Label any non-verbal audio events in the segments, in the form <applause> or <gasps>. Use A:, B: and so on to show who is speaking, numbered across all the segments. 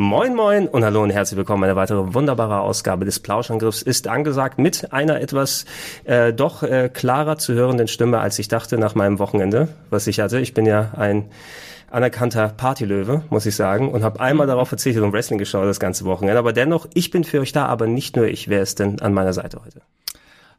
A: Moin Moin und hallo und herzlich willkommen. Eine weitere wunderbare Ausgabe des Plauschangriffs ist angesagt mit einer etwas äh, doch äh, klarer zu hörenden Stimme, als ich dachte nach meinem Wochenende, was ich hatte. Ich bin ja ein anerkannter Partylöwe, muss ich sagen, und habe einmal darauf verzichtet und Wrestling geschaut das ganze Wochenende. Aber dennoch, ich bin für euch da, aber nicht nur ich. Wer ist denn an meiner Seite heute?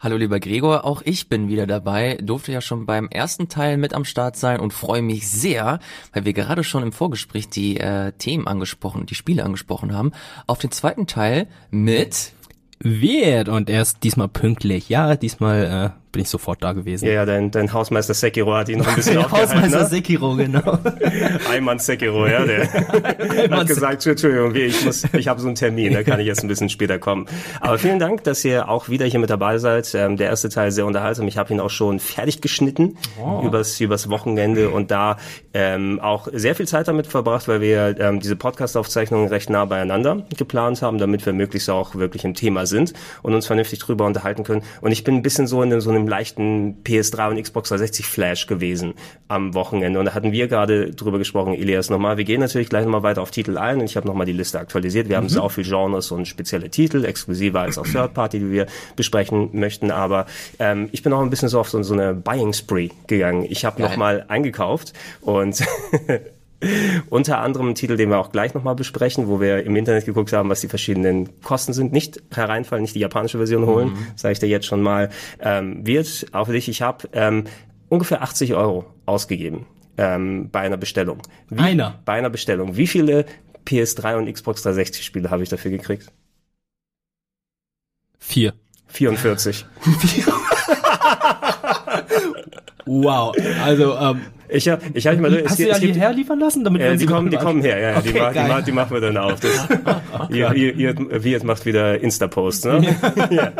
B: Hallo lieber Gregor, auch ich bin wieder dabei, durfte ja schon beim ersten Teil mit am Start sein und freue mich sehr, weil wir gerade schon im Vorgespräch die äh, Themen angesprochen, die Spiele angesprochen haben, auf den zweiten Teil mit
C: Wird und er ist diesmal pünktlich. Ja, diesmal äh, bin ich sofort da gewesen.
A: Ja, ja, dein, dein Hausmeister Sekiro hat ihn noch ein bisschen <laughs> aufgehalten.
C: Hausmeister
A: ne?
C: Sekiro, genau. <laughs>
A: Einmann Sekiro, ja, der <laughs> hat gesagt, Entschuldigung, ich muss, ich habe so einen Termin, da kann ich jetzt ein bisschen später kommen. Aber vielen Dank, dass ihr auch wieder hier mit dabei seid. Ähm, der erste Teil sehr unterhaltsam. Ich habe ihn auch schon fertig geschnitten
C: Oh.
A: übers, übers Wochenende und da ähm, auch sehr viel Zeit damit verbracht, weil wir ähm, diese Podcast-Aufzeichnungen recht nah beieinander geplant haben, damit wir möglichst auch wirklich im Thema sind und uns vernünftig drüber unterhalten können. Und ich bin ein bisschen so in so einem leichten PS3 und Xbox 360 Flash gewesen am Wochenende. Und da hatten wir gerade drüber gesprochen, Elias, nochmal. Wir gehen natürlich gleich nochmal weiter auf Titel ein und ich habe nochmal die Liste aktualisiert. Wir haben so viele Genres und spezielle Titel, exklusiver als auch <clears throat> Third Party, die wir besprechen möchten. Aber ähm, ich bin auch ein bisschen so auf so, so eine Buying Spree gegangen. Ich habe nochmal eingekauft und <laughs> <laughs> unter anderem einen Titel, den wir auch gleich nochmal besprechen, wo wir im Internet geguckt haben, was die verschiedenen Kosten sind. Nicht hereinfallen, nicht die japanische Version holen, sage ich dir jetzt schon mal. Ähm, wird auch für dich, ich habe ähm, ungefähr 80 Euro ausgegeben ähm, bei einer Bestellung. Wie,
C: Einer?
A: Bei einer Bestellung. Wie viele PS3 und Xbox 360 Spiele habe ich dafür gekriegt?
C: Vier.
A: 44. <laughs> <laughs>
C: Wow. Also, ähm,
A: Ich habe ich hab mal, es
C: hast du
A: gibt-
C: ja
A: es gibt-
C: hierher liefern lassen? Damit
A: Äh, die kommen, die kommen her, ja, ja die,
C: Okay,
A: ma- die, ma- die machen wir dann auf. Das, <laughs> ihr, ihr, ihr, wir macht wieder Insta-Post, ne? <laughs> ja.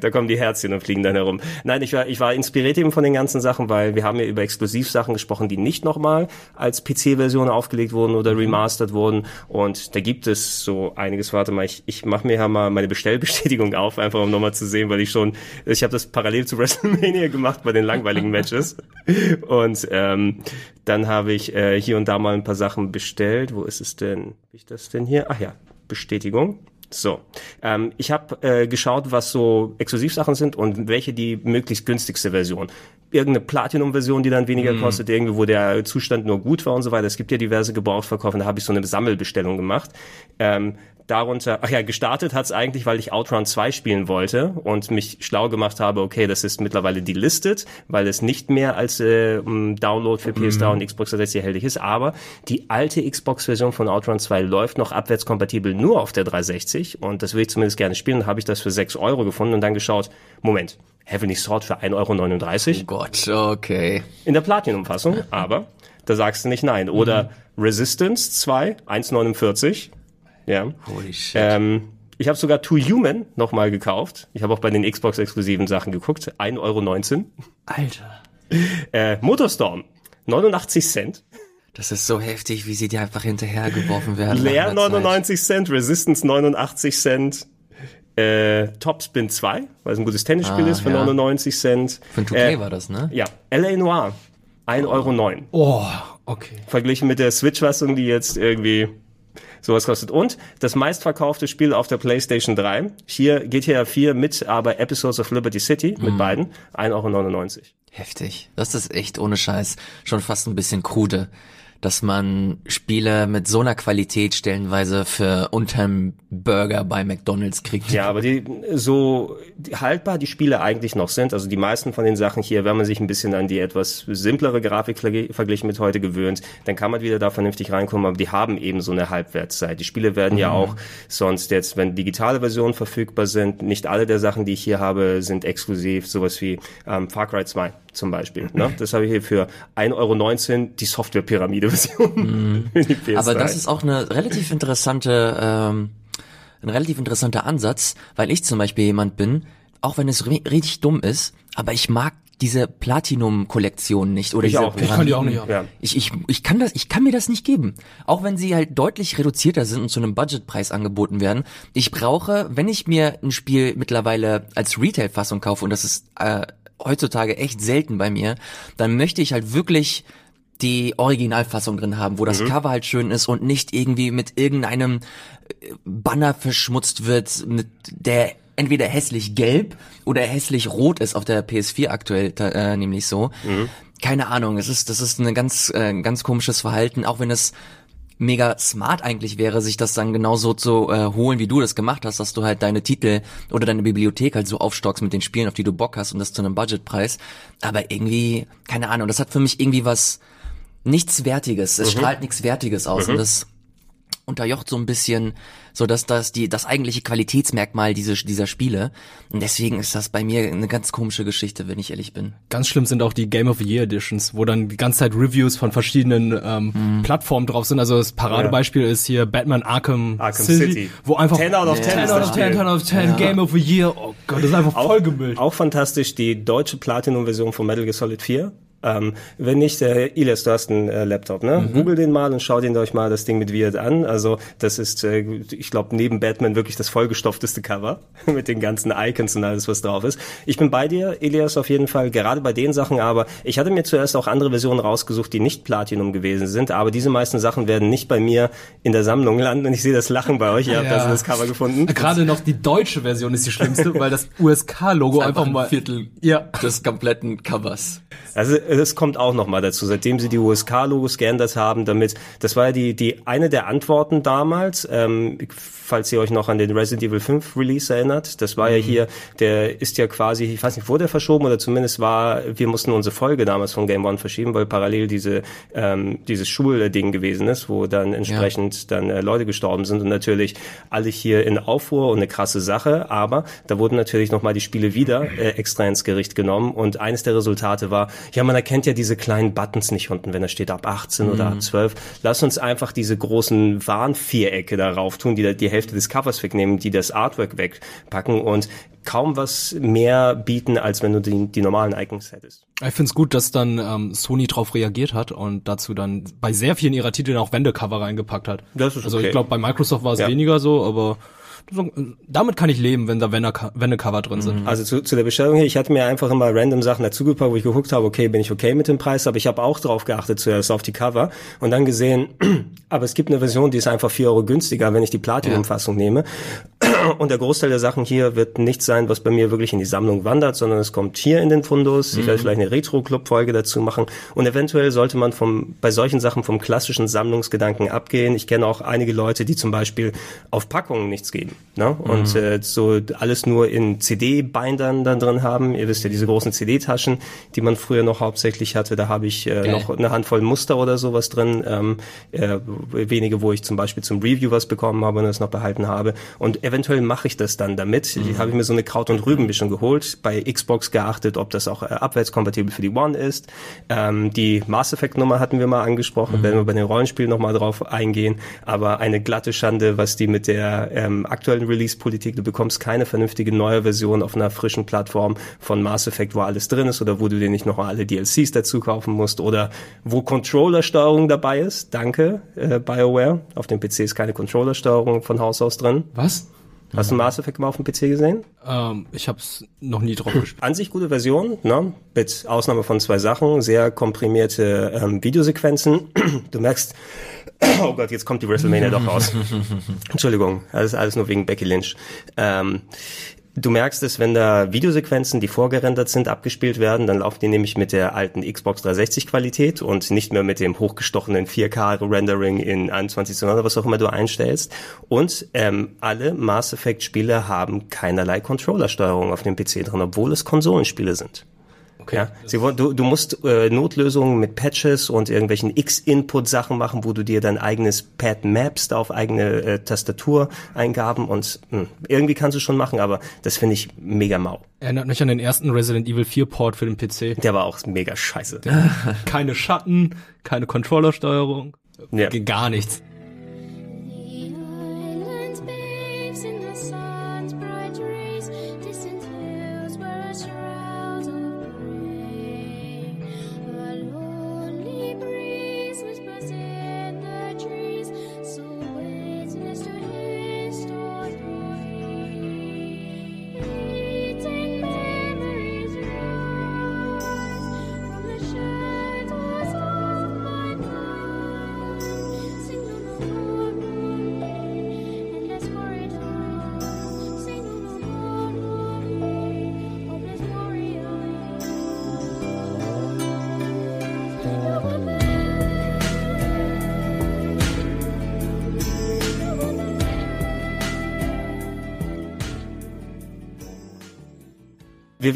A: Da kommen die Herzchen und fliegen dann herum. Nein, ich war, ich war inspiriert eben von den ganzen Sachen, weil wir haben ja über Exklusivsachen gesprochen, die nicht nochmal als PC-Version aufgelegt wurden oder
C: Mhm.
A: remastered wurden. Und da gibt es so einiges. Warte mal, ich, ich mache mir ja mal meine Bestellbestätigung auf, einfach um nochmal zu sehen, weil ich schon, ich habe das parallel zu <laughs> WrestleMania gemacht bei den langweiligen Matches. Und ähm, dann habe ich äh, hier und da mal ein paar Sachen bestellt. Wo ist es denn? Wie ich das denn hier? Ach ja, Bestätigung. So, ähm, ich habe äh, geschaut, was so Exklusivsachen sind und welche die möglichst günstigste Version. Irgendeine Platinum-Version, die dann weniger kostet, irgendwie, wo der Zustand nur gut war und so weiter. Es gibt ja diverse Gebrauchtverkäufe, da habe ich so eine Sammelbestellung gemacht. Ähm, darunter, ach ja, gestartet hat's eigentlich, weil ich Outrun 2 spielen wollte und mich schlau gemacht habe, okay, das ist mittlerweile delistet, weil es nicht mehr als äh, Download für PS3 und Xbox 360 erhältlich ist, aber die alte Xbox-Version von Outrun 2 läuft noch abwärtskompatibel nur auf der 360 und das will ich zumindest gerne spielen, habe ich das für 6 Euro gefunden und dann geschaut, Moment, Heavenly Sword für 1,39 Euro
B: Oh Gott, okay.
A: in der Platinum-Fassung, aber da sagst du nicht nein. Oder Resistance 2, 1,49. Ja.
B: Holy shit.
A: Ähm, ich habe sogar Too Human nochmal gekauft. Ich habe auch bei den Xbox-exklusiven Sachen geguckt. 1,19 Euro.
C: Alter.
A: Äh, Motorstorm, 89 Cent.
B: Das ist so heftig, wie sie dir einfach hinterhergeworfen werden.
A: Leer
B: nach einer Zeit.
A: 99 Cent, Resistance 89 Cent. Äh, Topspin 2, weil es ein gutes Tennisspiel
B: Ah,
A: ist, für
B: ja.
A: 99 Cent.
B: Von 2K
A: Äh,
B: war das, ne?
A: Ja, L.A. Noir, 1,09 Euro.
C: Oh, okay.
A: verglichen mit der Switch-Fassung, die jetzt irgendwie sowas kostet. Und das meistverkaufte Spiel auf der PlayStation 3, hier GTA 4 mit aber Episodes of Liberty City, mit beiden, 1,99 Euro.
B: Heftig. Das ist echt ohne Scheiß schon fast ein bisschen krude, dass man Spiele mit so einer Qualität stellenweise für unterm Burger bei McDonald's kriegt.
A: Ja, aber die so haltbar die Spiele eigentlich noch sind, also die meisten von den Sachen hier, wenn man sich ein bisschen an die etwas simplere Grafik verglichen mit heute gewöhnt, dann kann man wieder da vernünftig reinkommen, aber die haben eben so eine Halbwertszeit. Die Spiele werden ja auch sonst jetzt, wenn digitale Versionen verfügbar sind, nicht alle der Sachen, die ich hier habe, sind exklusiv, sowas wie ähm, Far Cry 2 zum Beispiel. Ne? Das habe ich hier für 1,19 Euro die Software-Pyramide-Version. <laughs>
B: Mm. Aber das ist auch eine relativ interessante, ähm, ein relativ interessanter Ansatz, weil ich zum Beispiel jemand bin, auch wenn es richtig dumm ist, aber ich mag diese Platinum-Kollektion nicht oder
A: ich
B: diese
A: auch.
C: Ich kann die auch nicht.
A: Ja.
B: Ich, ich, ich kann das, ich kann mir das nicht geben. Auch wenn sie halt deutlich reduzierter sind und zu einem Budgetpreis angeboten werden. Ich brauche, wenn ich mir ein Spiel mittlerweile als Retail-Fassung kaufe, und das ist äh, heutzutage echt selten bei mir, dann möchte ich halt wirklich die Originalfassung drin haben, wo das Cover halt schön ist und nicht irgendwie mit irgendeinem äh, Banner verschmutzt wird, mit der entweder hässlich gelb oder hässlich rot ist auf der PS4 aktuell äh, nämlich so. Keine Ahnung, es ist das ist ein ganz äh, ganz komisches Verhalten, auch wenn es mega smart eigentlich wäre, sich das dann genauso zu äh, holen, wie du das gemacht hast, dass du halt deine Titel oder deine Bibliothek halt so aufstockst mit den Spielen, auf die du Bock hast und das zu einem Budgetpreis. Aber irgendwie, keine Ahnung, das hat für mich irgendwie was nichts Wertiges. Es strahlt nichts Wertiges aus und das unterjocht so ein bisschen so dass das die das eigentliche Qualitätsmerkmal diese, dieser Spiele und deswegen ist das bei mir eine ganz komische Geschichte, wenn ich ehrlich bin.
C: Ganz schlimm sind auch die Game of the Year Editions, wo dann die ganze Zeit Reviews von verschiedenen ähm,
A: Mhm.
C: Plattformen drauf sind. Also das Paradebeispiel ist hier Batman Arkham,
A: Arkham
C: City,
A: City.
C: wo einfach
A: 10 out of 10
C: 10
A: ist
C: out of 10,
A: Spiel.
C: 10 out of 10, Game of the Year. Oh Gott, das ist einfach vollgemüllt.
A: Auch fantastisch die deutsche Platinum-Version von Metal Gear Solid 4. Ähm, wenn nicht, äh, Elias, du hast einen äh, Laptop, ne? Google den mal und schau den euch mal das Ding mit Wirt an. Also das ist, äh, ich glaube, neben Batman wirklich das vollgestopfteste Cover <laughs> mit den ganzen Icons und alles, was drauf ist. Ich bin bei dir, Elias, auf jeden Fall, gerade bei den Sachen, aber ich hatte mir zuerst auch andere Versionen rausgesucht, die nicht Platinum gewesen sind, aber diese meisten Sachen werden nicht bei mir in der Sammlung landen und ich sehe das Lachen bei euch, ihr habt
C: Ja.
A: also das Cover gefunden.
C: Gerade noch die deutsche Version ist die schlimmste, weil das USK-Logo einfach mal...
B: Viertel
C: Ja.
B: des kompletten Covers.
A: Also es kommt auch noch mal dazu, seitdem sie die USK-Logos geändert haben, damit das war ja die die eine der Antworten damals, ähm, falls ihr euch noch an den Resident Evil 5 Release erinnert. Das war ja hier, der ist ja quasi, ich weiß nicht, wurde der verschoben oder zumindest war, wir mussten unsere Folge damals von Game One verschieben, weil parallel diese ähm, dieses Schulding gewesen ist, wo dann entsprechend dann äh, Leute gestorben sind und natürlich alle hier in Aufruhr und eine krasse Sache, aber da wurden natürlich noch mal die Spiele wieder äh, extra ins Gericht genommen und eines der Resultate war, ja, man erkennt ja diese kleinen Buttons nicht unten, wenn da steht ab 18 oder ab 12. Lass uns einfach diese großen Warnvierecke darauf tun, die da die Hälfte des Covers wegnehmen, die das Artwork wegpacken und kaum was mehr bieten, als wenn du die, die normalen Icons hättest.
C: Ich finde es gut, dass dann ähm, Sony drauf reagiert hat und dazu dann bei sehr vielen ihrer Titel auch Wendecover reingepackt hat.
A: Das ist
C: also
A: okay.
C: ich glaube, bei Microsoft war es
A: Ja.
C: weniger so, aber damit kann ich leben, wenn da Wendecover drin sind.
A: Also zu, zu der Bestellung hier, ich hatte mir einfach immer random Sachen dazugepackt, wo ich geguckt habe, okay, bin ich okay mit dem Preis, aber ich habe auch drauf geachtet zuerst auf die Cover und dann gesehen, <clears throat> aber es gibt eine Version, die ist einfach 4 Euro günstiger, wenn ich die Platinum-Fassung nehme. <clears throat> Und der Großteil der Sachen hier wird nichts sein, was bei mir wirklich in die Sammlung wandert, sondern es kommt hier in den Fundus. Ich werde vielleicht eine Retro-Club-Folge dazu machen. Und eventuell sollte man vom, bei solchen Sachen vom klassischen Sammlungsgedanken abgehen. Ich kenne auch einige Leute, die zum Beispiel auf Packungen nichts geben. Ne? Und äh, so alles nur in CD-Bindern dann drin haben. Ihr wisst ja, diese großen CD-Taschen, die man früher noch hauptsächlich hatte, da habe ich äh,
B: Geil.
A: noch eine Handvoll Muster oder sowas drin. Ähm, äh, wenige, wo ich zum Beispiel zum Review was bekommen habe und das noch behalten habe. Und eventuell mache ich das dann damit. Die habe ich mir so eine Kraut- und Rübenmischung geholt. Bei Xbox geachtet, ob das auch äh, abwärtskompatibel für die One ist. Ähm, die Mass Effect Nummer hatten wir mal angesprochen. Werden wir bei den Rollenspielen nochmal drauf eingehen. Aber eine glatte Schande, was die mit der ähm, aktuellen Release-Politik, du bekommst keine vernünftige neue Version auf einer frischen Plattform von Mass Effect, wo alles drin ist oder wo du dir nicht noch alle DLCs dazu kaufen musst oder wo Controller-Steuerung dabei ist. Danke, äh, BioWare. Auf dem PC ist keine Controller-Steuerung von Haus aus drin.
C: Was?
A: Hast du Mass Effect mal auf dem PC gesehen?
C: Ähm, ich habe es noch nie drauf gespielt.
A: An sich gute Version, ne? mit Ausnahme von zwei Sachen, sehr komprimierte ähm, Videosequenzen. <clears throat> Du merkst, <clears throat> oh Gott, jetzt kommt die WrestleMania doch raus. <laughs> Entschuldigung, alles, alles nur wegen Becky Lynch. Ähm, Du merkst es, wenn da Videosequenzen, die vorgerendert sind, abgespielt werden, dann laufen die nämlich mit der alten Xbox 360 Qualität und nicht mehr mit dem hochgestochenen 4K Rendering in 2100, was auch immer du einstellst. Und ähm, alle Mass Effect Spiele haben keinerlei Controller-Steuerung auf dem PC drin, obwohl es Konsolenspiele sind.
C: Okay.
A: Ja, sie wollen, du, du musst äh, Notlösungen mit Patches und irgendwelchen X-Input-Sachen machen, wo du dir dein eigenes Pad mappst auf eigene äh, Tastatureingaben und mh, irgendwie kannst du schon machen, aber das finde ich mega mau.
C: Erinnert mich an den ersten Resident Evil 4 Port für den PC.
A: Der war auch mega scheiße. <laughs>
C: Keine Schatten, keine Controllersteuerung,
A: Ja.
C: Gar nichts.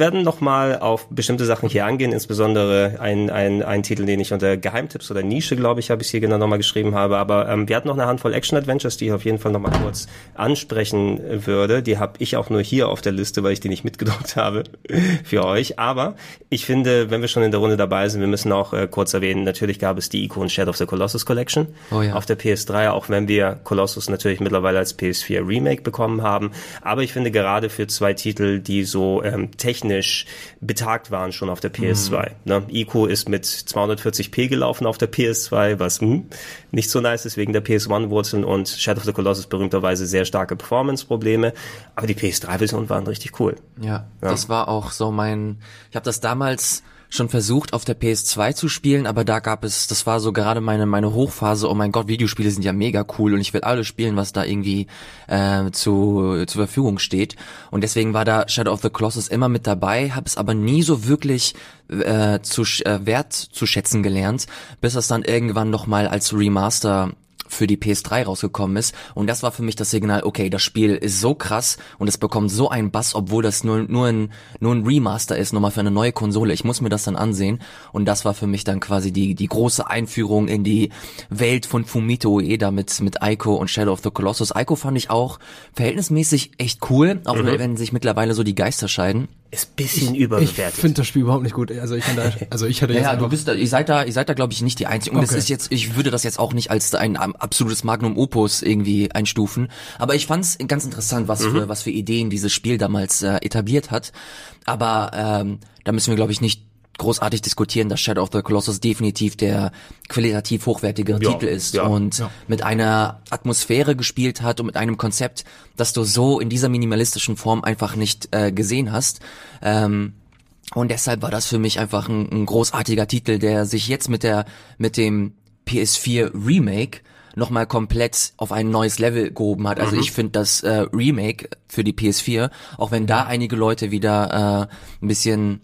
A: Werden nochmal auf bestimmte Sachen hier angehen, insbesondere ein, ein, ein Titel, den ich unter Geheimtipps oder Nische, glaube ich, habe ich hier genau nochmal geschrieben habe. Aber ähm, wir hatten noch eine Handvoll Action-Adventures, die ich auf jeden Fall nochmal kurz ansprechen würde. Die habe ich auch nur hier auf der Liste, weil ich die nicht mitgedruckt habe <laughs> für euch. Aber ich finde, wenn wir schon in der Runde dabei sind, wir müssen auch äh, kurz erwähnen, natürlich gab es die Ico und Shadow of the Colossus Collection
B: Oh ja.
A: auf der PS3, auch wenn wir Colossus natürlich mittlerweile als PS4 Remake bekommen haben. Aber ich finde gerade für zwei Titel, die so ähm, technisch betagt waren schon auf der PS2. Ne? Ico ist mit 240p gelaufen auf der PS2, was hm, nicht so nice ist wegen der PS1-Wurzeln und Shadow of the Colossus berühmterweise sehr starke Performance-Probleme. Aber die PS3-Versionen waren richtig cool.
B: Ja, das war auch so mein. Ich habe das damals schon versucht auf der PS2 zu spielen, aber da gab es, das war so gerade meine meine Hochphase. Oh mein Gott, Videospiele sind ja mega cool und ich will alles spielen, was da irgendwie äh, zu zur Verfügung steht. Und deswegen war da Shadow of the Colossus immer mit dabei, habe es aber nie so wirklich äh, zu äh, wert zu schätzen gelernt, bis es dann irgendwann noch mal als Remaster für die PS3 rausgekommen ist. Und das war für mich das Signal, okay, das Spiel ist so krass und es bekommt so einen Bass, obwohl das nur, nur, ein, nur ein Remaster ist, nochmal für eine neue Konsole. Ich muss mir das dann ansehen. Und das war für mich dann quasi die, die große Einführung in die Welt von Fumito Ueda mit, mit Ico und Shadow of the Colossus. Ico fand ich auch verhältnismäßig echt cool, auch wenn, wenn sich mittlerweile so die Geister scheiden.
A: Ist bisschen
C: Ich
A: überbewertet.
C: finde das Spiel überhaupt nicht gut. Also ich, da, <laughs> also ich hätte
B: Ja,
C: jetzt
B: ja, du bist da, ihr seid da, ihr seid da, glaube ich, nicht die Einzigen. Und es
C: Okay.
B: ist jetzt, ich würde das jetzt auch nicht als ein absolutes Magnum Opus irgendwie einstufen. Aber ich fand es ganz interessant, was für, was für Ideen dieses Spiel damals äh, etabliert hat. Aber ähm, da müssen wir, glaube ich, nicht großartig diskutieren, dass Shadow of the Colossus definitiv der qualitativ hochwertigere
A: Ja,
B: Titel ist
A: ja,
B: und
C: ja.
B: mit einer Atmosphäre gespielt hat und mit einem Konzept, das du so in dieser minimalistischen Form einfach nicht äh, gesehen hast. Ähm, und deshalb war das für mich einfach ein, ein großartiger Titel, der sich jetzt mit der mit dem PS4 Remake nochmal komplett auf ein neues Level gehoben hat. Also ich finde das äh, Remake für die PS4, auch wenn da einige Leute wieder äh, ein bisschen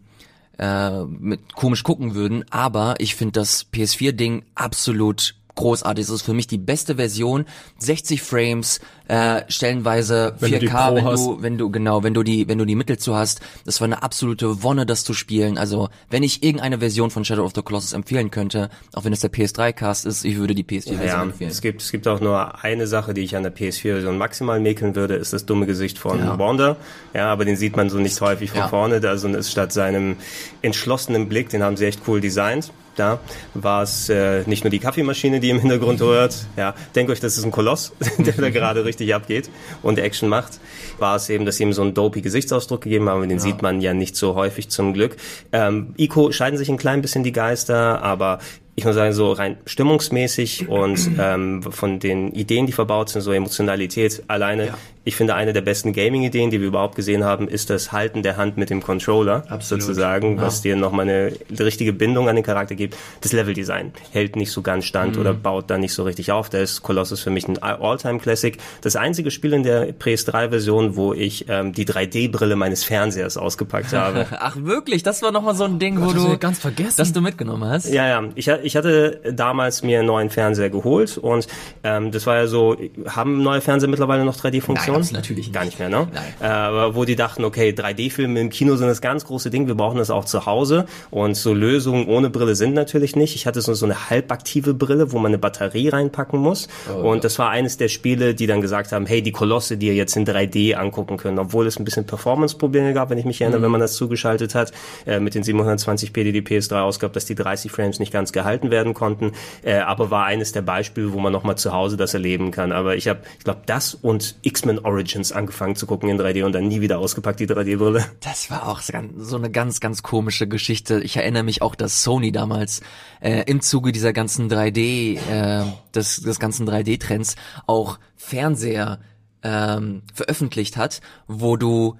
B: äh, mit komisch gucken würden, aber ich finde das PS4-Ding absolut großartig. Es ist für mich die beste Version. 60 Frames, äh, stellenweise
C: Wenn du
B: 4K, wenn du, wenn du, genau, wenn du die, wenn du die Mittel zu hast. Das war eine absolute Wonne, das zu spielen. Also, wenn ich irgendeine Version von Shadow of the Colossus empfehlen könnte, auch wenn es der PS3-Cast ist, ich würde die PS4-Version
A: Ja,
B: empfehlen.
A: es gibt, es gibt auch nur eine Sache, die ich an der PS4-Version maximal mäkeln würde, ist das dumme Gesicht von
B: Ja.
A: Wanda. Ja, aber den sieht man so nicht häufig von
B: Ja.
A: vorne. Also ist statt seinem entschlossenen Blick, den haben sie echt cool designt. Da war es äh, nicht nur die Kaffeemaschine, die im Hintergrund rührt. Ja, denkt euch, das ist ein Koloss, <laughs> der da <laughs> gerade richtig abgeht und Action macht. War es eben, dass sie ihm so einen dopey Gesichtsausdruck gegeben haben, den sieht man ja nicht so häufig zum Glück. Ähm, Ico scheiden sich ein klein bisschen die Geister, aber ich muss sagen, so rein stimmungsmäßig und <clears throat> ähm, von den Ideen, die verbaut sind, so Emotionalität alleine. Ich finde, eine der besten Gaming-Ideen, die wir überhaupt gesehen haben, ist das Halten der Hand mit dem Controller,
B: Absolut.
A: sozusagen, was dir nochmal eine richtige Bindung an den Charakter gibt. Das Leveldesign hält nicht so ganz stand oder baut da nicht so richtig auf. Da ist Colossus für mich ein All-Time-Classic. Das einzige Spiel in der PS3-Version, wo ich ähm, die 3D-Brille meines Fernsehers ausgepackt habe. <laughs>
B: Ach wirklich, das war nochmal so ein Ding, wo
C: das hab
B: du
C: ganz vergessen.
B: dass du mitgenommen hast.
A: Ja, ja. Ich, ich hatte damals mir einen neuen Fernseher geholt und ähm, das war ja so, haben neue Fernseher mittlerweile noch 3D-Funktionen?
B: Nein, natürlich nicht.
A: Gar nicht mehr, ne?
B: Nein.
A: Äh, aber wo die dachten, okay, 3D-Filme im Kino sind das ganz große Ding, wir brauchen das auch zu Hause und so Lösungen ohne Brille sind natürlich nicht. Ich hatte so, so eine halbaktive Brille, wo man eine Batterie reinpacken muss
B: Oh,
A: und das war eines der Spiele, die dann gesagt haben, hey, die Kolosse, die ihr jetzt in 3D angucken können, obwohl es ein bisschen Performance-Probleme gab, wenn ich mich erinnere, wenn man das zugeschaltet hat, äh, mit den 720p, die die PS3 ausgab, dass die 30 Frames nicht ganz gehalten werden konnten, äh, aber war eines der Beispiele, wo man nochmal zu Hause das erleben kann. Aber ich habe, ich glaube, das und X-Men Origins angefangen zu gucken in 3D und dann nie wieder ausgepackt, die 3D-Brille.
B: Das war auch so eine ganz, ganz komische Geschichte. Ich erinnere mich auch, dass Sony damals äh, im Zuge dieser ganzen 3D, äh, des, des ganzen 3D-Trends auch Fernseher ähm, veröffentlicht hat, wo du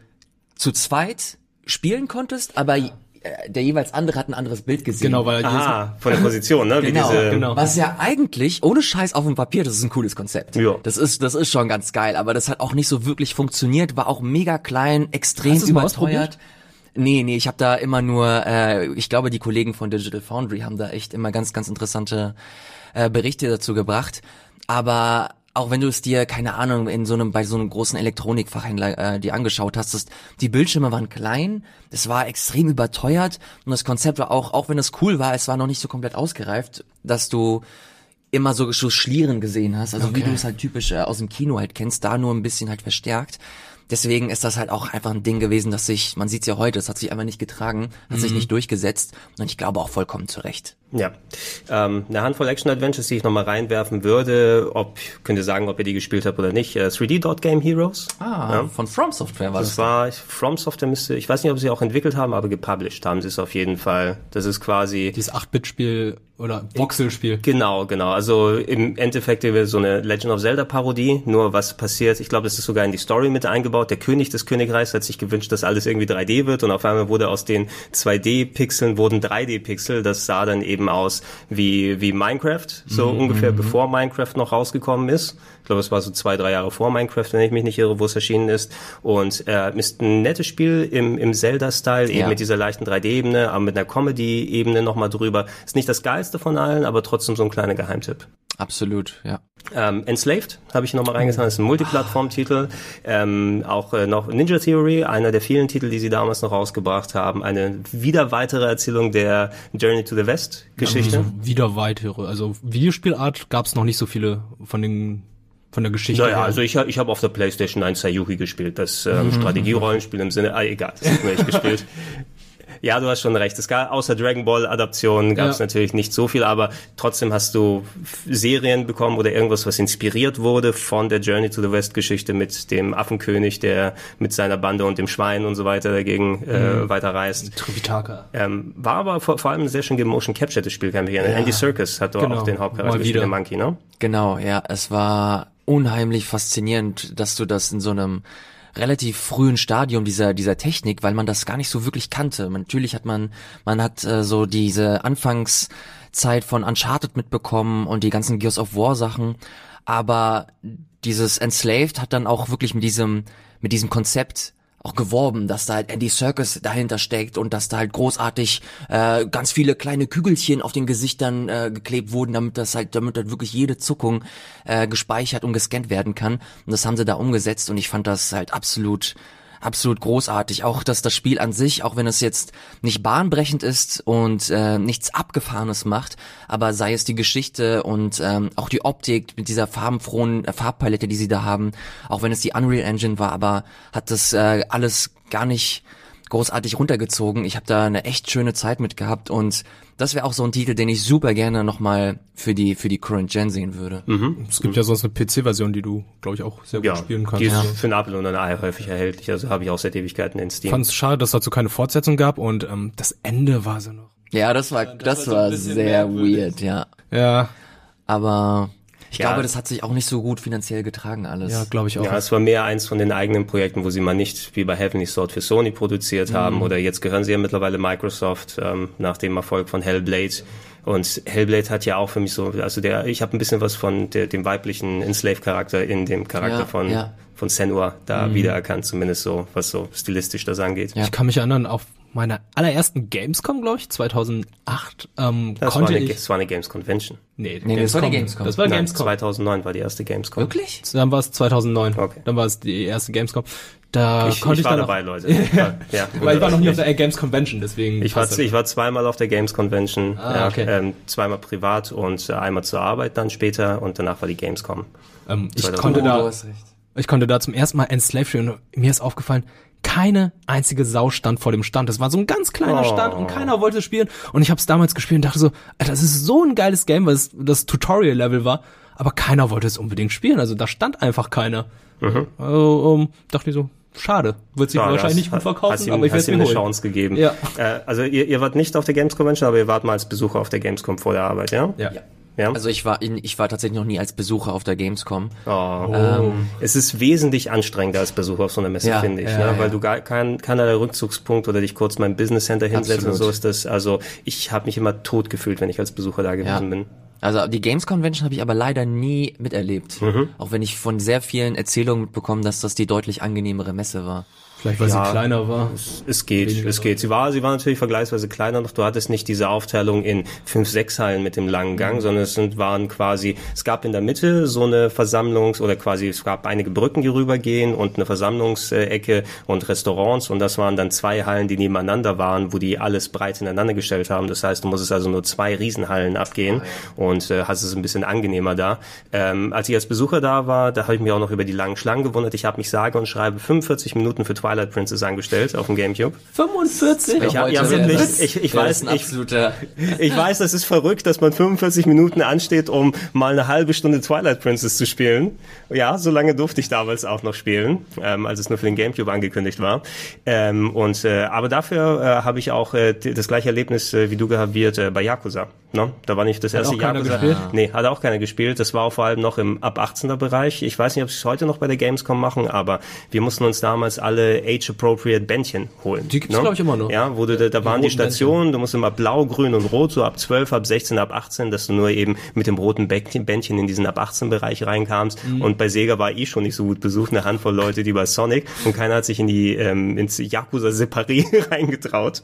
B: zu zweit spielen konntest, aber äh, der jeweils andere hat ein anderes Bild gesehen.
C: Genau, weil
A: Ah, von der Position, ne? Wie
B: Genau,
A: diese,
C: genau.
B: Was ja eigentlich, ohne Scheiß auf dem Papier, das ist ein cooles Konzept.
A: Ja.
B: Das ist, das ist schon ganz geil, aber das hat auch nicht so wirklich funktioniert, war auch mega klein, extrem
C: Hast du's mal
B: überteuert.
C: ausprobiert?
B: Nee, nee, ich habe da immer nur, äh, ich glaube, die Kollegen von Digital Foundry haben da echt immer ganz, ganz interessante äh, Berichte dazu gebracht. Aber auch wenn du es dir, keine Ahnung, in so einem, bei so einem großen Elektronikfachhändler äh, dir angeschaut hast, das, die Bildschirme waren klein, es war extrem überteuert und das Konzept war auch, auch wenn es cool war, es war noch nicht so komplett ausgereift, dass du immer so so Schlieren gesehen hast, also wie du es halt typisch äh, aus dem Kino halt kennst, da nur ein bisschen halt verstärkt. Deswegen ist das halt auch einfach ein Ding gewesen, dass sich, man sieht's ja heute, es hat sich einfach nicht getragen, hat sich nicht durchgesetzt und ich glaube auch vollkommen zu Recht.
A: Ja, ähm, eine Handvoll Action-Adventures, die ich nochmal reinwerfen würde, ob, könnt ihr sagen, ob ihr die gespielt habt oder nicht. Äh, 3D Dot Game Heroes.
B: Ah, von From Software war das.
A: Das war, From Software müsste, ich weiß nicht, ob sie auch entwickelt haben, aber gepublished haben sie es auf jeden Fall. Das ist quasi,
C: dieses 8-Bit-Spiel oder Voxel-Spiel.
A: Genau, genau. Also im Endeffekt so eine Legend of Zelda Parodie. Nur was passiert, ich glaube, das ist sogar in die Story mit eingebaut. Der König des Königreichs hat sich gewünscht, dass alles irgendwie 3D wird und auf einmal wurde aus den 2D-Pixeln wurden 3D-Pixel. Das sah dann eben aus wie, wie Minecraft, so ungefähr bevor Minecraft noch rausgekommen ist. Ich glaube, es war so zwei, drei Jahre vor Minecraft, wenn ich mich nicht irre, wo es erschienen ist. Und äh, ist ein nettes Spiel im, im Zelda-Style, eben
B: Ja.
A: mit dieser leichten 3D-Ebene, aber mit einer Comedy-Ebene nochmal drüber. Ist nicht das geilste von allen, aber trotzdem so ein kleiner Geheimtipp.
B: Absolut, ja.
A: Ähm, Enslaved habe ich nochmal reingetan, das ist ein Multiplattform-Titel. Ähm, auch äh, noch Ninja Theory, einer der vielen Titel, die sie damals noch rausgebracht haben. Eine wieder weitere Erzählung der Journey to the West Geschichte.
C: Also wieder weitere. Also Videospielart gab es noch nicht so viele von den von der Geschichte.
A: Naja,
C: her.
A: also ich, ich habe auf der Playstation 1 Sayuki gespielt, das ähm, Strategierollenspiel im Sinne, ah, egal, das habe ich gespielt. <laughs> Ja, du hast schon recht. Es gab außer Dragon Ball Adaptionen gab es
C: Ja.
A: natürlich nicht so viel, aber trotzdem hast du Serien bekommen oder irgendwas, was inspiriert wurde von der Journey to the West Geschichte mit dem Affenkönig, der mit seiner Bande und dem Schwein und so weiter dagegen äh, weiterreist.
C: Trivitaka.
A: Ähm, war aber vor, vor allem ein sehr schön gemotion captured Spiel, kann ich mich erinnern. Andy Serkis hat doch
C: Genau.
A: auch den Hauptcharakter gespielt, der Monkey, ne?
B: Genau, ja, es war unheimlich faszinierend, dass du das in so einem relativ frühen Stadium dieser dieser Technik, weil man das gar nicht so wirklich kannte. Natürlich hat man man hat äh, so diese Anfangszeit von Uncharted mitbekommen und die ganzen Gears of War Sachen, aber dieses Enslaved hat dann auch wirklich mit diesem mit diesem Konzept auch geworben, dass da halt Andy Serkis dahinter steckt und dass da halt großartig äh, ganz viele kleine Kügelchen auf den Gesichtern äh, geklebt wurden, damit das halt, damit halt wirklich jede Zuckung äh, gespeichert und gescannt werden kann. Und das haben sie da umgesetzt und ich fand das halt absolut absolut großartig. Auch dass das Spiel an sich, auch wenn es jetzt nicht bahnbrechend ist und äh, nichts Abgefahrenes macht, aber sei es die Geschichte und ähm, auch die Optik mit dieser farbenfrohen äh, Farbpalette, die sie da haben, auch wenn es die Unreal Engine war, aber hat das äh, alles gar nicht großartig runtergezogen. Ich habe da eine echt schöne Zeit mit gehabt und das wäre auch so ein Titel, den ich super gerne nochmal für die für die Current Gen sehen würde.
C: Es gibt ja sonst eine PC-Version, die du, glaube ich, auch sehr gut
A: Ja,
C: spielen kannst.
A: die ist für ein Apple und ein Ei häufig erhältlich, also habe ich auch seit Ewigkeiten in Steam.
C: Ich fand es schade, dass dazu keine Fortsetzung gab und ähm, das Ende war so noch.
B: Ja, das war das, war sehr weird, ja.
C: Ja,
B: Aber ich
A: Ja.
B: glaube, das hat sich auch nicht so gut finanziell getragen alles.
C: ja, glaube ich auch.
A: Ja, es war mehr eins von den eigenen Projekten, wo sie mal nicht wie bei Heavenly Sword für Sony produziert haben oder jetzt gehören sie ja mittlerweile Microsoft ähm, nach dem Erfolg von Hellblade. Und Hellblade hat ja auch für mich so, also der, ich habe ein bisschen was von der, dem weiblichen Enslave-Charakter in dem Charakter
B: Ja,
A: von
B: ja.
A: von Senua da wiedererkannt, zumindest so, was so stilistisch das angeht.
B: Ja.
C: Ich kann mich erinnern, auf meiner allerersten Gamescom, glaube ich, 2008, ähm,
A: Das war,
C: konnte
A: eine,
C: ich.
A: das war eine Games Convention.
C: Nee,
B: Nee, das war die Gamescom.
C: Das war
A: Nein,
C: Gamescom.
A: 2009 war die erste Gamescom.
B: Wirklich?
C: Dann war es 2009.
A: Okay.
C: Dann war es die erste Gamescom. Da
A: Ich,
C: konnte
A: ich
C: ich,
A: war dabei, Leute. Ja, ja,
C: weil ich war noch nie auf der Games Convention, deswegen.
A: ich, war, ich war zweimal auf der Games Convention,
C: Ah,
A: ja,
C: okay.
A: ähm, zweimal privat und äh, einmal zur Arbeit dann später und danach war die Gamescom.
C: ähm, ich
A: 2009.
C: konnte
B: Oh,
C: da,
B: recht.
C: ich konnte da zum ersten Mal Enslaved spielen und mir ist aufgefallen, keine einzige Sau stand vor dem Stand. Das war so ein ganz kleiner
A: Oh.
C: Stand und keiner wollte spielen. Und ich habe es damals gespielt und dachte so, Alter, das ist so ein geiles Game, weil es das Tutorial-Level war, aber keiner wollte es unbedingt spielen. Also da stand einfach keiner. Also, um, dachte ich so, schade. Wird sich
A: Mhm. Ja,
C: wahrscheinlich
A: hast-
C: nicht gut
A: hast
C: verkaufen,
A: ihm,
C: aber ich
A: hast
C: werde
A: ihm
C: mir
A: eine
C: holen.
A: Chance gegeben.
C: Ja.
A: Äh, also ihr, ihr wart nicht auf der Games Convention, aber ihr wart mal als Besucher auf der Gamescom vor der Arbeit, ja?
C: Ja.
A: Ja.
B: Also ich war in, ich war tatsächlich noch nie als Besucher auf der Gamescom.
A: Oh. es ist wesentlich anstrengender als Besucher auf so einer Messe,
B: Ja,
A: finde ich,
C: ja,
A: ne?
C: ja.
A: weil du gar kein keinerlei Rückzugspunkt oder dich kurz mal im Business Center hinsetzen und so ist das. Also ich habe mich immer tot gefühlt, wenn ich als Besucher da gewesen
B: Ja.
A: bin.
B: Also die Games Convention habe ich aber leider nie miterlebt.
A: Mhm.
B: Auch wenn ich von sehr vielen Erzählungen mitbekommen, dass das die deutlich angenehmere Messe war.
C: Vielleicht, weil
A: Ja.
C: sie kleiner war.
A: Es geht,
C: Weniger
A: es geht. Sie war, sie war natürlich vergleichsweise kleiner noch. Du hattest nicht diese Aufteilung in fünf, sechs Hallen mit dem langen Gang, sondern es sind, waren quasi, es gab in der Mitte so eine Versammlungs- oder quasi, es gab einige Brücken, die rübergehen und eine Versammlungsecke und Restaurants und das waren dann zwei Hallen, die nebeneinander waren, wo die alles breit ineinander gestellt haben. Das heißt, du musstest also nur zwei Riesenhallen abgehen und äh, hast es ein bisschen angenehmer da. Ähm, als ich als Besucher da war, da habe ich mich auch noch über die langen Schlangen gewundert. Ich habe mich sage und schreibe 45 Minuten für Twilight Princess angestellt auf dem Gamecube.
C: 45?
A: Ich hab- ja, wirklich, ich- ich weiß, ich-. Ich weiß, das ist verrückt, dass man 45 Minuten ansteht, um mal eine halbe Stunde Twilight Princess zu spielen. Ja, so lange durfte ich damals auch noch spielen, ähm, als es nur für den Gamecube angekündigt war. Ähm, und äh, aber dafür äh, habe ich auch äh, das gleiche Erlebnis äh, wie du gehabt wird äh, bei Yakuza. Ne? Da war nicht das erste
C: auch keiner
A: Yakuza.
C: gespielt?
A: Nee, hat auch keiner gespielt. Das war auch vor allem noch im ab 18er Bereich. Ich weiß nicht, ob sie es heute noch bei der Gamescom machen, aber wir mussten uns damals alle age-appropriate Bändchen holen.
C: Die gibt's, glaub ich, immer noch.
A: Ja, wo du, da, da waren die Stationen, du musst immer blau, grün und rot, so ab 12, ab 16, ab 18, dass du nur eben mit dem roten Bändchen, Bändchen in diesen ab 18 Bereich reinkamst.
C: Mhm.
A: Und bei Sega war eh schon nicht so gut besucht, eine Handvoll Leute, die bei Sonic und keiner hat sich in die ähm, ins Yakuza Separé <laughs> reingetraut.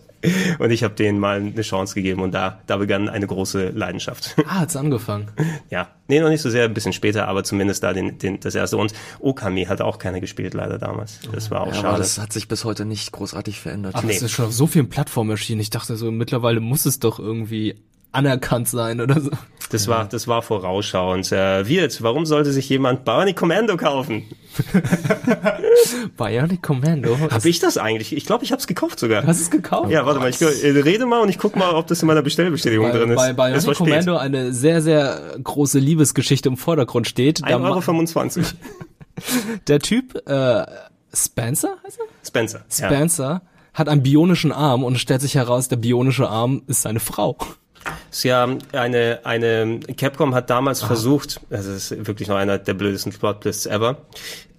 A: Und ich habe denen mal eine Chance gegeben und da da begann eine große Leidenschaft.
C: Ah, hat's angefangen. <laughs>
A: ja, nee, noch nicht so sehr, ein bisschen später, aber zumindest da den, den das erste. Und Okami hat auch keiner gespielt leider damals. Das war auch
B: Ja,
A: schade.
B: Das hat sich bis heute nicht großartig verändert.
C: Aber
A: Nee.
C: es ist schon auf so vielen Plattformen erschienen. Ich dachte so, mittlerweile muss es doch irgendwie anerkannt sein oder so.
A: Das war, das war vorausschauend. Äh, Wirt, warum sollte sich jemand Bionic Commando kaufen? <laughs>
C: Bionic Commando.
A: Hab ich das eigentlich? Ich glaube, ich habe es gekauft sogar.
C: Hast du es gekauft?
A: Ja, warte mal, ich rede mal und ich guck mal, ob das in meiner Bestellbestätigung
C: Bei,
A: drin ist.
C: bei Bionic. Commando eine sehr, sehr große Liebesgeschichte im Vordergrund steht. Da
A: 1,25 Euro. <laughs>
C: Der Typ, äh, Spencer heißt er?
A: Spencer. Ja.
C: Spencer hat einen bionischen Arm und stellt sich heraus, der bionische Arm ist seine Frau.
A: Ist ja eine, eine, Capcom hat damals versucht, das ist wirklich noch einer der blödesten Plotlists ever,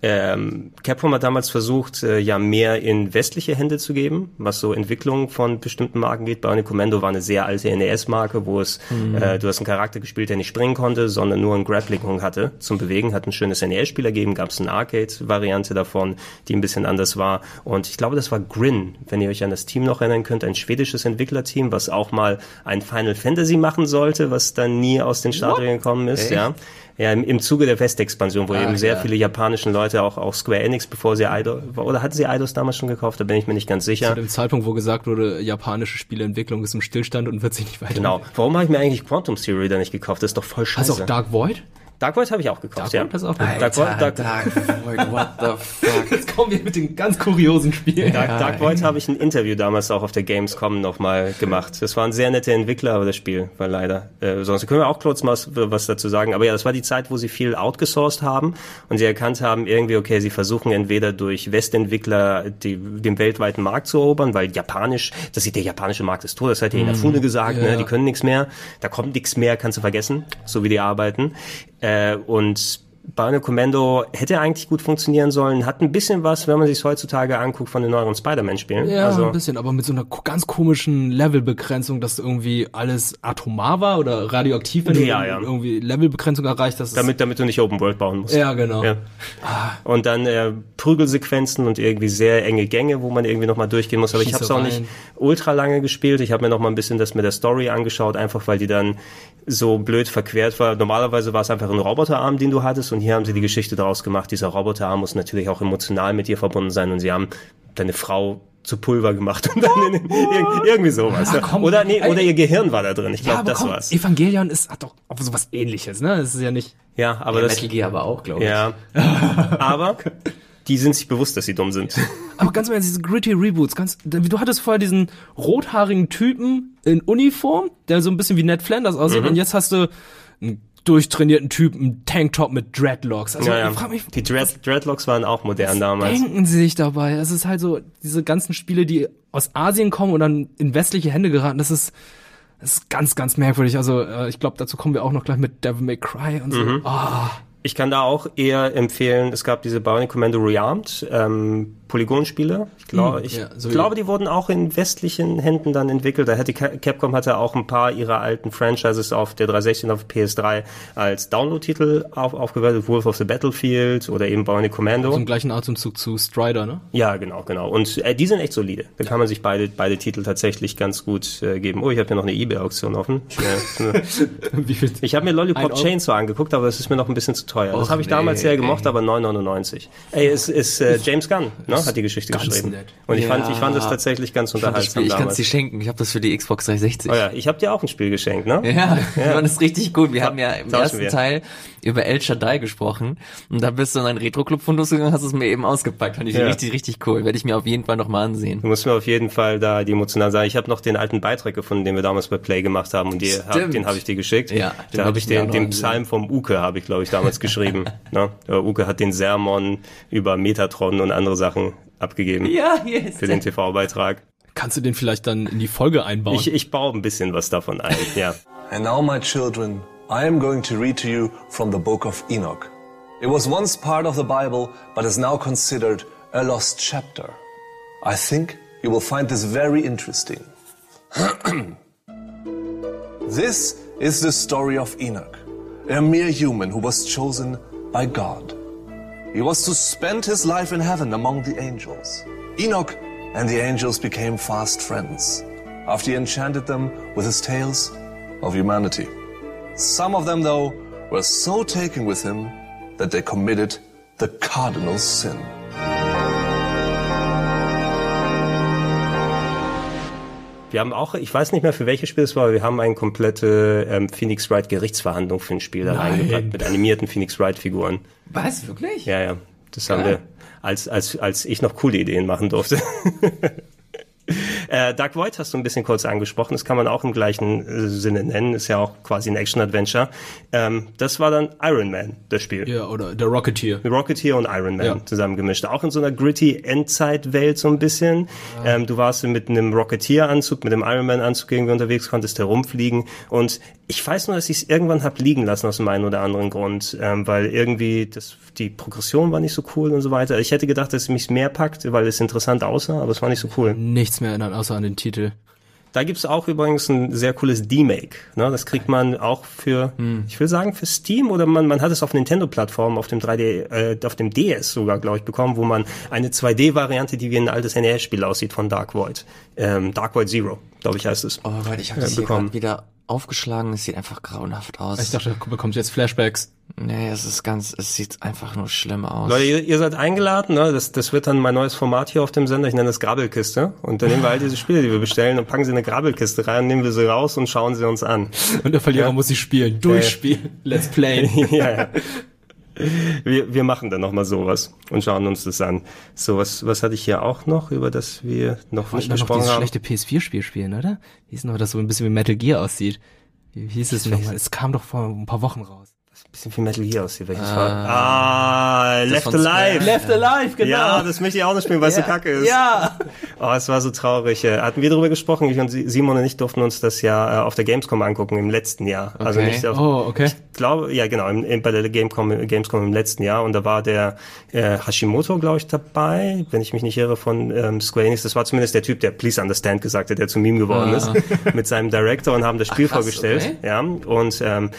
A: ähm, Capcom hat damals versucht, äh, ja mehr in westliche Hände zu geben, was so Entwicklung von bestimmten Marken geht. Bionic Commando war eine sehr alte NES-Marke, wo es, äh, du hast einen Charakter gespielt, der nicht springen konnte, sondern nur einen Grappling hatte zum Bewegen, hat ein schönes NES-Spiel ergeben, gab es eine Arcade-Variante davon, die ein bisschen anders war. Und ich glaube, das war Grin, wenn ihr euch an das Team noch erinnern könnt, ein schwedisches Entwicklerteam, was auch mal ein Final Fantasy machen sollte, was dann nie aus den Stadien gekommen ist, ja. Ja, im, im Zuge der Westexpansion, wo
B: Ah,
A: eben sehr
B: ja.
A: viele japanischen Leute, auch, auch Square Enix, bevor sie Eidos, oder hatten sie Eidos damals schon gekauft, da bin ich mir nicht ganz sicher.
C: Zu dem Zeitpunkt, wo gesagt wurde, japanische Spieleentwicklung ist im Stillstand und wird sich nicht weiter.
A: Genau. Warum habe ich mir eigentlich Quantum Theory da nicht gekauft? Das ist doch voll scheiße.
C: Hast du auch Dark Void?
A: Dark Void habe ich auch gekauft,
C: Dark
A: ja.
C: Void du auch
A: Dark. Void, Dark,
B: Dark Void, what the <laughs> fuck?
C: Jetzt kommen wir mit den ganz kuriosen Spielen.
A: Dark, Dark Void habe ich ein Interview damals auch auf der Gamescom nochmal gemacht. Das waren sehr nette Entwickler, aber das Spiel war leider. Äh, sonst können wir auch kurz mal was, dazu sagen. Aber ja, das war die Zeit, wo sie viel outgesourced haben und sie erkannt haben, irgendwie, okay, sie versuchen entweder durch Westentwickler die, den weltweiten Markt zu erobern, weil japanisch, das sieht der japanische Markt ist tot, das hat ja Inafune gesagt,
C: Ja.
A: ne, die können nichts mehr, da kommt nichts mehr, kannst du vergessen, so wie die arbeiten. Äh, und Bionic Commando hätte eigentlich gut funktionieren sollen, hat ein bisschen was, wenn man sich heutzutage anguckt von den neueren Spider-Man-Spielen.
C: Ja,
A: also,
C: ein bisschen, aber mit so einer ganz komischen Levelbegrenzung, dass irgendwie alles atomar war oder radioaktiv, wenn
A: Ja,
C: du
A: ja.
C: irgendwie Levelbegrenzung erreicht hast.
A: damit, damit du nicht Open World bauen musst.
C: ja, genau.
A: Ja. Und dann äh, Prügelsequenzen und irgendwie sehr enge Gänge, wo man irgendwie nochmal durchgehen muss. Aber ich habe es auch nicht ultra lange gespielt. Ich habe mir noch mal ein bisschen das mit der Story angeschaut, einfach weil die dann so blöd verquert war. Normalerweise war es einfach ein Roboterarm, den du hattest und hier haben sie die Geschichte daraus gemacht. Dieser Roboterarm muss natürlich auch emotional mit dir verbunden sein und sie haben deine Frau zu Pulver gemacht und dann in, ir- irgendwie sowas.
C: Ja, komm.
A: oder nee,
C: Ey.
A: oder ihr Gehirn war da drin. Ich
C: Ja,
A: glaube,
C: aber
A: das
C: komm,
A: war's.
C: Evangelion ist, hat doch auch sowas ähnliches, ne? Das ist ja nicht.
A: Ja, aber
B: Ja,
A: das
B: Metal Gear aber auch, glaube ich.
A: ja. <laughs> aber die sind sich bewusst, dass sie dumm sind. <laughs>
C: Aber ganz im Ernst, diese gritty Reboots, ganz, du hattest vorher diesen rothaarigen Typen in Uniform, der so ein bisschen wie Ned Flanders aussieht,
A: Mhm.
C: und jetzt hast du einen durchtrainierten Typen, Tanktop mit Dreadlocks. Also
A: Ja,
C: ich frag mich,
A: Die Dread Dreadlocks waren auch modern damals.
C: denken sie sich dabei? Das ist halt so, diese ganzen Spiele, die aus Asien kommen und dann in westliche Hände geraten, das ist, das ist ganz, ganz merkwürdig. Also äh, ich glaube, dazu kommen wir auch noch gleich mit Devil May Cry und so.
A: Mhm.
C: Ah,
A: Ich kann da auch eher empfehlen, es gab diese Bionic Commando Rearmed, ähm, Polygonspiele. Ich, glaube,
C: Hm,
A: ich
C: ja, so
A: glaube, die wurden auch in westlichen Händen dann entwickelt. Da hätte Ca- Capcom hatte auch ein paar ihrer alten Franchises auf der 360 und auf PS3 als Download-Titel auf, aufgewertet. Wolf of the Battlefield oder eben Bionic Commando.
C: so im gleichen Atemzug zu Strider, ne?
A: Ja, genau, genau. Und äh, die sind echt solide. Da kann man sich beide, beide Titel tatsächlich ganz gut äh, geben. Oh, ich habe hier noch eine Ebay-Auktion offen. Ja? <laughs> Ich habe mir Lollipop? Chainsaw angeguckt, aber es ist mir noch ein bisschen zu teuer. das
B: Och,
A: habe ich damals
B: nee,
A: sehr gemocht,
B: ey.
A: aber 9,99. Ey, es ist äh, James Gunn, ne, hat die Geschichte geschrieben.
C: nett.
A: Und ich
B: Ja.
A: fand, ich fand es tatsächlich ganz
B: Ich,
A: unterhaltsam
B: ich kann es dir schenken. Ich habe das für die Xbox 360.
A: Oh ja, ich habe dir auch ein Spiel geschenkt, ne?
B: Ja, ja. <laughs> das ist richtig gut. Wir haben ja im ersten
A: wir.
B: Teil über El Shaddai gesprochen und da bist du in einen Retro-Club von gegangen, hast es mir eben ausgepackt. Fand ich
A: Ja.
B: richtig, richtig cool. Werde ich mir auf jeden Fall nochmal ansehen.
A: Du musst mir auf jeden Fall da die emotional sagen. Ich habe noch den alten Beitrag gefunden, den wir damals bei Play gemacht haben und die, hab, den habe ich dir geschickt.
B: Ja,
A: da habe
B: ich
A: den, den. Psalm vom Uke habe ich glaube ich damals geschrieben. <laughs> ne? Uke hat den Sermon über Metatron und andere Sachen abgegeben
B: Ja, yes.
A: für den TV-Beitrag.
C: Kannst du den vielleicht dann in die Folge einbauen?
A: Ich, ich baue ein bisschen was davon ein, ja.
D: And now, my children, I am going to read to you from the book of Enoch. It was once part of the Bible, but is now considered a lost chapter. I think you will find this very interesting. <clears throat> this is the story of Enoch, a mere human who was chosen by God. He was to spend his life in heaven among the angels. Enoch and the angels became fast friends after he enchanted them with his tales of humanity. Some of them, though, were so taken with him that they committed the cardinal sin.
A: Wir haben auch, ich weiß nicht mehr für welches Spiel es war, aber wir haben eine komplette ähm, Phoenix Wright Gerichtsverhandlung für ein Spiel da
C: Nein.
A: reingepackt mit animierten Phoenix Wright Figuren.
B: Was, wirklich?
A: Ja, ja. Das haben wir, als, als, als ich noch coole Ideen machen durfte. <laughs> äh, Dark Void hast du ein bisschen kurz angesprochen. Das kann man auch im gleichen äh, Sinne nennen. Ist ja auch quasi ein Action-Adventure. Ähm, das war dann Iron Man, das Spiel.
C: ja, oder der Rocketeer.
A: Rocketeer und Iron Man
C: Ja.
A: zusammengemischt. Auch in so einer gritty Endzeit-Welt so ein bisschen. Ähm, du warst mit einem Rocketeer-Anzug, mit einem Iron Man-Anzug irgendwie unterwegs, konntest herumfliegen. Und ich weiß nur, dass ich es irgendwann hab liegen lassen aus dem einen oder anderen Grund, ähm, weil irgendwie das, die Progression war nicht so cool und so weiter. Ich hätte gedacht, dass es mich mehr packt, weil es interessant aussah, aber es war nicht so cool.
C: Nichts mehr erinnern, außer an den Titel.
A: Da gibt's auch übrigens ein sehr cooles D-Make. Ne? Das kriegt man auch für, ich will sagen, für Steam oder man, man hat es auf Nintendo-Plattformen, auf dem 3D, äh, auf dem DS sogar, glaube ich, bekommen, wo man eine 2D-Variante, die wie ein altes NES-Spiel aussieht, von Dark Void. Ähm, Dark Void Zero, glaube ich, heißt es.
B: Oh Gott, ich habe
A: Ja,
B: das hier gerade wieder aufgeschlagen. Es sieht einfach grauenhaft aus.
C: Ich dachte, du bekommst jetzt Flashbacks.
B: nee, es ist ganz, es sieht einfach nur schlimm aus.
A: Leute, ihr, ihr seid eingeladen, ne? das, das wird dann mein neues Format hier auf dem Sender, ich nenne das Grabelkiste. Und dann nehmen wir all diese Spiele, die wir bestellen und packen sie in eine Grabelkiste rein, nehmen wir sie raus und schauen sie uns an.
C: Und der Verlierer muss sie spielen. Durchspielen. Let's play. <laughs>
A: ja, ja. <laughs> Wir, wir machen dann noch mal sowas und schauen uns das an. So, was, was hatte ich hier auch noch, über das wir noch nicht
C: doch noch
A: gesprochen
C: dieses
A: haben?
C: schlechte PS4-Spiel spielen, oder? Wie hieß noch, das so ein bisschen wie Metal Gear aussieht? Wie hieß es nochmal? Es kam doch vor ein paar Wochen raus.
A: Bisschen wie Metal Gear aussieht. Welches war? Ah, Left Alive.
B: Square.
C: Left Alive, genau.
A: Ja, das möchte ich auch noch spielen, weil es so kacke ist.
C: Ja.
A: Oh, es war so traurig. Äh, Hatten wir darüber gesprochen? Ich und Simon und ich durften uns das ja äh, auf der Gamescom angucken im letzten Jahr. Also
B: Okay.
A: nicht auf,
C: Oh, okay.
A: ich glaube, ja genau, im, im, bei der Gamescom, Gamescom im letzten Jahr. Und da war der äh, Hashimoto, glaube ich, dabei, wenn ich mich nicht irre, von ähm, Square Enix. Das war zumindest der Typ, der Please Understand gesagt hat, der zu Meme geworden ist, <laughs> mit seinem Director und haben das Spiel
B: Ah. krass,
A: vorgestellt.
B: okay.
A: Ja, und ähm,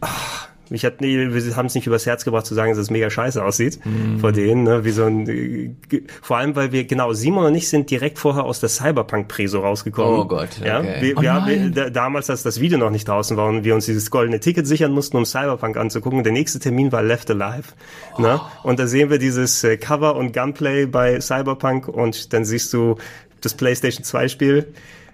A: ach, mich hat, nee, wir haben es nicht übers Herz gebracht zu sagen, dass es mega scheiße aussieht
B: Mhm.
A: vor denen, ne? wie so ein, äh, vor allem, weil wir, genau, Simon und ich sind direkt vorher aus der Cyberpunk-Preso rausgekommen.
B: Oh Gott,
A: Ja,
B: okay.
A: wir,
C: Oh
A: wir haben,
C: nein.
A: da, damals, als das Video noch nicht draußen war und wir uns dieses goldene Ticket sichern mussten, um Cyberpunk anzugucken. Der nächste Termin war Left Alive. Ne? Und da sehen wir dieses äh, Cover und Gunplay bei Cyberpunk und dann siehst du das PlayStation 2 Spiel.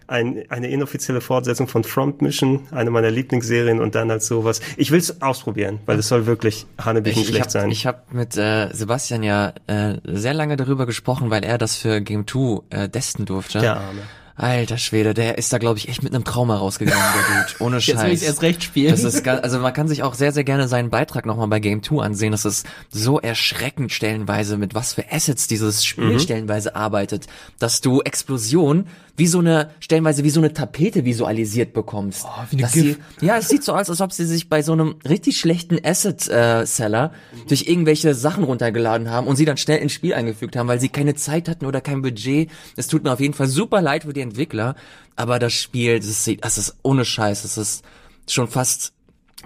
A: Ein, eine inoffizielle Fortsetzung von Front Mission, eine meiner Lieblingsserien und dann als sowas. Ich will es ausprobieren, weil es soll wirklich hanebüchen schlecht
B: habe
A: sein.
B: ich hab mit äh, Sebastian ja äh, sehr lange darüber gesprochen, weil er das für Game 2 äh, testen durfte.
A: Der Arme.
B: Alter Schwede, der ist da glaube ich echt mit einem Trauma rausgegangen, der Dude. <laughs> Ohne Scheiß.
C: Jetzt will ich erst recht spielen.
B: Das ist ganz, also man kann sich auch sehr, sehr gerne seinen Beitrag nochmal bei Game 2 ansehen. Das ist so erschreckend stellenweise, mit was für Assets dieses Spiel
A: Mhm.
B: stellenweise arbeitet, dass du Explosion wie so eine, stellenweise wie so eine Tapete visualisiert bekommst.
C: Oh, wie eine
B: Dass sie, ja, es sieht so aus, als ob sie sich bei so einem richtig schlechten Asset-Seller durch irgendwelche Sachen runtergeladen haben und sie dann schnell ins Spiel eingefügt haben, weil sie keine Zeit hatten oder kein Budget. Es tut mir auf jeden Fall super leid für die Entwickler, aber das Spiel, das sieht, das ist ohne Scheiß, das ist schon fast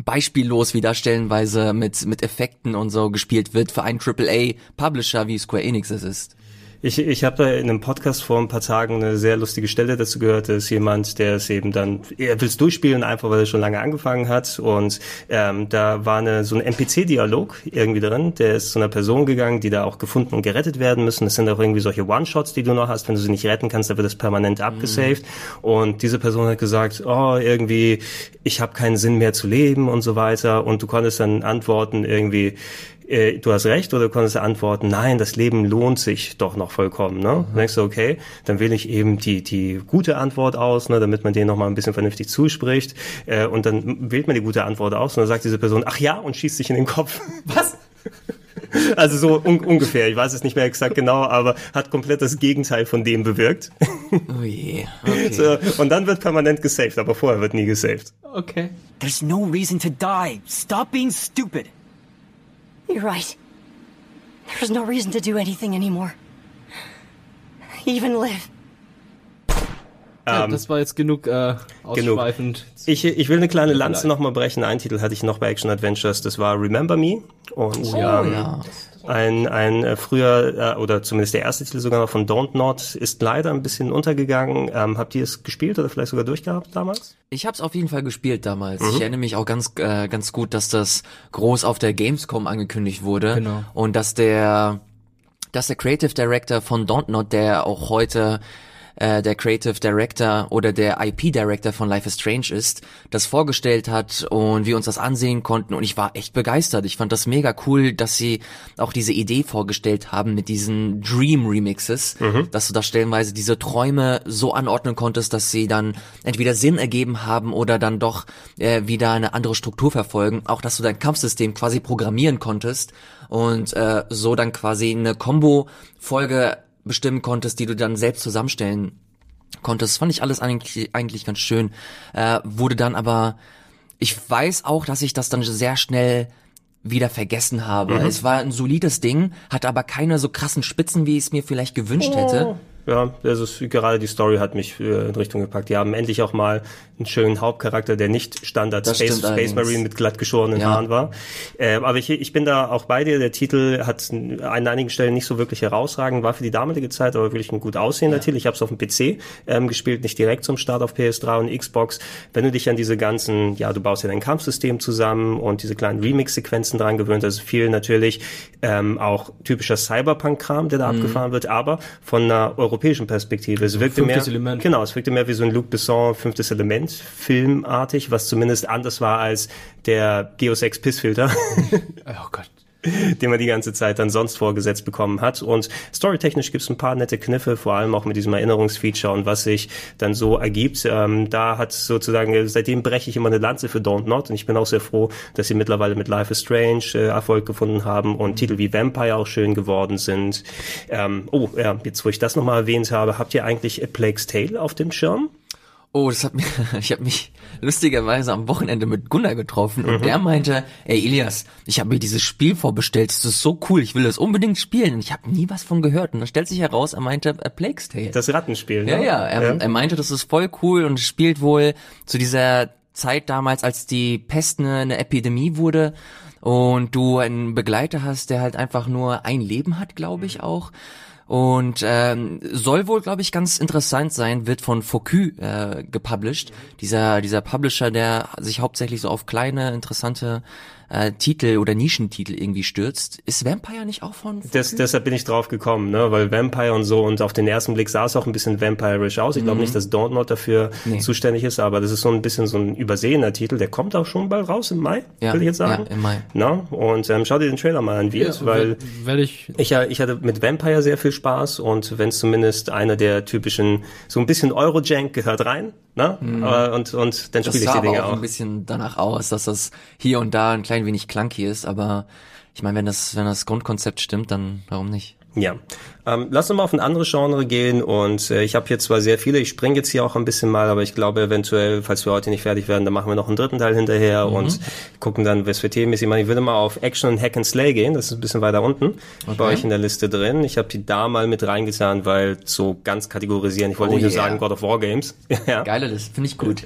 B: beispiellos, wie da stellenweise mit, mit Effekten und so gespielt wird für einen AAA-Publisher, wie Square Enix es ist.
A: Ich, ich habe da in einem Podcast vor ein paar Tagen eine sehr lustige Stelle dazu gehört. Da ist jemand, der es eben dann, er will es durchspielen, einfach weil er schon lange angefangen hat. Und ähm, da war eine, so ein NPC-Dialog irgendwie drin. Der ist zu einer Person gegangen, die da auch gefunden und gerettet werden müssen. Das sind auch irgendwie solche One-Shots, die du noch hast. Wenn du sie nicht retten kannst, dann wird das permanent abgesaved. Und diese Person hat gesagt, oh, irgendwie, ich habe keinen Sinn mehr zu leben und so weiter. Und du konntest dann antworten irgendwie, äh, du hast recht, oder du konntest antworten, nein, das Leben lohnt sich doch noch vollkommen. Ne? Dann denkst du, okay, dann wähle ich eben die, die gute Antwort aus, ne, damit man denen noch mal ein bisschen vernünftig zuspricht. Äh, und dann wählt man die gute Antwort aus und dann sagt diese Person, ach ja, und schießt sich in den Kopf. <laughs>
C: Was? <laughs>
A: Also so un ungefähr, ich weiß es nicht mehr exakt genau, aber hat komplett das Gegenteil von dem bewirkt. <laughs>
B: Oh je. Okay.
A: So, und dann wird permanent gesaved, aber vorher wird nie gesaved.
C: Okay.
E: There's no reason to die. Stop being stupid.
F: You're right. There's no reason to do anything anymore. Even live.
C: Ja, das war jetzt genug äh, ausschweifend.
A: Ich, ich will eine kleine
C: Ja,
A: Lanze nochmal brechen. Einen Titel hatte ich noch bei Action Adventures, das war Remember Me. Und ähm,
B: ja.
A: ein, ein äh, früher, äh, oder zumindest der erste Titel sogar noch von Don't Not, ist leider ein bisschen untergegangen. Ähm, habt ihr es gespielt oder vielleicht sogar durchgehabt damals?
B: Ich habe es auf jeden Fall gespielt damals.
A: Mhm.
B: Ich erinnere mich auch ganz äh, ganz gut, dass das groß auf der Gamescom angekündigt wurde
C: Genau.
B: und dass der dass der Creative Director von Dontnod, der auch heute äh, der Creative Director oder der IP Director von Life is Strange ist, das vorgestellt hat und wir uns das ansehen konnten und ich war echt begeistert. Ich fand das mega cool, dass sie auch diese Idee vorgestellt haben mit diesen Dream Remixes, dass du da stellenweise diese Träume so anordnen konntest, dass sie dann entweder Sinn ergeben haben oder dann doch äh, wieder eine andere Struktur verfolgen. Auch dass du dein Kampfsystem quasi programmieren konntest und äh, so dann quasi eine Combo-Folge bestimmen konntest, die du dann selbst zusammenstellen konntest. Das fand ich alles eigentlich, eigentlich ganz schön. Äh, wurde dann aber, ich weiß auch, dass ich das dann sehr schnell wieder vergessen habe. Es war ein solides Ding, hatte aber keine so krassen Spitzen, wie ich es mir vielleicht gewünscht hätte.
A: Ja, also gerade die Story hat mich äh, in Richtung gepackt. Die haben endlich auch mal einen schönen Hauptcharakter, der nicht Standard
B: Das
A: Space, Space. Marine mit glatt geschorenen
B: Ja.
A: Haaren war. Ähm, aber ich, ich bin da auch bei dir. Der Titel hat an einigen Stellen nicht so wirklich herausragend, war für die damalige Zeit aber wirklich ein gut aussehender Titel. Ich habe es auf dem PC ähm, gespielt, nicht direkt zum Start auf PS3 und Xbox. Wenn du dich an diese ganzen, ja, du baust ja dein Kampfsystem zusammen und diese kleinen Remix-Sequenzen dran gewöhnt, ist viel natürlich ähm, auch typischer Cyberpunk-Kram, der da
B: Mhm.
A: abgefahren wird, aber von einer europäischen Perspektive. Es wirkte mehr,
C: Fünftes Element.
A: genau, es wirkte mehr wie so ein Luc Besson fünftes Element filmartig, was zumindest anders war als der Geos X Pissfilter. <laughs>
C: Oh Gott. <laughs>
A: den man die ganze Zeit dann sonst vorgesetzt bekommen hat. Und storytechnisch gibt's ein paar nette Kniffe, vor allem auch mit diesem Erinnerungsfeature und was sich dann so ergibt. Ähm, da hat sozusagen, seitdem breche ich immer eine Lanze für Don't Not und ich bin auch sehr froh, dass sie mittlerweile mit Life is Strange äh, Erfolg gefunden haben und Titel wie Vampire auch schön geworden sind. Ähm, oh, ja, jetzt wo ich das nochmal erwähnt habe, habt ihr eigentlich A Plague's Tale auf dem Schirm?
B: Oh, das hat mir, <laughs> ich habe mich lustigerweise am Wochenende mit Gunnar getroffen und der meinte, ey Elias, ich habe mir dieses Spiel vorbestellt, das ist so cool, ich will das unbedingt spielen und ich habe nie was von gehört und dann stellt sich heraus, er meinte A Plague's Tale.
A: Das Rattenspiel, ne?
B: Ja, ja, er, er meinte, das ist voll cool und es spielt wohl zu dieser Zeit damals, als die Pest eine, eine Epidemie wurde und du einen Begleiter hast, der halt einfach nur ein Leben hat, glaube ich auch. Und ähm, soll wohl, glaube ich, ganz interessant sein, wird von Focus äh, gepublished. Dieser, dieser Publisher, der sich hauptsächlich so auf kleine, interessante äh, Titel oder Nischentitel irgendwie stürzt. Ist Vampire nicht auch von?
A: Das, deshalb bin ich drauf gekommen, ne? weil Vampire und so und auf den ersten Blick sah es auch ein bisschen vampirisch aus. Ich glaube nicht, dass Don't Not dafür
B: Mhm. Nee.
A: zuständig ist, aber das ist so ein bisschen so ein übersehener Titel. Der kommt auch schon bald raus im Mai,
B: Ja,
A: würde ich jetzt sagen.
B: ja, im Mai.
A: Na? Und ähm, schau dir den Trailer mal an, Wirt, weil
C: werde ich
A: ich, ja- ich hatte mit Vampire sehr viel Spaß und wenn es zumindest einer der typischen, so ein bisschen Eurojank gehört rein, ne? Aber- Und, und dann
B: Mhm.
A: Spiele ich die Dinge
B: auch
A: auch.
B: ein bisschen danach aus, dass das hier und da ein klein wenig clunky ist, aber ich meine, wenn das, wenn das Grundkonzept stimmt, dann warum nicht?
A: Ja. Ähm, lass uns mal auf ein anderes Genre gehen und äh, ich habe hier zwar sehr viele, ich springe jetzt hier auch ein bisschen mal, aber ich glaube eventuell, falls wir heute nicht fertig werden, dann machen wir noch einen dritten Teil hinterher und gucken dann, was für Themenmäßig machen. Ich würde mal auf Action und Hack and Slay gehen, das ist ein bisschen weiter unten bei euch in der Liste drin. Ich habe die da mal mit reingetan, weil so ganz kategorisieren, ich wollte
B: Oh
A: nicht nur
B: yeah.
A: sagen God of War Games. <laughs> ja
B: Geile Liste, finde ich gut.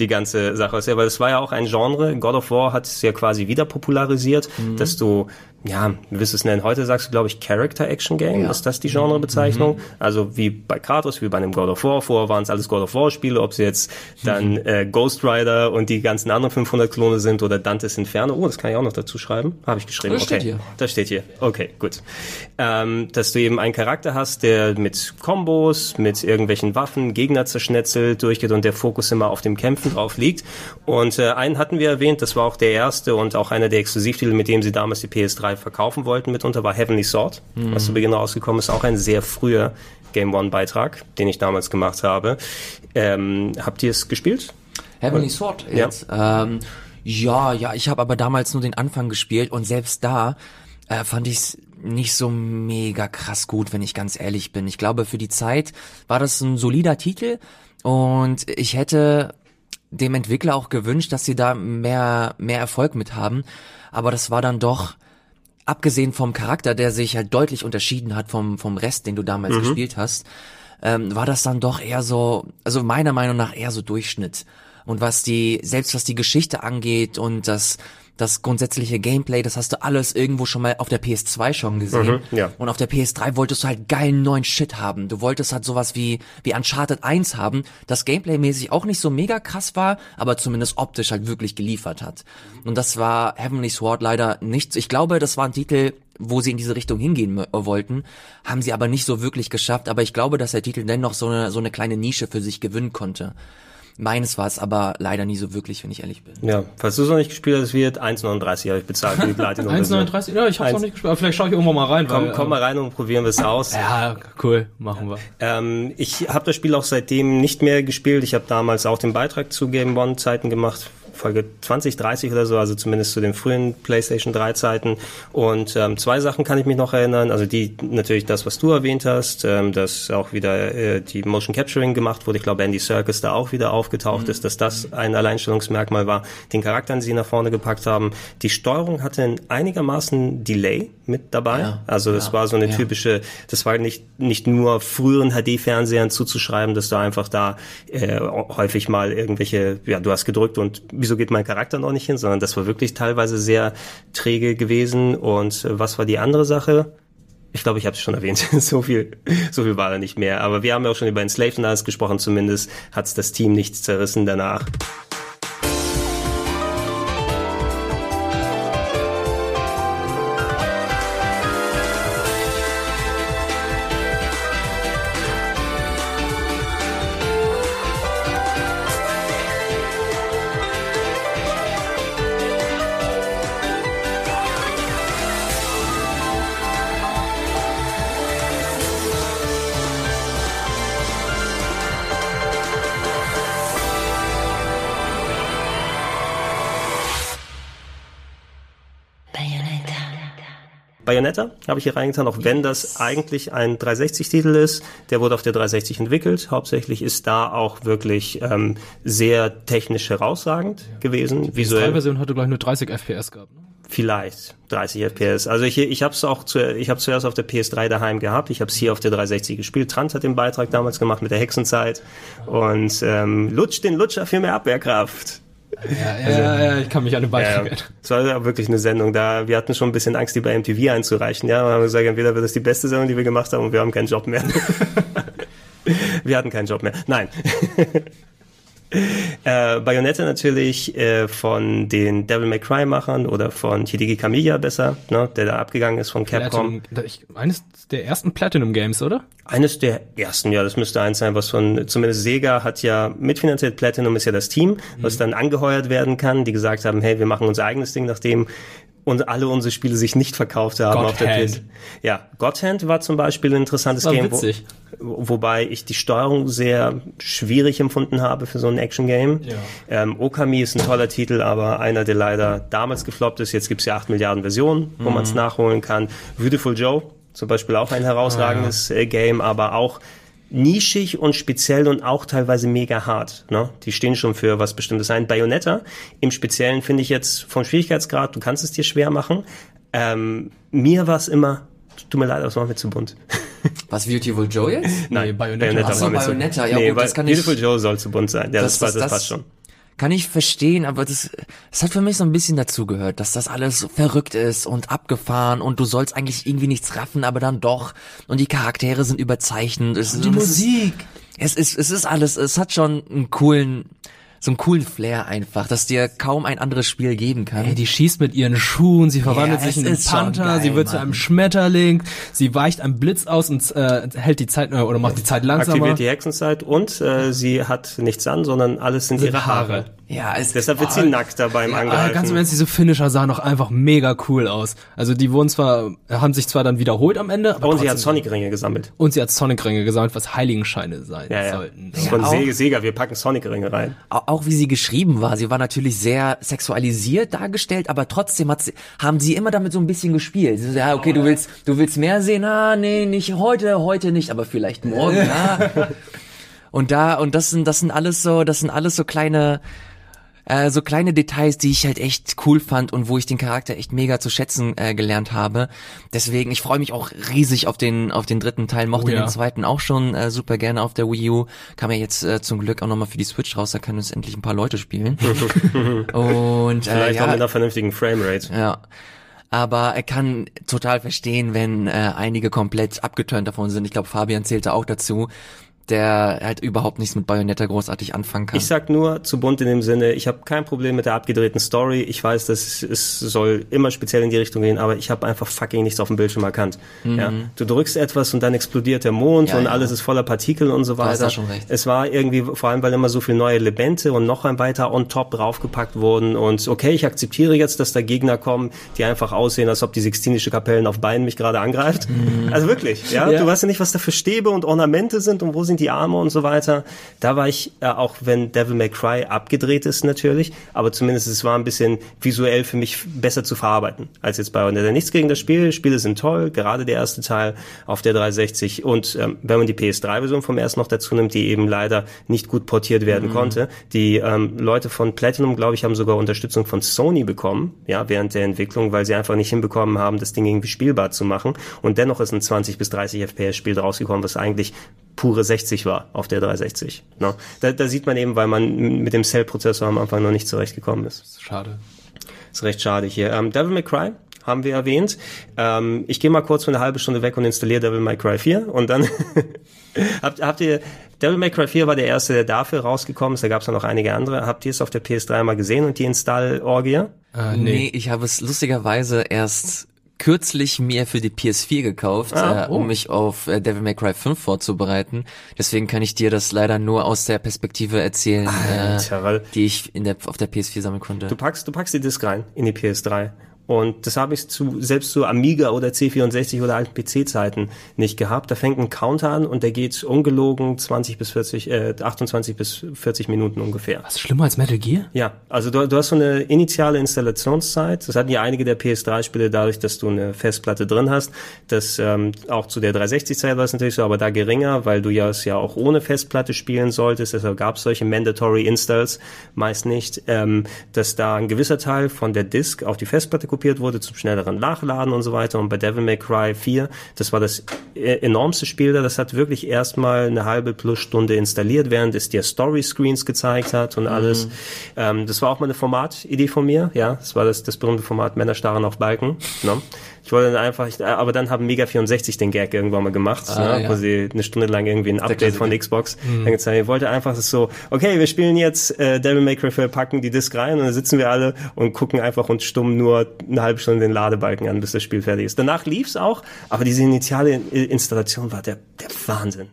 A: die ganze Sache ist ja, weil es war ja auch ein Genre. God of War hat es ja quasi wieder popularisiert,
B: Mhm.
A: dass du, ja, wie wirst du es nennen? Heute sagst du, glaube ich, Character Action Game.
B: Ja.
A: Ist das die Genrebezeichnung? Also wie bei Kratos, wie bei einem God of War. Vorher waren es alles God of War Spiele, ob sie jetzt dann äh, Ghost Rider und die ganzen anderen 500 Klone sind oder Dantes Inferno. Oh, das kann ich auch noch dazu schreiben. Habe ich geschrieben.
B: Das
A: okay.
B: steht hier.
A: Das steht hier. Okay, gut. Ähm, dass du eben einen Charakter hast, der mit Kombos, mit irgendwelchen Waffen Gegner zerschnetzelt, durchgeht und der Fokus immer auf dem Kämpfen drauf liegt. Und äh, einen hatten wir erwähnt, das war auch der erste und auch einer der Exklusivtitel, mit dem sie damals die PS3 verkaufen wollten mitunter, war Heavenly Sword, was zu Beginn rausgekommen ist. Auch ein sehr früher Game One-Beitrag, den ich damals gemacht habe. Ähm, habt ihr es gespielt?
B: Heavenly Sword
A: Ja.
B: jetzt. Ähm, ja, ja, ich habe aber damals nur den Anfang gespielt und selbst da äh, fand ich es nicht so mega krass gut, wenn ich ganz ehrlich bin. Ich glaube, für die Zeit war das ein solider Titel und ich hätte dem Entwickler auch gewünscht, dass sie da mehr, mehr Erfolg mit haben. Aber das war dann doch, abgesehen vom Charakter, der sich halt deutlich unterschieden hat vom, vom Rest, den du damals gespielt hast, ähm, war das dann doch eher so, also meiner Meinung nach eher so Durchschnitt. Und was die, selbst was die Geschichte angeht und das, das grundsätzliche Gameplay, das hast du alles irgendwo schon mal auf der PS2 schon gesehen.
A: Mhm, ja.
B: Und auf der PS3 wolltest du halt geilen neuen Shit haben. Du wolltest halt sowas wie, wie Uncharted 1 haben, das Gameplaymäßig auch nicht so mega krass war, aber zumindest optisch halt wirklich geliefert hat. Und das war Heavenly Sword leider nicht. Ich glaube, das war ein Titel, wo sie in diese Richtung hingehen wollten, haben sie aber nicht so wirklich geschafft. Aber ich glaube, dass der Titel dennoch so eine, so eine kleine Nische für sich gewinnen konnte. Meines war es aber leider nie so wirklich, wenn ich ehrlich bin.
A: Ja, falls du es noch nicht gespielt hast, wird 1,39 habe ich bezahlt für die Platinum.
C: 1,39? <laughs> Ja, ich hab's
A: Eins.
C: noch nicht gespielt, aber vielleicht schaue ich irgendwann mal rein.
A: Komm,
C: weil,
A: komm mal rein und probieren wir es aus.
C: Ja, cool, machen wir.
A: Ähm, ich habe das Spiel auch seitdem nicht mehr gespielt. Ich habe damals auch den Beitrag zu Game One Zeiten gemacht. Folge 20, 30 oder so, also zumindest zu den frühen PlayStation 3 Zeiten. Und ähm, zwei Sachen kann ich mich noch erinnern. Also die natürlich das, was du erwähnt hast, ähm, dass auch wieder äh, die Motion Capturing gemacht wurde. Ich glaube, Andy Serkis da auch wieder aufgetaucht ist, dass das ein Alleinstellungsmerkmal war. Den Charakter, den sie nach vorne gepackt haben. Die Steuerung hatte ein einigermaßen Delay mit dabei.
B: Ja,
A: also das
B: ja,
A: war so eine
B: ja.
A: typische, das war nicht nicht nur früheren HD-Fernsehern zuzuschreiben, dass du einfach da äh, häufig mal irgendwelche, ja, du hast gedrückt und wieso geht mein Charakter noch nicht hin, sondern das war wirklich teilweise sehr träge gewesen. Und äh, was war die andere Sache? Ich glaube, ich habe es schon erwähnt. <laughs> so viel, so viel war da nicht mehr. Aber wir haben ja auch schon über Enslaved und alles gesprochen. Zumindest hat es das Team nicht zerrissen danach. Bayonetta habe ich hier reingetan, auch wenn das eigentlich ein 360-Titel ist. Der wurde auf der 360 entwickelt. Hauptsächlich ist da auch wirklich ähm, sehr technisch herausragend gewesen.
C: Die
A: Visuell
C: Version hatte gleich nur 30 FPS gehabt. Ne?
A: vielleicht 30 FPS. Also ich, ich habe es auch zu, ich habe zuerst auf der PS3 daheim gehabt. Ich habe es hier auf der 360 gespielt. Trant hat den Beitrag damals gemacht mit der Hexenzeit und ähm, Lutsch den Lutscher für mehr Abwehrkraft.
C: Ja, ja, ja, ich kann mich an den Beitrag
A: Ja, es war wirklich eine Sendung, da wir hatten schon ein bisschen Angst, die bei MTV einzureichen. Ja, wir haben gesagt, entweder wird das die beste Sendung, die wir gemacht haben, und wir haben keinen Job mehr. <laughs> wir hatten keinen Job mehr. Nein. <laughs> Äh, Bayonetta natürlich äh, von den Devil May Cry Machern oder von Hideki Kamiya besser, ne, der da abgegangen ist von Capcom.
C: Platinum, ich, eines der ersten Platinum Games, oder?
A: Eines der ersten, ja, das müsste eins sein, was von, zumindest Sega hat ja mitfinanziert, Platinum ist ja das Team, was dann angeheuert werden kann, die gesagt haben, hey, wir machen unser eigenes Ding, nachdem und alle unsere Spiele sich nicht verkauft haben
C: God
A: auf der
C: Hand.
A: PS. Ja, God Hand war zum Beispiel ein interessantes Game. Wo, wobei ich die Steuerung sehr schwierig empfunden habe für so ein Action-Game.
C: Ja.
A: Ähm, Okami ist ein toller Titel, aber einer, der leider damals gefloppt ist. Jetzt gibt's ja 8 Milliarden Versionen, wo
C: Mhm.
A: man es nachholen kann. Beautiful Joe, zum Beispiel auch ein herausragendes äh, Game, aber auch nischig und speziell und auch teilweise mega hart. Ne? Die stehen schon für was Bestimmtes ein. Bayonetta im Speziellen finde ich jetzt vom Schwierigkeitsgrad, du kannst es dir schwer machen. Ähm, mir war es immer, tut mir leid, es war mir zu bunt. <laughs>
B: Was Beautiful Joe jetzt?
C: Nee, Bayonetta.
B: Ach so,
A: war mir zu-
B: Bayonetta, ja
A: nee,
B: gut, das kann ich-
A: Beautiful Joe soll zu bunt sein. Ja, das,
B: Das-
A: das, das,
B: das-
A: passt schon.
B: Kann ich verstehen, aber das, das hat für mich so ein bisschen dazugehört, dass das alles so verrückt ist und abgefahren und du sollst eigentlich irgendwie nichts raffen, aber dann doch. Und die Charaktere sind überzeichnet. Es,
C: Die Musik.
B: Ist, es ist, es ist alles, es hat schon einen coolen, so einen coolen Flair einfach, dass dir kaum ein anderes Spiel geben kann.
C: Ey, die schießt mit ihren Schuhen, sie verwandelt
B: Ja,
C: sich in einen Panther,
B: geil,
C: sie wird zu
B: Mann.
C: einem Schmetterling, sie weicht einem Blitz aus und äh, hält die Zeit äh, oder macht die Zeit langsamer.
A: Aktiviert die Hexenzeit und äh, sie hat nichts an, sondern alles sind, ihre Haare.
B: Ja, es,
A: Deshalb wird sie nackt da beim
C: Ah,
A: Angreifen.
C: ganz im Ernst, diese Finisher sahen noch einfach mega cool aus. Also die wurden zwar, haben sich zwar dann wiederholt am Ende, aber
A: und sie hat Sonic-Ringe gesammelt.
C: und sie hat Sonic-Ringe gesammelt, was Heiligenscheine sein
A: Ja, ja.
C: sollten.
A: Ist von
B: auch.
A: Se- Sega, wir packen Sonic-Ringe rein.
B: Au- auch wie sie geschrieben war, sie war natürlich sehr sexualisiert dargestellt, aber trotzdem hat sie, haben sie immer damit so ein bisschen gespielt. Sie so, ja, okay, du willst, du willst mehr sehen, ah, nee, nicht heute, heute nicht, aber vielleicht morgen, ja. <laughs> Und da, und das sind, das sind alles so, das sind alles so kleine, äh, so kleine Details, die ich halt echt cool fand und wo ich den Charakter echt mega zu schätzen äh, gelernt habe. Deswegen, ich freue mich auch riesig auf den auf den dritten Teil. Mochte
C: Oh ja.
B: den zweiten auch schon äh, super gerne auf der Wii U. Kam ja jetzt äh, zum Glück auch nochmal für die Switch raus. Da können uns endlich ein paar Leute spielen. <laughs> und äh,
A: Vielleicht auch
B: ja,
A: mit einer vernünftigen Framerate.
B: ja. Aber er kann total verstehen, wenn äh, einige komplett abgeturnt davon sind. Ich glaube, Fabian zählte auch dazu, der halt überhaupt nichts mit Bayonetta großartig anfangen kann.
A: Ich sag nur zu bunt in dem Sinne, ich habe kein Problem mit der abgedrehten Story. Ich weiß, dass es soll immer speziell in die Richtung gehen, aber ich habe einfach fucking nichts auf dem Bildschirm erkannt. Ja? Du drückst etwas und dann explodiert der Mond
B: Mhm. Ja,
A: und
B: ja.
A: alles ist voller Partikel und so
B: hast
A: weiter.
B: da schon recht.
A: Es war irgendwie, vor allem weil immer so viele neue Elemente und noch ein weiter on top draufgepackt wurden und okay, ich akzeptiere jetzt, dass da Gegner kommen, die einfach aussehen, als ob die Sixtinische Kapellen auf Beinen mich gerade angreift.
B: Mhm.
A: Also wirklich, ja?
C: Ja.
A: Du weißt ja nicht, was da für Stäbe und Ornamente sind und wo sind die Arme und so weiter. Da war ich, äh, auch wenn Devil May Cry abgedreht ist natürlich, aber zumindest es war ein bisschen visuell für mich besser zu verarbeiten als jetzt bei Bayonetta. Nichts gegen das Spiel, Spiele sind toll, gerade der erste Teil auf der 360 und ähm, wenn man die PS3-Version vom ersten noch dazu nimmt, die eben leider nicht gut portiert werden konnte. Die ähm, Leute von Platinum, glaube ich, haben sogar Unterstützung von Sony bekommen, ja, während der Entwicklung, weil sie einfach nicht hinbekommen haben, das Ding irgendwie spielbar zu machen und dennoch ist ein 20 bis 30 FPS Spiel rausgekommen, was eigentlich pure 60 war auf der 360. Ne? Da, da sieht man eben, weil man mit dem Cell-Prozessor am Anfang noch nicht zurechtgekommen ist.
C: Schade.
A: Ist recht schade hier. Ähm, Devil May Cry haben wir erwähnt. Ähm, ich gehe mal kurz für eine halbe Stunde weg und installiere Devil May Cry 4 und dann <laughs> habt, habt ihr Devil May Cry 4 war der erste, der dafür rausgekommen ist. Da gab es noch einige andere. Habt ihr es auf der PS3 mal gesehen und die Install-Orgie?
C: Äh,
B: Nee,
C: nee.
B: ich habe es lustigerweise erst kürzlich mir für die PS4 gekauft,
A: Ah,
B: äh, um mich auf äh, Devil May Cry 5 vorzubereiten. Deswegen kann ich dir das leider nur aus der Perspektive erzählen,
A: Alter,
B: äh, die ich in der, auf der PS4 sammeln konnte.
A: du packst, du packst die Disk rein in die PS3 Und das habe ich zu, selbst zu Amiga oder C64 oder alten PC-Zeiten nicht gehabt. Da fängt ein Counter an und der geht ungelogen 20 bis 40, äh, 28 bis 40 Minuten ungefähr.
C: Was schlimmer als Metal Gear?
A: Ja, also du, du hast so eine initiale Installationszeit. Das hatten ja einige der PS3-Spiele dadurch, dass du eine Festplatte drin hast. Das ähm, auch zu der 360-Zeit war es natürlich so, aber da geringer, weil du ja es ja auch ohne Festplatte spielen solltest. Deshalb gab es solche Mandatory Installs meist nicht, ähm, dass da ein gewisser Teil von der Disk auf die Festplatte kopiert wurde zum schnelleren Nachladen und so weiter. Und bei Devil May Cry 4, das war das e- enormste Spiel da. Das hat wirklich erstmal eine halbe plus Stunde installiert, während es dir Story Screens gezeigt hat und alles. Ähm, das war auch mal eine Formatidee von mir. Ja, das war das, das berühmte Format Männer starren auf Balken. Ne? Ich wollte dann einfach, ich, aber dann haben Mega 64 den Gag irgendwann mal gemacht,
B: Ah,
A: ne?
B: ja.
A: wo sie eine Stunde lang irgendwie ein Update von. Xbox dann gezeigt. Ich wollte einfach das so, okay, wir spielen jetzt äh, Devil May Cry 4, packen die Disc rein und dann sitzen wir alle und gucken einfach uns stumm nur eine halbe Stunde den Ladebalken an, bis das Spiel fertig ist. Danach lief's auch, aber diese initiale Installation war der, der Wahnsinn.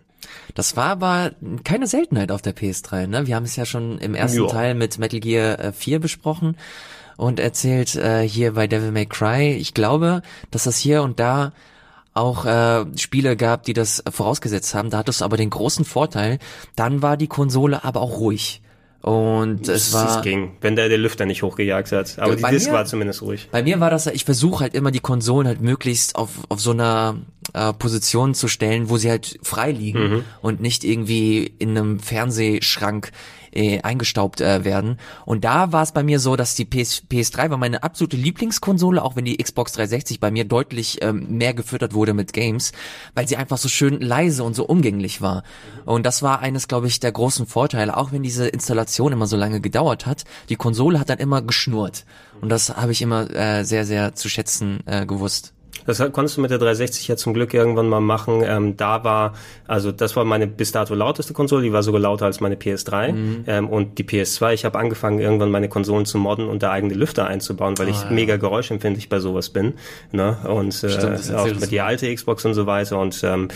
B: Das war aber keine Seltenheit auf der PS3, ne? Wir haben es ja schon im ersten
A: Ja.
B: Teil mit Metal Gear äh, 4 besprochen und erzählt äh, hier bei Devil May Cry. Ich glaube, dass das hier und da auch äh, Spiele gab, die das vorausgesetzt haben. Da hattest du aber den großen Vorteil, dann war die Konsole aber auch ruhig. Und es war
A: es ging, wenn der der Lüfter nicht hochgejagt hat. Aber die
B: bei
A: Disc
B: mir-
A: war zumindest ruhig.
B: Bei mir war das, ich versuche halt immer die Konsolen halt möglichst auf, auf so einer äh, Position zu stellen, wo sie halt frei liegen und nicht irgendwie in einem Fernsehschrank äh, eingestaubt äh, werden. Und da war es bei mir so, dass die PS, PS3 war meine absolute Lieblingskonsole, auch wenn die Xbox 360 bei mir deutlich ähm, mehr gefüttert wurde mit Games, weil sie einfach so schön leise und so umgänglich war. Und das war eines, glaube ich, der großen Vorteile, auch wenn diese Installation immer so lange gedauert hat. Die Konsole hat dann immer geschnurrt. Und das habe ich immer äh, sehr, sehr zu schätzen äh, gewusst.
A: Das hat- konntest du mit der 360 ja zum Glück irgendwann mal machen. Ähm, da war, also das war meine bis dato lauteste Konsole, die war sogar lauter als meine PS3 ähm, und die PS2. Ich habe angefangen, irgendwann meine Konsolen zu modden und da eigene Lüfter einzubauen, weil ich mega geräuschempfindlich bei sowas bin. Ne? Und äh,
B: Stimmt,
A: auch mit die alte Xbox und so weiter. Und ähm,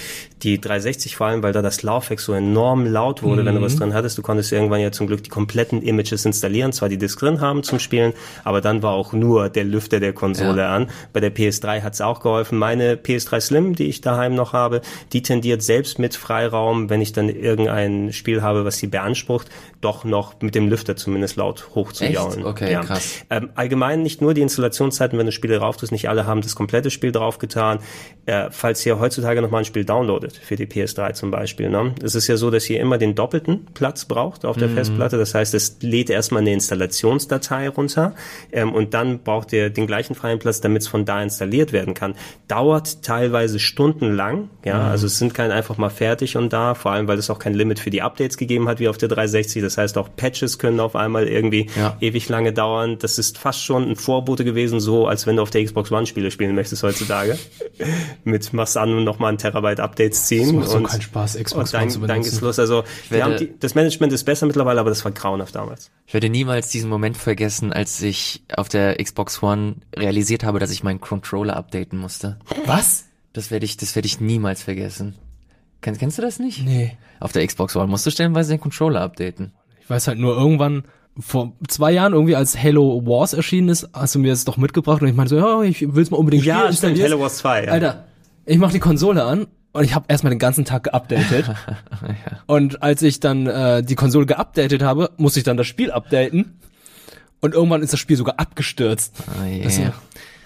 A: die 360 vor allem, weil da das Laufwerk so enorm laut wurde, wenn du was drin hattest. Du konntest irgendwann ja zum Glück die kompletten Images installieren, zwar die Disc drin haben zum Spielen, aber dann war auch nur der Lüfter der Konsole an. Bei der PS3 hat's auch geholfen. Meine PS3 Slim, die ich daheim noch habe, die tendiert selbst mit Freiraum, wenn ich dann irgendein Spiel habe, was sie beansprucht, doch noch mit dem Lüfter zumindest laut hochzujaulen.
B: Okay, krass.
A: Ähm, allgemein nicht nur die Installationszeiten, wenn du Spiele drauf tust, nicht alle haben das komplette Spiel draufgetan. Äh, falls ihr heutzutage nochmal ein Spiel downloadet, für die PS3 zum Beispiel, ne? es ist ja so, dass ihr immer den doppelten Platz braucht auf der
B: Mhm.
A: Festplatte. Das heißt, es lädt erstmal eine Installationsdatei runter ähm, und dann braucht ihr den gleichen freien Platz, damit es von da installiert werden kann. Dauert teilweise stundenlang, ja,
B: Mhm.
A: also es sind kein einfach mal fertig und da, vor allem weil es auch kein Limit für die Updates gegeben hat wie auf der 360. Das heißt, auch Patches können auf einmal irgendwie
B: Ja.
A: ewig lange dauern. Das ist fast schon ein Vorbote gewesen, so als wenn du auf der Xbox One Spiele spielen möchtest heutzutage. <laughs> Mit machst an und nochmal ein Terabyte Updates ziehen.
C: macht so
A: und,
C: keinen Spaß, Xbox
A: und dann,
C: One zu
A: dann geht's
C: benutzen.
A: los. Also
B: werde-
A: die, das Management ist besser mittlerweile, aber das war grauenhaft damals.
B: Ich werde niemals diesen Moment vergessen, als ich auf der Xbox One realisiert habe, dass ich meinen Controller updaten musste.
C: Was?
B: Das werde ich, das werde ich niemals vergessen. Kennst, kennst du das nicht?
C: Nee.
B: Auf der Xbox One musst du stellenweise den Controller updaten.
C: Ich weiß halt nur irgendwann vor zwei Jahren irgendwie als Halo Wars erschienen ist, hast du mir das doch mitgebracht und ich meinte so, ja, ich will's mal unbedingt spielen. installier's.
A: Hello Wars 2. Ja.
C: Alter, ich mach die Konsole an und ich habe erstmal den ganzen Tag geupdatet. <laughs> Und als ich dann äh, die Konsole geupdatet habe, musste ich dann das Spiel updaten. Und irgendwann ist das Spiel sogar abgestürzt.
B: Ah, yeah.
A: Se-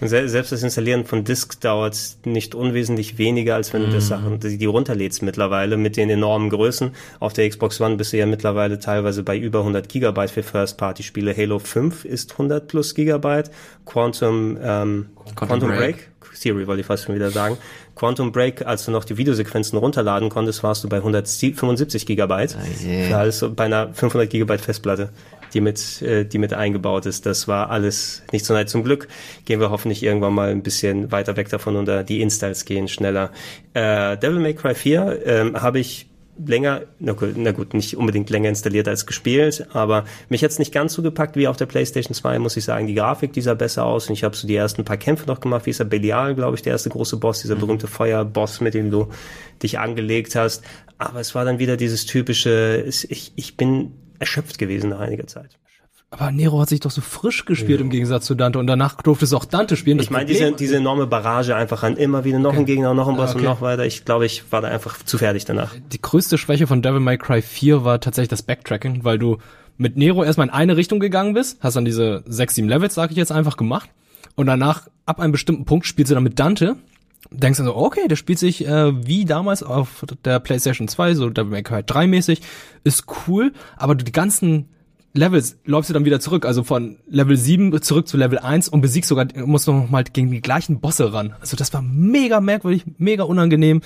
A: Selbst das Installieren von Disk dauert nicht unwesentlich weniger, als wenn du das Sachen, die, die runterlädst mittlerweile mit den enormen Größen. Auf der Xbox One bist du ja mittlerweile teilweise bei über 100 Gigabyte für First-Party-Spiele. Halo 5 ist 100 plus Gigabyte. Quantum, ähm, Quantum,
B: Break.
A: Break. Theory wollte ich fast schon wieder sagen. Quantum Break, als du noch die Videosequenzen runterladen konntest, warst du bei 175 Gigabyte.
B: je.
A: Für alles so bei einer 500 Gigabyte Festplatte, die mit, äh, die mit eingebaut ist. Das war alles nicht so leid. Zum Glück gehen wir hoffentlich irgendwann mal ein bisschen weiter weg davon und äh, die Installs gehen schneller. Äh, Devil May Cry 4 ähm, habe ich länger, na gut, na gut, nicht unbedingt länger installiert als gespielt, aber mich hat's nicht ganz so gepackt wie auf der PlayStation 2, muss ich sagen. Die Grafik, die sah besser aus und ich habe so die ersten paar Kämpfe noch gemacht. Wie ist der Belial, glaube ich, der erste große Boss, dieser berühmte Feuerboss, mit dem du dich angelegt hast. Aber es war dann wieder dieses typische, es, ich, ich bin erschöpft gewesen nach einiger Zeit.
C: Aber Nero hat sich doch so frisch gespielt im Gegensatz zu Dante und danach durfte es auch Dante spielen. Das
A: Ich meine, diese, diese enorme Barrage einfach an immer wieder noch ein Gegner, noch ein Boss
C: Ah, okay.
A: und noch weiter. Ich glaube, ich war da einfach zu fertig danach.
C: die größte Schwäche von Devil May Cry 4 war tatsächlich das Backtracking, weil du mit Nero erstmal in eine Richtung gegangen bist, hast dann diese sechs, sieben Levels, sag ich jetzt einfach, gemacht und danach ab einem bestimmten Punkt spielst du dann mit Dante, denkst dann so, okay, der spielt sich äh, wie damals auf der PlayStation 2, so Devil May Cry 3 mäßig, ist cool, aber du die ganzen Levels läufst du dann wieder zurück, also von Level 7 zurück zu Level 1 und besiegst sogar, musst noch mal gegen die gleichen Bosse ran. Also das war mega merkwürdig, mega unangenehm.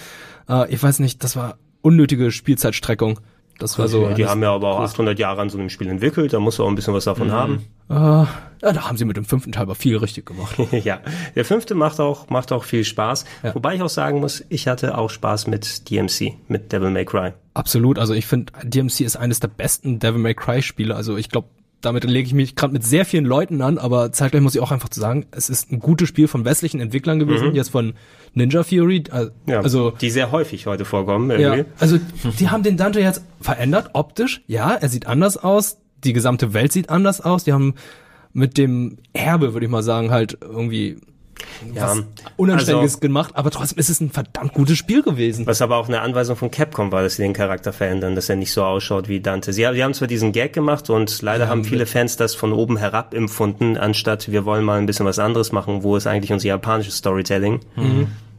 C: Äh, ich weiß nicht, das war unnötige Spielzeitstreckung. Das war so.
A: die haben ja aber auch 800 Jahre an so einem Spiel entwickelt, da musst du auch ein bisschen was davon haben.
C: äh, ja, da haben sie mit dem fünften Teil aber viel richtig gemacht. <laughs>
A: ja, der fünfte macht auch, macht auch viel Spaß. Wobei ich auch sagen muss, ich hatte auch Spaß mit DMC, mit Devil May Cry.
C: Absolut. Also ich finde, DMC ist eines der besten Devil May Cry Spiele. Also ich glaube, damit lege ich mich gerade mit sehr vielen Leuten an, aber zeitgleich muss ich auch einfach zu sagen, es ist ein gutes Spiel von westlichen Entwicklern gewesen, jetzt von Ninja Theory. äh,
A: Ja,
C: also
A: die sehr häufig heute vorkommen.
C: Ja,
A: Irgendwie.
C: also die haben den Dante jetzt verändert, optisch. Ja, er sieht anders aus. Die gesamte Welt sieht anders aus. Die haben mit dem Erbe, würde ich mal sagen, halt irgendwie
A: Ja,
C: was Unanständiges
A: also-
C: gemacht. Aber trotzdem ist es ein verdammt gutes Spiel gewesen.
A: Was aber auch eine Anweisung von Capcom war, dass sie den Charakter verändern, dass er nicht so ausschaut wie Dante. Sie, sie haben zwar diesen Gag gemacht und leider haben viele Fans das von oben herab empfunden, anstatt wir wollen mal ein bisschen was anderes machen, wo ist eigentlich unser japanisches Storytelling?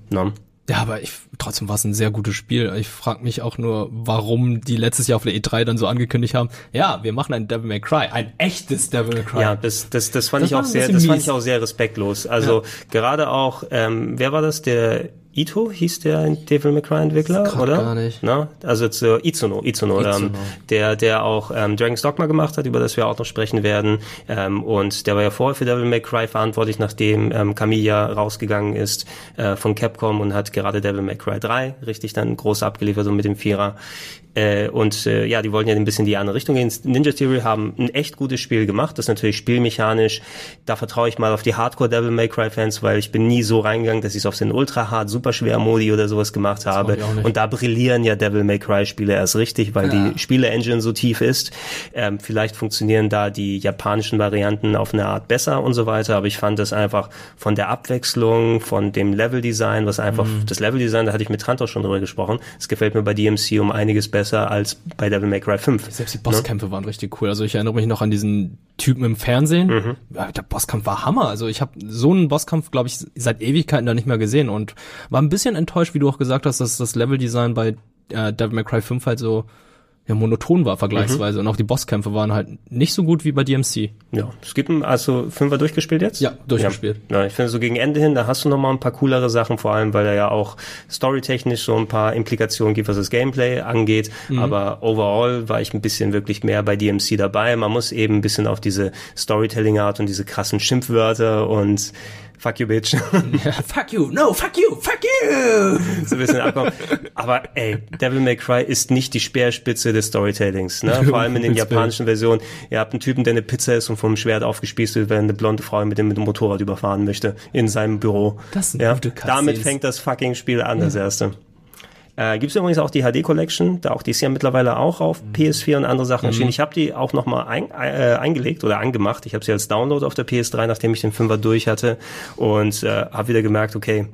A: No.
C: Ja, aber ich, trotzdem war es ein sehr gutes Spiel. Ich frage mich auch nur, warum die letztes Jahr auf der E3 dann so angekündigt haben, ja, wir machen ein Devil May Cry, ein echtes Devil May Cry.
A: Ja, das, das, das fand
C: Das
A: ich auch sehr, das fand
C: mies.
A: ich auch sehr respektlos. Also gerade auch, ähm, wer war das? Der Ito hieß der Devil May Cry Entwickler, oder?
C: gar nicht.
A: Na? Also zu Itsuno, Itsuno, Ähm,
C: Itsuno.
A: der, der auch ähm, Dragon's Dogma gemacht hat, über das wir auch noch sprechen werden. Ähm, und der war ja vorher für Devil May Cry verantwortlich, nachdem ähm, Camilla rausgegangen ist äh, von Capcom und hat gerade Devil May Cry 3 richtig dann groß abgeliefert und mit dem Vierer. Äh, und äh, ja, die wollten ja ein bisschen in die andere Richtung gehen. Ninja Theory haben ein echt gutes Spiel gemacht. Das ist natürlich spielmechanisch. Da vertraue ich mal auf die Hardcore Devil May Cry Fans, weil ich bin nie so reingegangen, dass ich es auf den Ultra Hard Super Schwer Modi oder sowas gemacht habe. Und da brillieren ja Devil May Cry Spiele erst richtig, weil die Spiele-Engine so tief ist. Ähm, vielleicht funktionieren da die japanischen Varianten auf eine Art besser und so weiter. Aber ich fand das einfach von der Abwechslung, von dem Level-Design, was einfach,
C: Mhm.
A: das Level-Design, da hatte ich mit Trant auch schon drüber gesprochen. Es gefällt mir bei DMC um einiges besser als bei Devil May Cry 5.
C: Selbst die Bosskämpfe waren richtig cool. Also ich erinnere mich noch an diesen Typen im Fernsehen.
A: Mhm.
C: Ja, der Bosskampf war Hammer. Also ich habe so einen Bosskampf, glaube ich, seit Ewigkeiten da nicht mehr gesehen und war ein bisschen enttäuscht, wie du auch gesagt hast, dass das Leveldesign bei äh, Devil May Cry 5 halt so ja, monoton war vergleichsweise und auch die Bosskämpfe waren halt nicht so gut wie bei DMC.
A: Ja, es gibt also Fünfer durchgespielt jetzt?
C: Ja, durchgespielt.
A: Ja, ja ich finde so gegen Ende hin, da hast du noch mal ein paar coolere Sachen, vor allem, weil er ja auch storytechnisch so ein paar Implikationen gibt, was das Gameplay angeht.
C: Mhm.
A: Aber overall war ich ein bisschen wirklich mehr bei DMC dabei. Man muss eben ein bisschen auf diese Storytelling-Art und diese krassen Schimpfwörter und Fuck you, bitch. <laughs>
C: Ja, fuck you, no, fuck you, fuck you! <laughs>
A: so ein bisschen abkommen. Aber ey, Devil May Cry ist nicht die Speerspitze des Storytellings. Ne? <laughs> Vor allem in den japanischen Versionen. Ihr habt einen Typen, der eine Pizza ist und vom Schwert aufgespießt wird, während eine blonde Frau mit dem, mit dem Motorrad überfahren möchte in seinem Büro.
C: Das sind
A: ja?
C: gute Cutscenes.
A: Damit fängt das fucking Spiel an, das erste. Äh, Gibt es übrigens auch die HD Collection, da auch die ist ja mittlerweile auch auf PS4 und andere Sachen erschienen. Ich habe die auch noch mal ein, äh, eingelegt oder angemacht. Ich habe sie als Download auf der PS3, nachdem ich den Fünfer durch hatte und äh, habe wieder gemerkt, okay,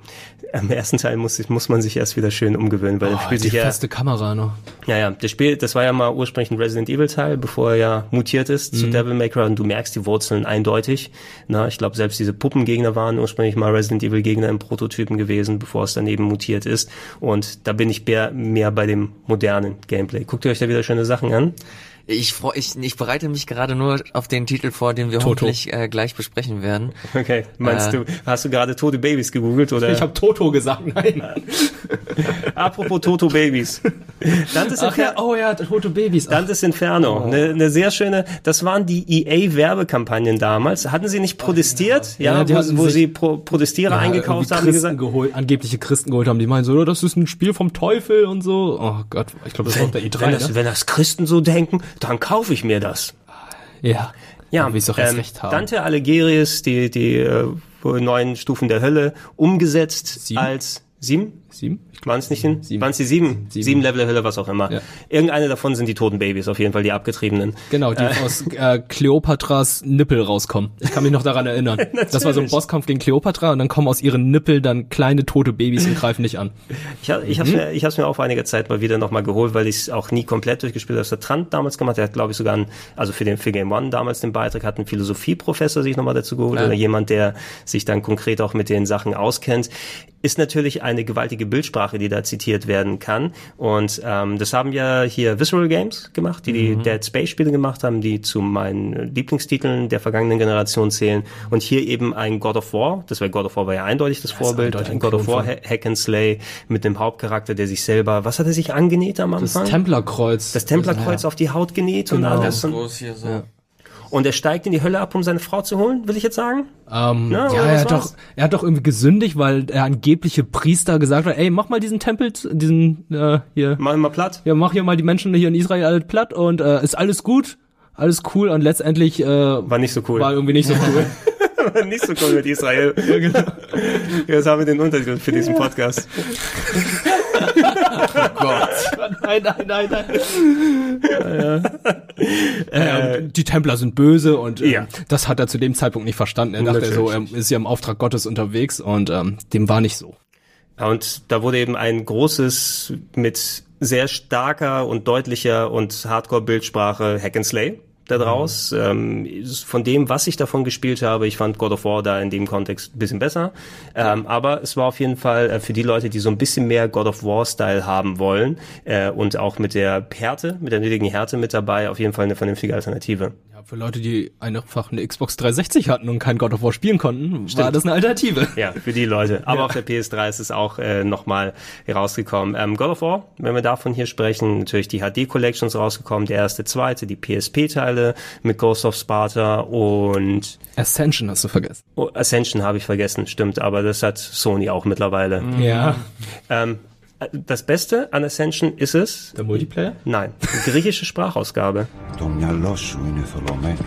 A: im ersten Teil muss, muss man sich erst wieder schön umgewöhnen, weil
C: Oh,
A: das spielt
C: die
A: sich ja,
C: feste Kamera noch.
A: ja, ja, das Spiel, das war ja mal ursprünglich ein Resident Evil Teil, bevor er ja mutiert ist zu Devil May Cry und du merkst die Wurzeln eindeutig. Na, ich glaube, selbst diese Puppengegner waren ursprünglich mal Resident Evil Gegner im Prototypen gewesen, bevor es dann eben mutiert ist. Und da bin ich mehr, mehr bei dem modernen Gameplay. Guckt ihr euch da wieder schöne Sachen an?
B: Ich, freu, ich, ich bereite mich gerade nur auf den Titel vor, den wir
C: Toto.
B: hoffentlich äh, gleich besprechen werden.
A: Okay, meinst
B: Äh.
A: du, hast du gerade tote Babys gegoogelt oder?
C: Ich habe Toto gesagt, nein. <laughs>
A: Apropos Toto Babys. Dantes
C: Ach ja,
A: Inferno.
C: oh ja, Toto Babys. Ach,
A: Dantes Inferno, eine ne sehr schöne, das waren die EA-Werbekampagnen damals. Hatten sie nicht protestiert? Ja,
C: Ja, die
A: wo, wo sie Pro Protestierer eingekauft
C: irgendwie
A: haben,
C: Christen
A: gesagt,
C: geholt, angebliche Christen geholt haben, die meinen so, "Oh, das ist ein Spiel vom Teufel und so. Oh Gott, ich glaube, das war auf der E3,
A: wenn, das,
C: ne?
A: wenn das Christen so denken, dann kaufe ich mir das.
C: Ja.
A: Ja,
C: wie erst
A: ähm,
C: recht haben.
A: Dante Alighieri's, die, die äh, neuen Stufen der Hölle, umgesetzt
C: Sieben?
A: als Sieben?
C: Sieben?
A: Waren es nicht hin?
C: Sieben.
A: Waren es die sieben?
C: Sieben.
A: Sieben Level Hölle, was auch immer.
C: Ja.
A: Irgendeine davon sind die toten Babys, auf jeden Fall die abgetriebenen.
C: Genau, die aus äh, Kleopatras Nippel rauskommen. Ich kann mich noch daran erinnern. <laughs> das war so ein. Bosskampf gegen Kleopatra und dann kommen aus ihren Nippel dann kleine tote Babys und greifen dich an.
A: Ich, ha- ich habe mir, ich hab's mir auch vor einiger Zeit mal wieder nochmal geholt, weil ich es auch nie komplett durchgespielt habe. Das hat Trant damals gemacht. Der hat, glaube ich, sogar, einen, also für den für Game One damals den Beitrag, hat einen Philosophieprofessor sich nochmal dazu geholt
C: Ja.
A: oder jemand, der sich dann konkret auch mit den Sachen auskennt. Ist natürlich eine gewaltige Bildsprache, die da zitiert werden kann. Und ähm, das haben ja hier Visceral Games gemacht, die die Dead Space Spiele gemacht haben, die zu meinen Lieblingstiteln der vergangenen Generation zählen. Und hier eben ein God of War. Das war God of War war ja eindeutig das Vorbild.
C: eindeutig
A: Ein God of War Hack and Slay mit dem Hauptcharakter, der sich selber, was hat er sich angenäht am
C: Das
A: Anfang?
C: Templerkreuz.
A: das Templerkreuz auf die Haut genäht und
C: Genau.
A: alles. Und,
B: Groß hier so.
A: Und er steigt in die Hölle ab, um seine Frau zu holen, will ich jetzt sagen?
C: Ähm,
A: Ja,
C: ja,
A: oder
C: er hat
A: war's?
C: doch, er hat doch irgendwie gesündigt, weil der angebliche Priester gesagt hat, ey, mach mal diesen Tempel, diesen, äh, hier,
A: Mach ihn mal platt.
C: ja, mach hier mal die Menschen hier in Israel alle platt und äh, ist alles gut, alles cool und letztendlich äh,
A: War nicht so cool.
C: war irgendwie nicht so cool. <laughs>
A: War nicht so cool mit Israel. <laughs> Ja, genau. Jetzt haben wir den Untertitel für diesen Podcast. <laughs>
C: nein, nein, nein, nein. ja, und die Templer sind böse und ähm,
A: Ja.
C: das hat er zu dem Zeitpunkt nicht verstanden. Er dachte so, er ist ja im Auftrag Gottes unterwegs und ähm, dem war nicht so.
A: Und da wurde eben ein großes, mit sehr starker und deutlicher und Hardcore-Bildsprache Hack and Slay daraus. Ähm, von dem, was ich davon gespielt habe, ich fand God of War da in dem Kontext ein bisschen besser. Ähm, aber es war auf jeden Fall äh, für die Leute, die so ein bisschen mehr God of War-Style haben wollen äh, und auch mit der Härte, mit der nötigen Härte mit dabei, auf jeden Fall eine vernünftige Alternative.
C: Ja, für Leute, die einfach eine Xbox 360 hatten und kein God of War spielen konnten, war das eine Alternative.
A: Ja, für die Leute. Aber auf der PS3 ist es auch äh, nochmal rausgekommen. Ähm, God of War, wenn wir davon hier sprechen, natürlich die HD Collections rausgekommen, der erste, zweite, die PSP-Teile mit Ghost of Sparta und
C: Ascension hast du vergessen.
A: oh, Ascension habe ich vergessen, stimmt, aber das hat Sony auch mittlerweile.
C: Ja.
A: Ähm, das Beste an Ascension ist es,
C: Der Multiplayer?
A: nein, die griechische Sprachausgabe.
G: Το μυαλό σου είναι θολωμένο.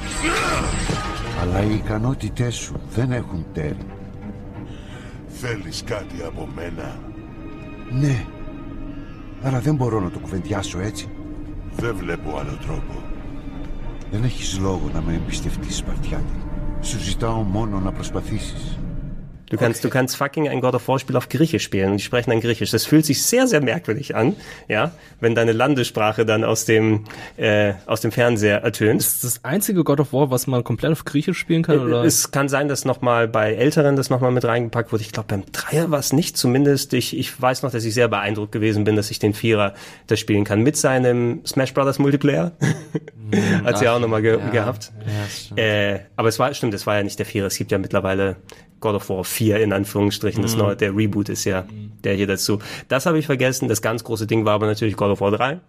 G: Αλλά οι ικανότητές σου δεν έχουν τέρι.
H: Θέλεις κάτι από μένα;
G: Ναι. Αλλά δεν μπορώ να το κουβεντιάσω έτσι.
H: Δεν βλέπω άλλο τρόπο.
G: Δεν έχεις λόγο να με εμπιστευτείς, Σπαρτιάτη. Σου ζητάω μόνο να προσπαθήσεις.
A: Du kannst, du kannst fucking ein God of War Spiel auf Griechisch spielen und die sprechen dann Griechisch. Das fühlt sich sehr, sehr merkwürdig an, ja, wenn deine Landessprache dann aus dem, äh, aus dem Fernseher ertönt.
C: Ist das einzige God of War, was man komplett auf Griechisch spielen kann? Oder?
A: Es kann sein, dass nochmal bei Älteren das nochmal mit reingepackt wurde. Ich glaube, beim Dreier war es nicht. Zumindest, ich, ich weiß noch, dass ich sehr beeindruckt gewesen bin, dass ich den Vierer das spielen kann. Mit seinem Smash Brothers Multiplayer. <laughs> Hat sie auch nochmal ge
B: ja.
A: gehabt.
B: Ja.
A: Äh, aber es war, stimmt, es war ja nicht der Vierer. Es gibt ja mittlerweile God of War 4 in Anführungsstrichen. Das neue, der Reboot ist ja der hier dazu. Das habe ich vergessen. Das ganz große Ding war aber natürlich God of War 3.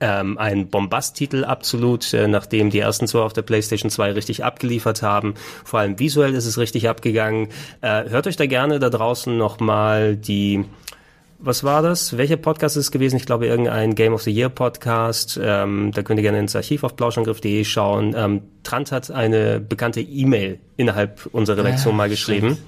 A: Ähm, ein Bombasttitel absolut, äh, nachdem die ersten zwei auf der PlayStation 2 richtig abgeliefert haben. Vor allem visuell ist es richtig abgegangen. Äh, hört euch da gerne da draußen nochmal die was war das? Welcher Podcast ist es gewesen? Ich glaube, irgendein Game of the Year Podcast. Ähm, da könnt ihr gerne ins Archiv auf plauschangriff.de schauen. Ähm, Trant hat eine bekannte E-Mail innerhalb unserer Redaktion mal geschrieben.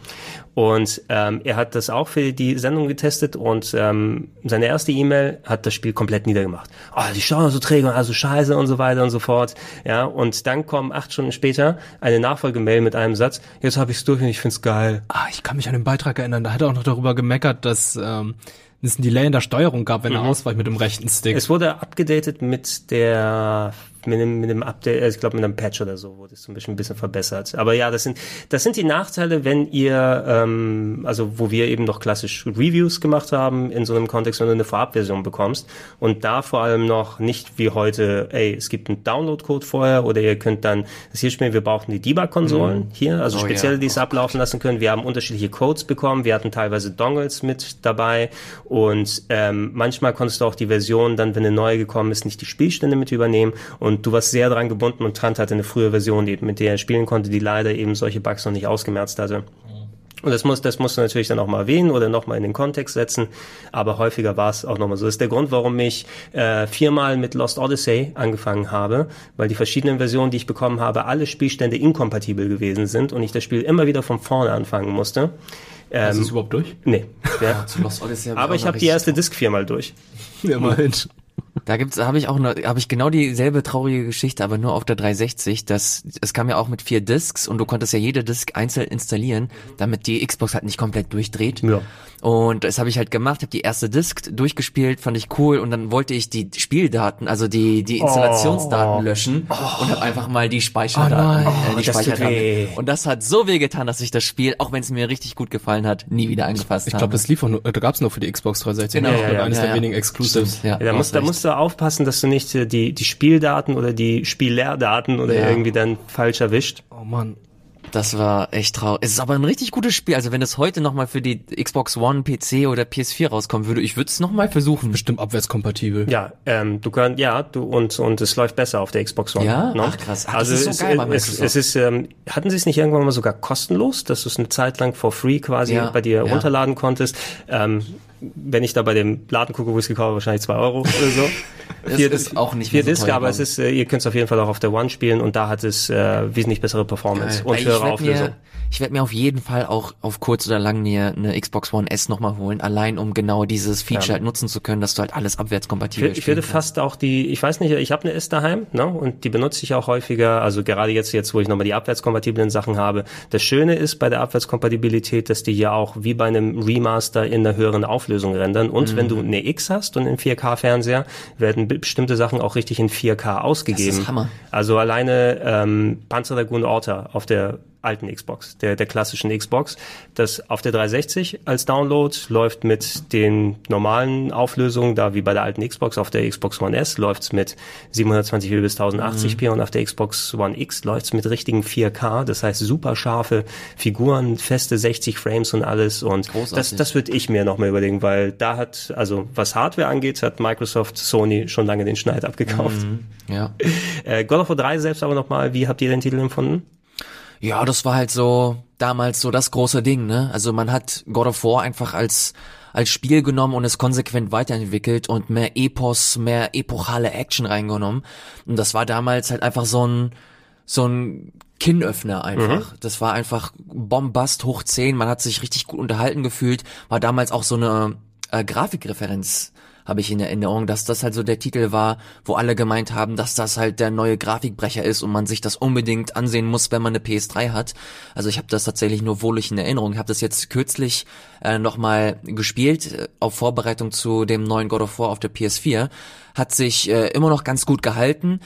A: Und ähm, er hat das auch für die Sendung getestet und ähm, seine erste E-Mail hat das Spiel komplett niedergemacht. Oh, die schauen so träge und also scheiße und so weiter und so fort. Ja, und dann kommen acht Stunden später eine Nachfolgemail mit einem Satz, jetzt habe ich es durch und ich find's geil.
C: ah, ich kann mich an den Beitrag erinnern, da hat er auch noch darüber gemeckert, dass ähm, es ein Delay in der Steuerung gab, wenn er ausweicht mit dem rechten Stick.
A: Es wurde abgedatet mit der mit dem, mit dem Update, äh, ich glaube mit einem Patch oder so wurde es so ein bisschen, ein bisschen verbessert. Aber ja, das sind das sind die Nachteile, wenn ihr ähm, also wo wir eben noch klassisch Reviews gemacht haben in so einem Kontext, wenn du eine Vorabversion bekommst und da vor allem noch nicht wie heute, ey, es gibt einen Download-Code vorher oder ihr könnt dann das hier spielen. Wir brauchten die Debug-Konsolen hier, also
B: Oh ja.
A: spezielle, die es ablaufen lassen können. Wir haben unterschiedliche Codes bekommen. Wir hatten teilweise Dongles mit dabei und ähm, manchmal konntest du auch die Version dann, wenn eine neue gekommen ist, nicht die Spielstände mit übernehmen und du warst sehr dran gebunden und Trant hatte eine frühe Version, die, mit der er spielen konnte, die leider eben solche Bugs noch nicht ausgemerzt hatte. Und das muss, das musst du natürlich dann auch mal erwähnen oder nochmal in den Kontext setzen. Aber häufiger war es auch nochmal so. Das ist der Grund, warum ich äh, viermal mit Lost Odyssey angefangen habe, weil die verschiedenen Versionen, die ich bekommen habe, alle Spielstände inkompatibel gewesen sind und ich das Spiel immer wieder von vorne anfangen musste.
C: ist
A: Ähm,
C: es überhaupt durch?
A: Nee. <laughs> Ja.
B: Zu Lost Odyssey hab
A: Aber ich habe die erste Disc viermal durch.
C: Immerhin.
B: Da gibt's, habe ich auch noch, habe ich genau dieselbe traurige Geschichte, aber nur auf der 360. Das, es kam ja auch mit vier Discs und du konntest ja jede Disc einzeln installieren, damit die Xbox halt nicht komplett durchdreht.
A: Ja.
B: Und das habe ich halt gemacht, habe die erste Disc durchgespielt, fand ich cool und dann wollte ich die Spieldaten, also die die Installationsdaten löschen und habe einfach mal die Speicherdaten,
C: Oh
B: äh, die
A: tut
B: Speicherdaten. Und das hat so weh getan, dass ich das Spiel, auch wenn es mir richtig gut gefallen hat, nie wieder angefasst
C: Ich
B: habe.
C: glaube, das lief auch nur, da gab's nur für die Xbox 360.
B: Genau, ja,
C: Ich glaub,
B: ja,
C: eines
B: ja,
C: der
B: ja.
C: wenigen Exclusives.
B: Stimmt, ja,
A: Ja, da,
B: hast
A: da
B: recht.
A: Musst du aufpassen, dass du nicht äh, die, die Spieldaten oder die Spielerdaten oder
B: Ja.
A: irgendwie dann falsch erwischt.
C: Oh Mann.
B: Das war echt traurig. Es ist aber ein richtig gutes Spiel. Also wenn es heute nochmal für die Xbox One, PC oder PS4 rauskommen würde, ich würde es nochmal versuchen.
C: Bestimmt abwärtskompatibel.
A: Ja, ähm, du kannst, ja, du und und es läuft besser auf der Xbox One.
B: Ja?
A: Ne?
B: Ach, krass. Ach,
A: also
B: das ist so
A: es,
B: geil bei
A: es, es ist, ähm, hatten sie es nicht irgendwann mal sogar kostenlos, dass du es eine Zeit lang for free quasi
B: Ja,
A: bei dir
B: ja.
A: runterladen konntest. Ähm, wenn ich da bei dem Laden gucke, wo ich es gekauft habe, wahrscheinlich zwei Euro oder so. <laughs>
B: Das ist auch nicht mehr
A: vier
B: so
A: Disc, aber es ist, äh, ihr könnt es auf jeden Fall auch auf der One spielen und da hat es äh, wesentlich bessere Performance und
B: ich
A: höhere Auflösung.
B: Mir, ich werde mir auf jeden Fall auch auf kurz oder lang mir eine Xbox One S nochmal holen, allein um genau dieses Feature halt nutzen zu können, dass du halt alles abwärtskompatibel
A: Ich, ich würde fast auch die, ich weiß nicht, ich habe eine S daheim, ne, und die benutze ich auch häufiger, also gerade jetzt, jetzt, wo ich nochmal die abwärtskompatiblen Sachen habe. Das Schöne ist bei der Abwärtskompatibilität, dass die ja auch wie bei einem Remaster in einer höheren Auflösung rendern. Und wenn du
B: Mhm.
A: eine X hast und einen 4K-Fernseher, werden be- bestimmte Sachen auch richtig in 4K ausgegeben.
B: Das ist Hammer.
A: Also alleine ähm, Panzer Dragoon Orta auf der alten Xbox, der, der klassischen Xbox. Das auf der 360 als Download läuft mit den normalen Auflösungen, da wie bei der alten Xbox, auf der Xbox One S läuft's mit 720p bis 1080p und auf der Xbox One X läuft's mit richtigen 4K, das heißt super scharfe Figuren, feste 60 Frames und alles und das,
B: Großartig.
A: das würde ich mir nochmal überlegen, weil da hat, also was Hardware angeht, hat Microsoft Sony schon lange den Schneid abgekauft.
B: Ja. <laughs>
A: Äh, God of War 3 selbst aber nochmal, wie habt ihr den Titel empfunden?
B: Ja, das war halt so damals so das große Ding, ne? Also man hat God of War einfach als als Spiel genommen und es konsequent weiterentwickelt und mehr Epos, mehr epochale Action reingenommen. Und das war damals halt einfach so ein so ein Kinnöffner einfach. Das war einfach Bombast hoch 10. Man hat sich richtig gut unterhalten gefühlt. War damals auch so eine äh, Grafikreferenz habe ich in Erinnerung, dass das halt so der Titel war, wo alle gemeint haben, dass das halt der neue Grafikbrecher ist und man sich das unbedingt ansehen muss, wenn man eine PS3 hat. Also ich habe das tatsächlich nur wohlig in Erinnerung. Ich habe das jetzt kürzlich äh, nochmal gespielt, äh, auf Vorbereitung zu dem neuen God of War auf der PS4. Hat sich äh, immer noch ganz gut gehalten,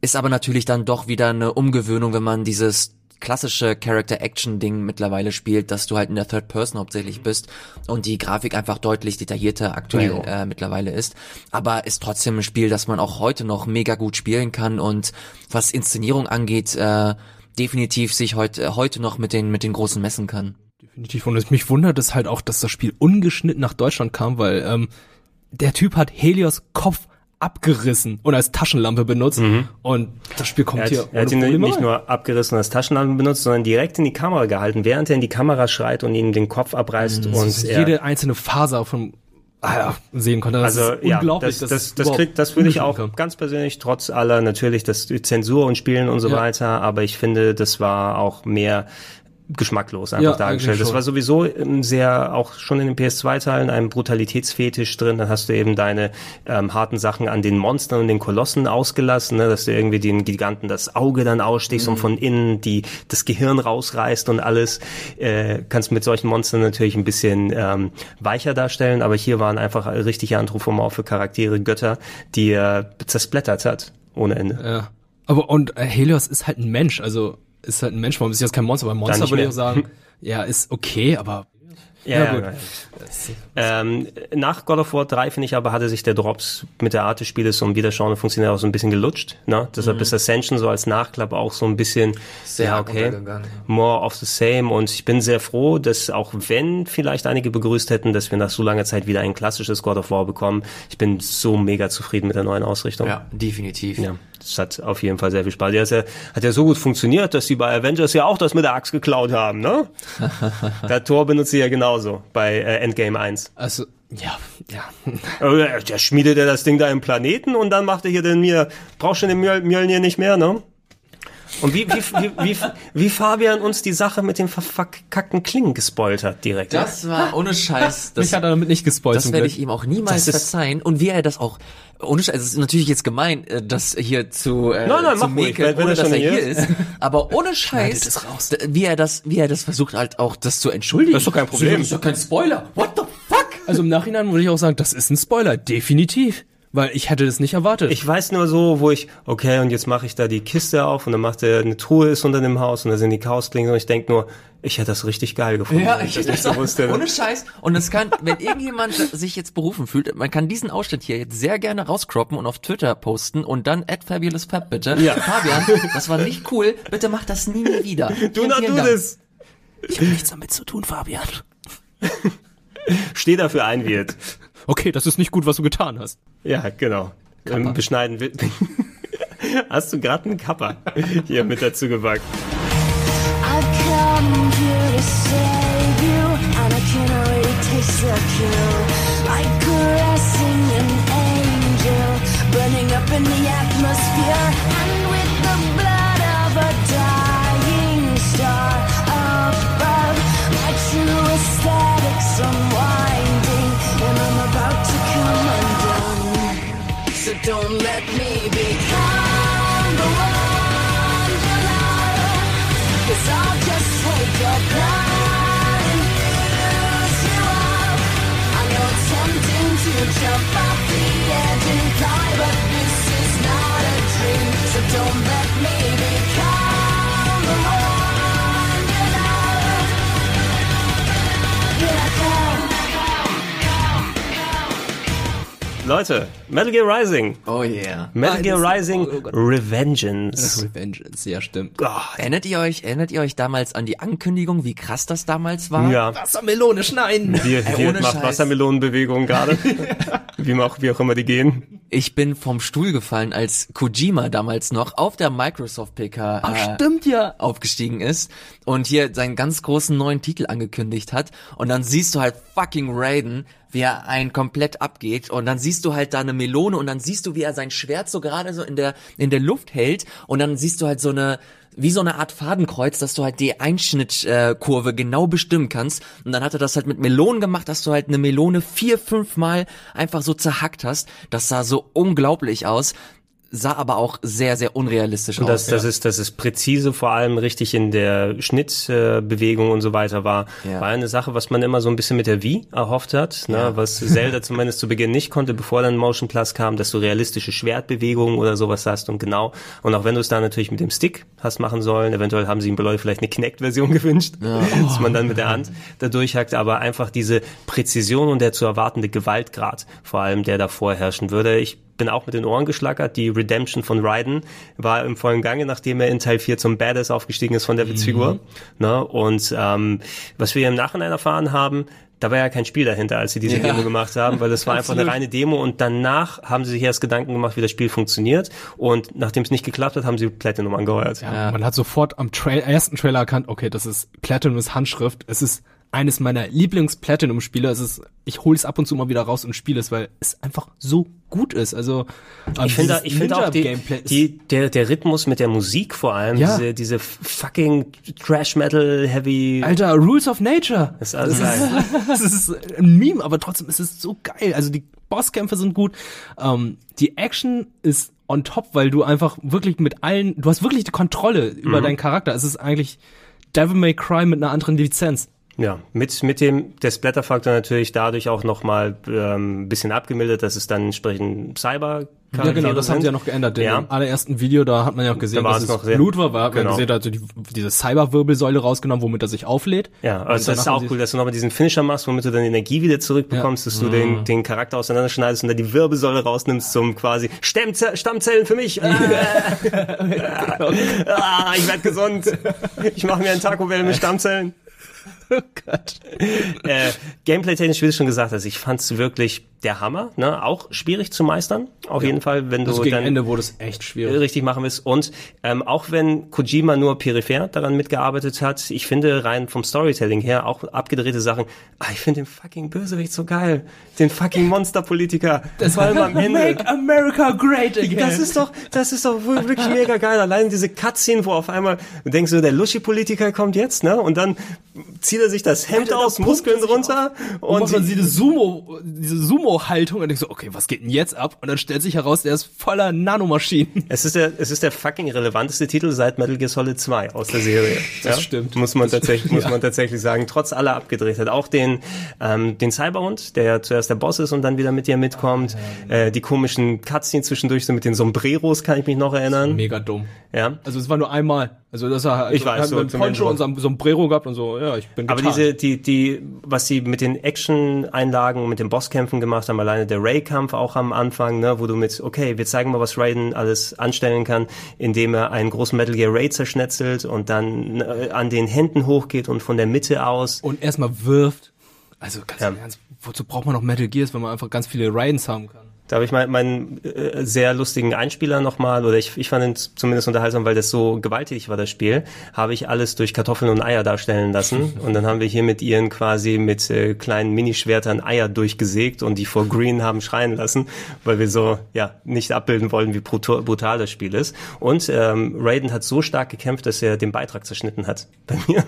B: ist aber natürlich dann doch wieder eine Umgewöhnung, wenn man dieses klassische Character-Action-Ding mittlerweile spielt, dass du halt in der Third Person hauptsächlich bist und die Grafik einfach deutlich detaillierter aktuell äh, mittlerweile ist. Aber ist trotzdem ein Spiel, das man auch heute noch mega gut spielen kann und was Inszenierung angeht, äh, definitiv sich heute, äh, heute noch mit den, mit den großen messen kann.
C: Definitiv. Und es mich wundert es halt auch, dass das Spiel ungeschnitten nach Deutschland kam, weil ähm, der Typ hat Helios Kopf abgerissen und als Taschenlampe benutzt und das Spiel kommt
A: Er
C: hier
A: hat, er hat ihn
C: Probleme
A: nicht
C: rein.
A: nur abgerissen und als Taschenlampe benutzt, sondern direkt in die Kamera gehalten, während er in die Kamera schreit und ihm den Kopf abreißt und
C: und jede einzene Faser von ah, ja, sehen konnte. Das
A: also
C: ist
A: ja,
C: unglaublich.
A: das, das, das, kriegt, das würde ich auch
C: kam.
A: ganz persönlich, trotz aller natürlich das Zensur und Spielen und so
C: Ja.
A: weiter, aber ich finde, das war auch mehr geschmacklos einfach
C: Ja,
A: dargestellt. Das war sowieso ähm, sehr, auch schon in den PS2-Teilen, ein Brutalitätsfetisch drin. Dann hast du eben deine ähm, harten Sachen an den Monstern und den Kolossen ausgelassen, ne? dass du irgendwie den Giganten das Auge dann ausstichst
C: Mhm.
A: und von innen die das Gehirn rausreißt und alles. Äh, kannst mit solchen Monstern natürlich ein bisschen ähm, weicher darstellen, aber hier waren einfach richtige anthropomorphe Charaktere, Götter, die er zersplittert hat. Ohne Ende.
C: Ja. Aber und äh, Helios ist halt ein Mensch, also ist halt ein Mensch, warum ist jetzt kein Monster, aber ein Monster würde ich auch sagen, <laughs> ja, ist okay, aber
A: Ja,
C: Ja, gut.
A: ja. Ähm, nach God of War 3, finde ich aber, hatte sich der Drops mit der Art des Spieles und wie der Genre funktioniert auch so ein bisschen gelutscht. Ne? Deshalb ist Ascension so als Nachklapp auch so ein bisschen
B: Sehr
A: ja, okay, more of the same. Und ich bin sehr froh, dass auch wenn vielleicht einige begrüßt hätten, dass wir nach so langer Zeit wieder ein klassisches God of War bekommen, ich bin so mega zufrieden mit der neuen Ausrichtung.
B: Ja, definitiv.
A: Ja, das hat auf jeden Fall sehr viel Spaß. Ja, hat ja so gut funktioniert, dass die bei Avengers ja auch das mit der Axt geklaut haben, ne? <laughs> der Tor benutzt sie ja genauso bei äh, Endgame 1.
C: also ja, ja. <laughs>
A: Äh, Der schmiedet ja das Ding da im Planeten und dann macht er hier den mir, brauchst du den Mjöl- Mjölnir nicht mehr, ne? Und wie, wie, wie, wie, wie Fabian uns die Sache mit den verkackten Klingen gespoilt hat direkt.
B: Das war ohne Scheiß. <laughs> Das,
C: Mich hat er damit nicht gespoilt
B: das werde ich ihm auch niemals verzeihen. Und wie er das auch, ohne Scheiß, es ist natürlich jetzt gemein, äh, das hier zu, äh,
A: Nein, nein,
B: zu
A: ruhig, wenn
B: ohne dass
A: schon
B: er
A: hier ist.
B: ist. Aber ohne <laughs> Scheiß, wie er das, wie er das versucht halt auch, das zu entschuldigen.
A: Das ist doch kein Problem.
B: Das ist doch kein Spoiler. What the fuck?
C: Also im Nachhinein würde ich auch sagen, das ist ein Spoiler, definitiv. Weil ich hätte das nicht erwartet.
A: Ich weiß nur so, wo ich, okay, und jetzt mache ich da die Kiste auf und dann macht er eine Truhe ist unter dem Haus und da sind die Chaosklingen und ich denk nur, ich hätte das richtig geil gefunden.
B: Ja, ich
A: das
B: das
A: nicht so wusste.
B: ohne Scheiß. Und es kann, wenn irgendjemand sich jetzt berufen fühlt, man kann diesen Ausschnitt hier jetzt sehr gerne rauscroppen und auf Twitter posten und dann at fabulousfab bitte.
A: Ja.
B: Fabian, das war nicht cool. Bitte mach das nie wieder.
A: Do
B: Vielen,
A: not do
B: Dank.
A: this.
C: ich habe nichts damit zu tun, Fabian.
A: Steh dafür ein, wird.
C: Okay, das ist nicht gut, was du getan hast.
A: Ja, genau. Im Beschneiden will. <laughs> Hast du gerade einen Kappa hier mit dazu gepackt?
I: I've come here to save you, and I can already taste the kill.
A: Leute, Metal Gear Rising.
B: Oh yeah.
A: Metal
C: Nein,
A: Gear
C: das-
A: Rising
C: oh Gott.
A: Revengeance. <laughs>
C: Revengeance, ja stimmt.
B: Erinnert ihr euch, erinnert ihr euch damals an die Ankündigung, wie krass das damals war?
A: Ja,
C: Wassermelone schneiden.
A: wir,
B: Ey,
A: wir
B: ohne
A: macht. Wassermelonenbewegungen gerade. <laughs> wie, auch, wie auch immer die gehen.
B: Ich bin vom Stuhl gefallen, als Kojima damals noch auf der Microsoft PK äh,
C: Stimmt ja.
B: aufgestiegen ist und hier seinen ganz großen neuen Titel angekündigt hat und dann siehst du halt fucking Raiden, wie er einen komplett abgeht und dann siehst du halt da eine Melone und dann siehst du, wie er sein Schwert so gerade so in der in der Luft hält und dann siehst du halt so eine wie so eine Art Fadenkreuz, dass du halt die Einschnittkurve Kurve genau bestimmen kannst. Und dann hat er das halt mit Melonen gemacht, dass du halt eine Melone vier, fünf Mal einfach so zerhackt hast. Das sah so unglaublich aus, sah aber auch sehr, sehr unrealistisch
A: Und das,
B: aus.
A: das ist, das ist präzise, vor allem richtig in der Schnittbewegung äh, und so weiter war.
B: Ja.
A: War eine Sache, was man immer so ein bisschen mit der Wii erhofft hat, ne,
B: Ja.
A: was Zelda <laughs> zumindest zu Beginn nicht konnte, bevor dann Motion Plus kam, dass du realistische Schwertbewegungen oder sowas hast und genau. Und auch wenn du es da natürlich mit dem Stick hast machen sollen, eventuell haben sie ihm bei Leute vielleicht eine Kinect-Version <laughs> gewünscht, dass man dann mit der Hand da durchhackt, aber einfach diese Präzision und der zu erwartende Gewaltgrad, vor allem der da vorherrschen würde. Ich bin auch mit den Ohren geschlackert. Die Redemption von Raiden war im vollen Gange, nachdem er in Teil 4 zum Badass aufgestiegen ist von der Witzfigur. Ne? Und ähm, was wir im Nachhinein erfahren haben, da war ja kein Spiel dahinter, als sie diese
B: Ja.
A: Demo gemacht haben, weil das war <laughs> einfach eine reine Demo und danach haben sie sich erst Gedanken gemacht, wie das Spiel funktioniert und nachdem es nicht geklappt hat, haben sie Platinum angeheuert.
C: Ja, Man hat sofort am Trail, ersten Trailer erkannt, okay, das ist Platinums Handschrift. Es ist eines meiner Lieblings-Platinum-Spiele. Es ist, ich hole es ab und zu mal wieder raus und spiele es, weil es einfach so gut ist. Also
A: Ich finde, ich finde auch die,
C: ist-
A: die, der, der Rhythmus mit der Musik vor allem,
C: Ja.
A: diese, diese fucking Trash Metal Heavy.
C: Alter, Rules of Nature.
A: Das ist alles geil. <laughs>
C: das ist ein Meme, aber trotzdem ist es so geil. Also die Bosskämpfe sind gut. Ähm, die Action ist on top, weil du einfach wirklich mit allen, du hast wirklich die Kontrolle über
A: Mhm.
C: deinen Charakter. Es ist eigentlich Devil May Cry mit einer anderen Lizenz.
A: Ja, mit, mit dem, der Splatter-Faktor natürlich dadurch auch nochmal ähm, ein bisschen abgemildert, dass es dann entsprechend cyber
C: Ja, genau, das haben sie ja noch geändert. In
A: Ja.
C: dem allerersten Video, da hat man ja auch gesehen,
A: Da
C: dass
A: es noch sehr-
C: Blut war, war
A: genau.
C: genau. gesehen, also die, diese Cyberwirbelsäule rausgenommen, womit er sich auflädt.
A: Ja, also das ist auch cool, dass du nochmal diesen Finisher machst, womit du dann Energie wieder zurückbekommst, dass du
C: Mhm.
A: den, den Charakter auseinanderschneidest und dann die Wirbelsäule rausnimmst zum quasi Stammze Stammzellen für mich. <laughs> Ah, ah, ich werd gesund. Ich mache mir einen Taco Bell mit Stammzellen.
C: Oh Gott.
A: Äh, Gameplay-technisch, wie du schon gesagt hast, ich fand's wirklich der Hammer, ne? Auch schwierig zu meistern, auf jeden Fall, wenn
C: Also
A: du
C: gegen
A: dann
C: Ende wurde es echt schwierig.
A: richtig machen willst. Und ähm, auch wenn Kojima nur peripher daran mitgearbeitet hat, ich finde rein vom Storytelling her auch abgedrehte Sachen, ah, ich finde den fucking Bösewicht so geil. Den fucking Monsterpolitiker. Das allem am <laughs> Ende.
C: Make America great again.
A: Das ist doch, das ist doch wirklich mega geil. Allein diese Cutscene, wo auf einmal du denkst so, der Luschi-Politiker kommt jetzt, ne? Und dann zieht er sich das Hemd
C: da
A: aus,
C: pumpt
A: Muskeln
C: er
A: drunter
C: und
A: und
C: man sieht diese Sumo, diese Sumo-Haltung und denkst so, okay, was geht denn jetzt ab? Und dann stellt sich heraus, der ist voller Nanomaschinen.
A: Es ist der, es ist der fucking relevanteste Titel seit Metal Gear Solid 2 aus der Serie.
C: Das stimmt.
A: Muss man
C: Das
A: tatsächlich,
C: stimmt,
A: muss
C: ja.
A: man tatsächlich sagen. Trotz aller Abgedrehtheit. Auch den, ähm, den Cyberhund, der ja zuerst der Boss ist und dann wieder mit dir mitkommt. Äh, die komischen Cutscenes zwischendurch, so mit den Sombreros, kann ich mich noch erinnern.
C: Mega dumm.
A: Ja.
C: Also es war nur einmal. Also das war, also
A: Ich weiß, so zum
C: Poncho und so ein Sombrero gehabt und so, ja, ich bin
A: Aber diese, die, die, was sie mit den Action-Einlagen, mit den Bosskämpfen gemacht haben, alleine der Ray-Kampf auch am Anfang, ne, wo du mit, okay, wir zeigen mal, was Raiden alles anstellen kann, indem er einen großen Metal Gear Ray zerschnetzelt und dann äh, an den Händen hochgeht und von der Mitte aus.
C: und erstmal wirft. Also ganz
A: Ja.
C: im Ernst, wozu braucht man noch Metal Gears, wenn man einfach ganz viele Raidens haben kann?
A: Da habe ich meinen äh, sehr lustigen Einspieler nochmal, oder ich, ich fand ihn zumindest unterhaltsam, weil das so gewalttätig war, das Spiel, habe ich alles durch Kartoffeln und Eier darstellen lassen. <laughs> Und dann haben wir hier mit ihren quasi mit äh, kleinen Minischwertern Eier durchgesägt und die vor Green haben schreien lassen, weil wir so, ja, nicht abbilden wollten, wie brutal, brutal das Spiel ist. Und ähm, Raiden hat so stark gekämpft, dass er den Beitrag zerschnitten hat bei <laughs> mir.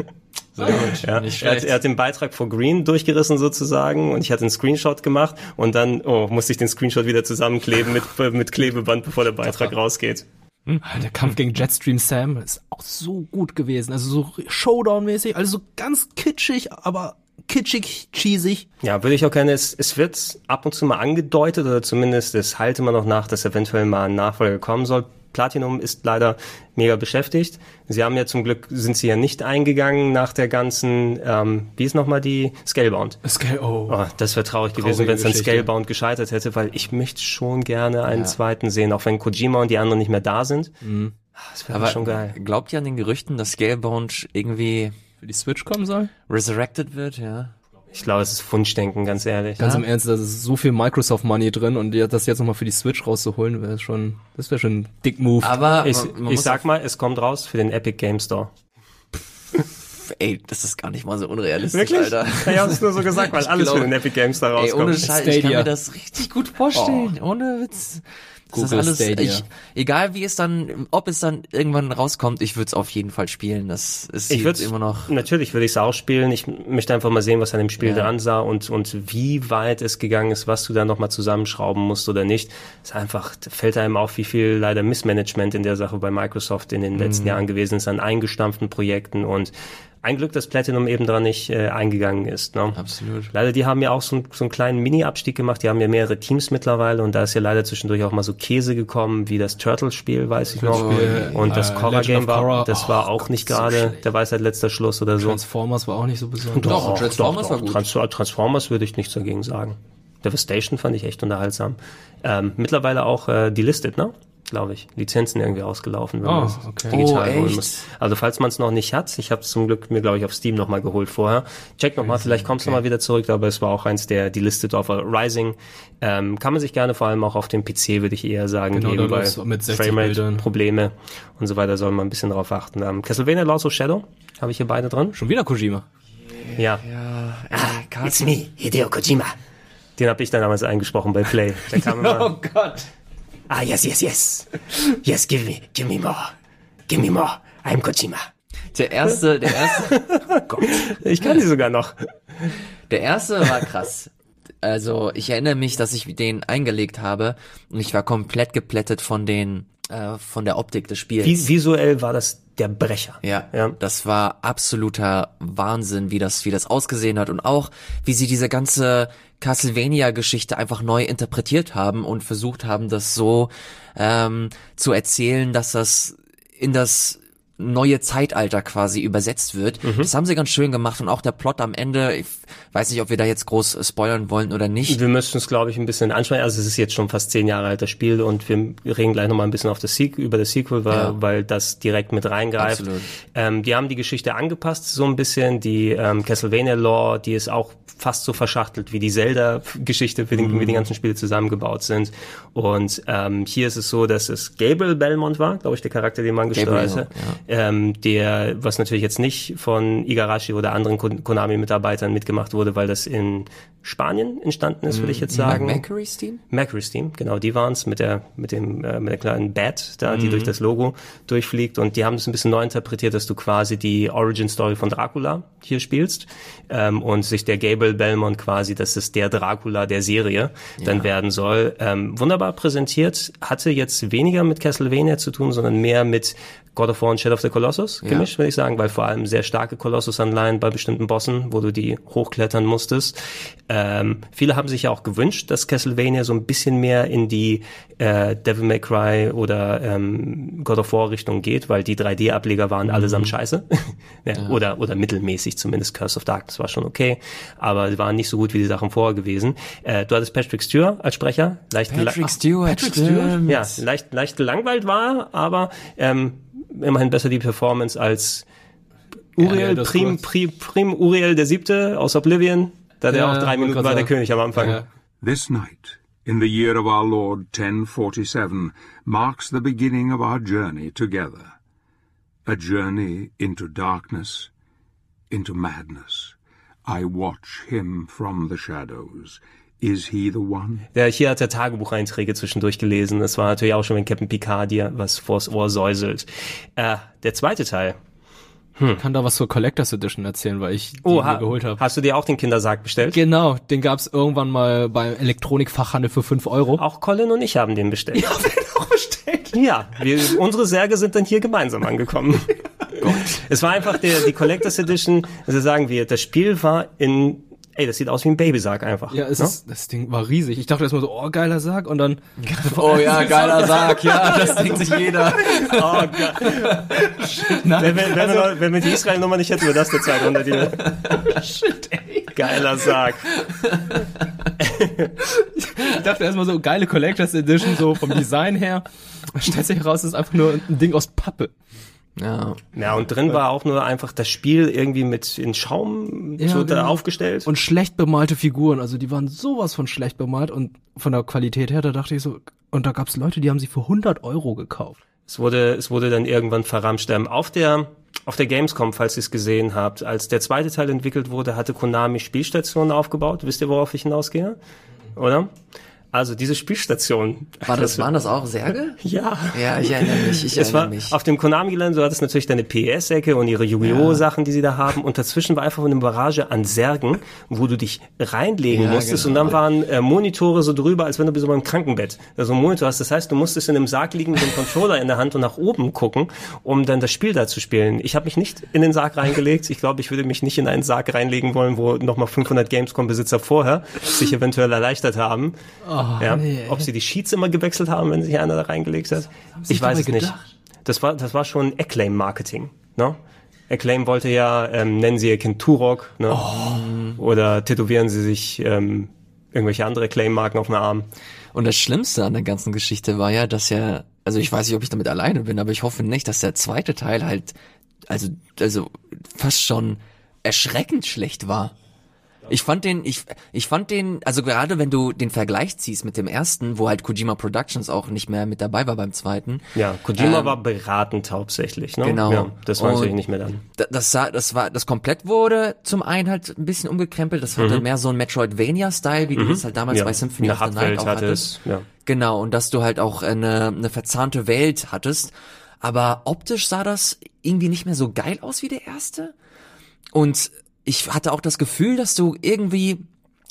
B: Sehr gut.
A: Ja,
B: Nicht
A: er, hat, er hat den Beitrag vor Green durchgerissen sozusagen und ich hatte einen Screenshot gemacht und dann oh, musste ich den Screenshot wieder zusammenkleben mit, <laughs> mit Klebeband, bevor der Beitrag rausgeht.
C: Der Kampf gegen Jetstream Sam ist auch so gut gewesen. Also so Showdown-mäßig, also so ganz kitschig, aber kitschig, cheesig.
A: Ja, würde ich auch gerne, es, es wird ab und zu mal angedeutet oder zumindest es halte man noch nach, dass eventuell mal ein Nachfolger kommen soll. Platinum ist leider mega beschäftigt. Sie haben ja zum Glück, sind sie ja nicht eingegangen nach der ganzen, ähm, wie ist nochmal die, Scalebound.
C: Scale, oh.
A: Oh, das wäre traurig gewesen, wenn es an. Scalebound gescheitert hätte, weil ich möchte schon gerne einen zweiten sehen, auch wenn Kojima und die anderen nicht mehr da sind.
C: Mhm.
A: Ah, Das wäre
B: Aber
A: schon geil.
B: glaubt ihr an den Gerüchten, dass Scalebound irgendwie
C: Für die Switch kommen soll?
B: resurrected wird, ja?
A: Ich glaube, es ist Wunschdenken, ganz ehrlich.
C: Ganz im Ernst, da ist so viel Microsoft Money drin und ja, das jetzt nochmal für die Switch rauszuholen, wäre schon, das wäre schon ein dick Move.
B: Aber
A: Ich,
B: man, man
A: ich sag mal, es kommt raus für den Epic Game Store.
B: ey, das ist gar nicht mal so unrealistisch, Alter.
A: Ja, ich hab's nur so gesagt, weil
B: Ich
A: alles
B: glaube-
A: für den Epic Game Store
B: Ey, ohne
A: rauskommt.
B: Scheiß, ich kann mir das richtig gut vorstellen. Ohne Witz. Das
C: Google
B: ist alles, ich, egal wie es dann, ob es dann irgendwann rauskommt, ich würde es auf jeden Fall spielen. Das ist
A: Ich würde
B: immer noch.
A: Natürlich würde ich es auch spielen. Ich möchte einfach mal sehen, was an dem Spiel
B: Ja.
A: dran sah und, und wie weit es gegangen ist, was du da nochmal zusammenschrauben musst oder nicht. Es ist einfach, fällt einem auf, wie viel leider Missmanagement in der Sache bei Microsoft in den letzten Jahren gewesen ist an eingestampften Projekten und ein Glück, dass Platinum eben dran nicht äh, eingegangen ist. Ne?
B: Absolut.
A: Leider, die haben ja auch so, einen- so einen kleinen Mini-Abstieg gemacht. Die haben ja mehrere Teams mittlerweile und da ist ja leider zwischendurch auch mal so Käse gekommen, wie das Turtles-Spiel, weiß ich noch.
C: Turtles-Spiel,
A: Und das
C: äh,
A: Korra-Game war, das
C: Oh
A: war auch
C: Gott,
A: nicht
C: so
A: gerade
C: schlecht.
A: der Weisheit letzter Schluss oder so.
C: Transformers war auch nicht so besonders.
B: Doch, Transformers war gut.
A: Trans Transformers würde ich nichts dagegen sagen. Devastation fand ich echt unterhaltsam. Ähm, mittlerweile auch äh, delistet, ne? Glaube ich. Lizenzen irgendwie ausgelaufen, wenn
C: Oh,
A: man es
C: okay.
A: digital
B: Oh,
A: holen muss. Also falls man es noch nicht hat, ich habe es zum Glück mir, glaube ich, auf Steam nochmal geholt vorher. Check nochmal, vielleicht kommt es nochmal wieder zurück, aber es war auch eins der delisted Offer. Rising ähm, kann man sich gerne vor allem auch auf dem PC, würde ich eher sagen,
C: Genau,
A: geben, weil
C: mit 60 Bildern.
A: Framerate-Probleme und so weiter soll man ein bisschen drauf achten. Ähm, Castlevania Lords of Shadow habe ich hier beide drin.
C: Schon wieder Kojima.
A: Ja.
B: Ja, ey,
A: It's
B: Carsten,
A: me, Hideo Kojima. Den habe ich dann damals eingesprochen bei Play. Der kam <laughs> immer,
C: Gott.
A: Ah, yes, yes, yes. Yes, give me, give me more. Give me more. I'm Kojima.
B: der erste, der erste, <laughs>
A: Ich kann die sogar noch.
B: der erste war krass. Also ich erinnere mich, dass ich den eingelegt habe und ich war komplett geplättet von den, äh, von der Optik des Spiels.
A: Wie, visuell war das der Brecher.
B: Ja,
A: Ja.
B: das war absoluter Wahnsinn, wie das, wie das ausgesehen hat und auch, wie sie diese ganze Castlevania-Geschichte einfach neu interpretiert haben und versucht haben, das so ähm, zu erzählen, dass das in das neue Zeitalter quasi übersetzt wird. Das haben sie ganz schön gemacht und auch der Plot am Ende, ich weiß nicht, ob wir da jetzt groß spoilern wollen oder nicht.
A: Wir müssen es, glaube ich, ein bisschen ansprechen. Also es ist jetzt schon fast zehn Jahre alt, das Spiel, und wir reden gleich nochmal ein bisschen auf das Sequel, über das Sequel, weil,
B: Ja.
A: weil das direkt mit reingreift.
B: Absolut.
A: Ähm, die haben die Geschichte angepasst, so ein bisschen. Die ähm, Castlevania-Lore, die ist auch fast so verschachtelt wie die Zelda-Geschichte, wie, die- wie die ganzen Spiele zusammengebaut sind. Und ähm, hier ist es so, dass es Gabriel Belmont war, glaube ich, der Charakter, den man gesteuert hat. Ähm, der, was natürlich jetzt nicht von Igarashi oder anderen Kon- Konami-Mitarbeitern mitgemacht wurde, weil das in Spanien entstanden ist, würde ich jetzt sagen.
B: Mercury's Team?
A: Mercury's Team, genau, die waren's mit der mit dem äh, mit der kleinen Bat da, die durch das Logo durchfliegt und die haben es ein bisschen neu interpretiert, dass du quasi die Origin Story von Dracula hier spielst ähm, und sich der Gabriel Belmont quasi, dass es der Dracula der Serie dann werden soll. Ähm, wunderbar präsentiert, hatte jetzt weniger mit Castlevania zu tun, sondern mehr mit God of War und Shadow of the Colossus gemischt, würde ich sagen, weil vor allem sehr starke Colossus-Anleihen bei bestimmten Bossen, wo du die hochklettern musstest. Ähm, viele haben sich ja auch gewünscht, dass Castlevania so ein bisschen mehr in die äh, Devil May Cry oder ähm, God of War Richtung geht, weil die 3D-Ableger waren allesamt scheiße. <laughs> ja, Oder, oder mittelmäßig, zumindest Curse of Darkness war schon okay, aber waren nicht so gut wie die Sachen vorher gewesen. Äh, du hattest Patrick Stewart als Sprecher, leicht
B: Patrick Stewart,
C: Patrick
B: stimmt.
A: ja, leicht, leicht gelangweilt war, aber ähm, immerhin besser die Performance als Uriel,
C: ja, das
A: Prim. Prim, Prim Uriel der Siebte aus Oblivion, da der
C: Ja,
A: auch drei Minuten war der. König am Anfang.
C: Ja.
J: This night, in the year of our Lord 1047, marks the beginning of our journey together. A journey into darkness, into madness. I watch him from the shadows. Is he the one?
A: Der, hier hat er Tagebucheinträge zwischendurch gelesen. Das war natürlich auch schon, wenn Captain Picard dir was vors Ohr säuselt. Äh, der zweite Teil.
C: Ich kann da was zur Collectors Edition erzählen, weil ich die
A: Oh,
C: mir geholt habe.
A: hast du dir auch den Kindersarg bestellt?
C: Genau, den gab's irgendwann mal beim Elektronikfachhandel für 5 Euro.
A: Auch Colin und ich haben den bestellt. Ja, <laughs>
C: auch bestellt.
A: Ja, wir, unsere Särge sind dann hier gemeinsam angekommen. <laughs> es war einfach der, die Collectors Edition, also sagen wir, das Spiel war in, ey, das sieht aus wie ein Babysarg einfach.
C: Ja, es
A: ne?
C: ist, das Ding war riesig. Ich dachte erstmal so, oh, geiler Sarg. Und dann, <laughs>
B: Oh ja, geiler Sarg, ja, <laughs> das denkt sich jeder.
A: Oh, geil. wenn, wir, wenn, wir, wenn wir die Israel-Nummer nicht hätten, wäre das der 200 hier. <laughs>
C: shit, ey.
A: Geiler Sarg.
C: Ich dachte erstmal so, geile Collectors Edition, so vom Design her. Stellt sich heraus, es ist einfach nur ein Ding aus Pappe.
B: Ja.
A: Ja, und drin war auch nur einfach das Spiel irgendwie mit in Schaum
C: Ja,
A: so da
C: genau.
A: aufgestellt.
C: Und schlecht bemalte Figuren, also die waren sowas von schlecht bemalt und von der Qualität her, da dachte ich so, und da gab's Leute, die haben sie für 100 Euro gekauft.
A: Es wurde, es wurde dann irgendwann verramscht. Ähm, auf der, auf der Gamescom, falls ihr es gesehen habt, als der zweite Teil entwickelt wurde, hatte Konami Spielstationen aufgebaut. Wisst ihr, worauf ich hinausgehe? Oder? Also diese Spielstation.
B: War das, <laughs> waren das auch Särge?
A: Ja.
B: Ja, ich erinnere mich, ich <laughs>
A: Es war
B: erinnere mich.
A: auf dem Konami-Gelände, du hattest natürlich deine PS-Ecke und ihre Yu-Gi-Oh! Sachen, die sie da haben. Und dazwischen war einfach eine Barrage an Särgen, wo du dich reinlegen
B: Ja,
A: musstest.
B: genau.
A: Und dann waren äh, Monitore so drüber, als wenn du so beim Krankenbett so einen Monitor hast. Das heißt, du musstest in einem Sarg liegen mit dem Controller in der Hand und nach oben gucken, um dann das Spiel da zu spielen. Ich habe mich nicht in den Sarg reingelegt. Ich glaube, ich würde mich nicht in einen Sarg reinlegen wollen, wo nochmal 500 Gamescom-Besitzer vorher sich eventuell erleichtert haben. Ja.
C: nee.
A: Ob sie die Sheets immer gewechselt haben, wenn sich einer da reingelegt hat. Ich weiß es nicht.
C: gedacht?
A: Das war, das war schon Acclaim-Marketing. Ne? Acclaim wollte ja, ähm, nennen sie ihr Kind Turok. Ne?
C: Oh.
A: Oder tätowieren sie sich ähm, irgendwelche andere Acclaim-Marken auf den Arm.
B: Und das Schlimmste an der ganzen Geschichte war ja, dass ja, also ich weiß nicht, ob ich damit alleine bin, aber ich hoffe nicht, dass der zweite Teil halt, also, also fast schon erschreckend schlecht war. Ich fand den, ich, ich fand den, also gerade wenn du den Vergleich ziehst mit dem ersten, wo halt Kojima Productions auch nicht mehr mit dabei war beim zweiten.
A: Ja, Kojima
B: Ähm,
A: war beratend hauptsächlich. Ne?
B: Genau.
A: Ja, das war natürlich nicht mehr dann.
B: Da- Das, sah- das war, das komplett wurde zum einen halt ein bisschen umgekrempelt. Das hatte mehr so ein Metroidvania-Style, wie du das halt damals
A: Mhm. ja,
B: bei Symphony
A: eine
B: of the Night auch
A: hatte
B: hattest.
A: es. Ja.
B: Genau, und dass du halt auch eine, eine verzahnte Welt hattest. Aber optisch sah das irgendwie nicht mehr so geil aus wie der erste. Und ich hatte auch das Gefühl, dass du irgendwie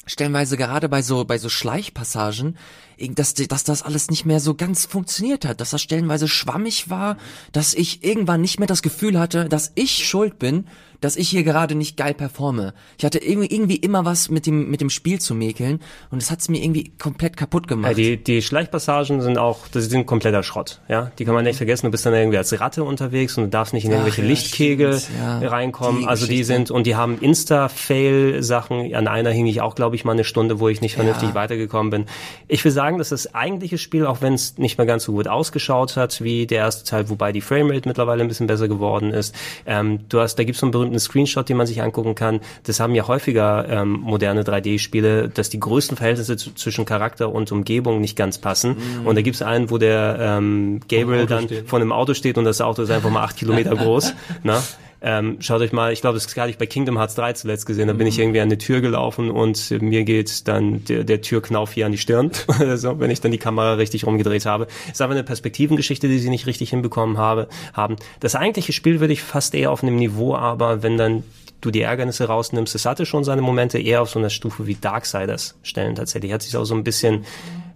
B: stellenweise gerade bei so bei so Schleichpassagen, dass, dass das alles nicht mehr so ganz funktioniert hat, dass das stellenweise schwammig war, dass ich irgendwann nicht mehr das Gefühl hatte, dass ich schuld bin, dass ich hier gerade nicht geil performe. Ich hatte irgendwie, irgendwie immer was mit dem, mit dem Spiel zu mäkeln und es hat's mir irgendwie komplett kaputt gemacht.
A: Ja, die, die Schleichpassagen sind auch, das sind kompletter Schrott, ja. Die kann man nicht vergessen. Du bist dann irgendwie als Ratte unterwegs und du darfst nicht in irgendwelche
B: ja,
A: Lichtkegel
B: ja.
A: reinkommen.
B: Die
A: also die
B: Geschichte.
A: sind, und die haben Insta-Fail-Sachen. An einer hing ich auch, glaube ich, mal eine Stunde, wo ich nicht vernünftig weitergekommen bin. Ich will sagen, dass das eigentliche Spiel, auch wenn es nicht mehr ganz so gut ausgeschaut hat wie der erste Teil, wobei die Framerate mittlerweile ein bisschen besser geworden ist. Ähm, du hast, da gibt es so einen berühmten Screenshot, den man sich angucken kann. Das haben ja häufiger ähm, moderne 3D-Spiele, dass die größten Verhältnisse zwischen Charakter und Umgebung nicht ganz passen. Und da gibt es einen, wo der ähm, Gabriel dann
C: steht.
A: von einem Auto steht und das Auto ist einfach mal acht Kilometer <laughs> groß. Ne? Ähm, schaut euch mal, ich glaube, das hatte ich bei Kingdom Hearts 3 zuletzt gesehen. Da bin ich irgendwie an eine Tür gelaufen und mir geht dann der, der Türknauf hier an die Stirn, <laughs> <laughs> so, wenn ich dann die Kamera richtig rumgedreht habe. Ist aber eine Perspektivengeschichte, die sie nicht richtig hinbekommen habe, haben. Das eigentliche Spiel würde ich fast eher auf einem Niveau, aber wenn dann du die Ärgernisse rausnimmst, es hatte schon seine Momente eher auf so einer Stufe wie Darksiders stellen tatsächlich. Hat sich auch so ein bisschen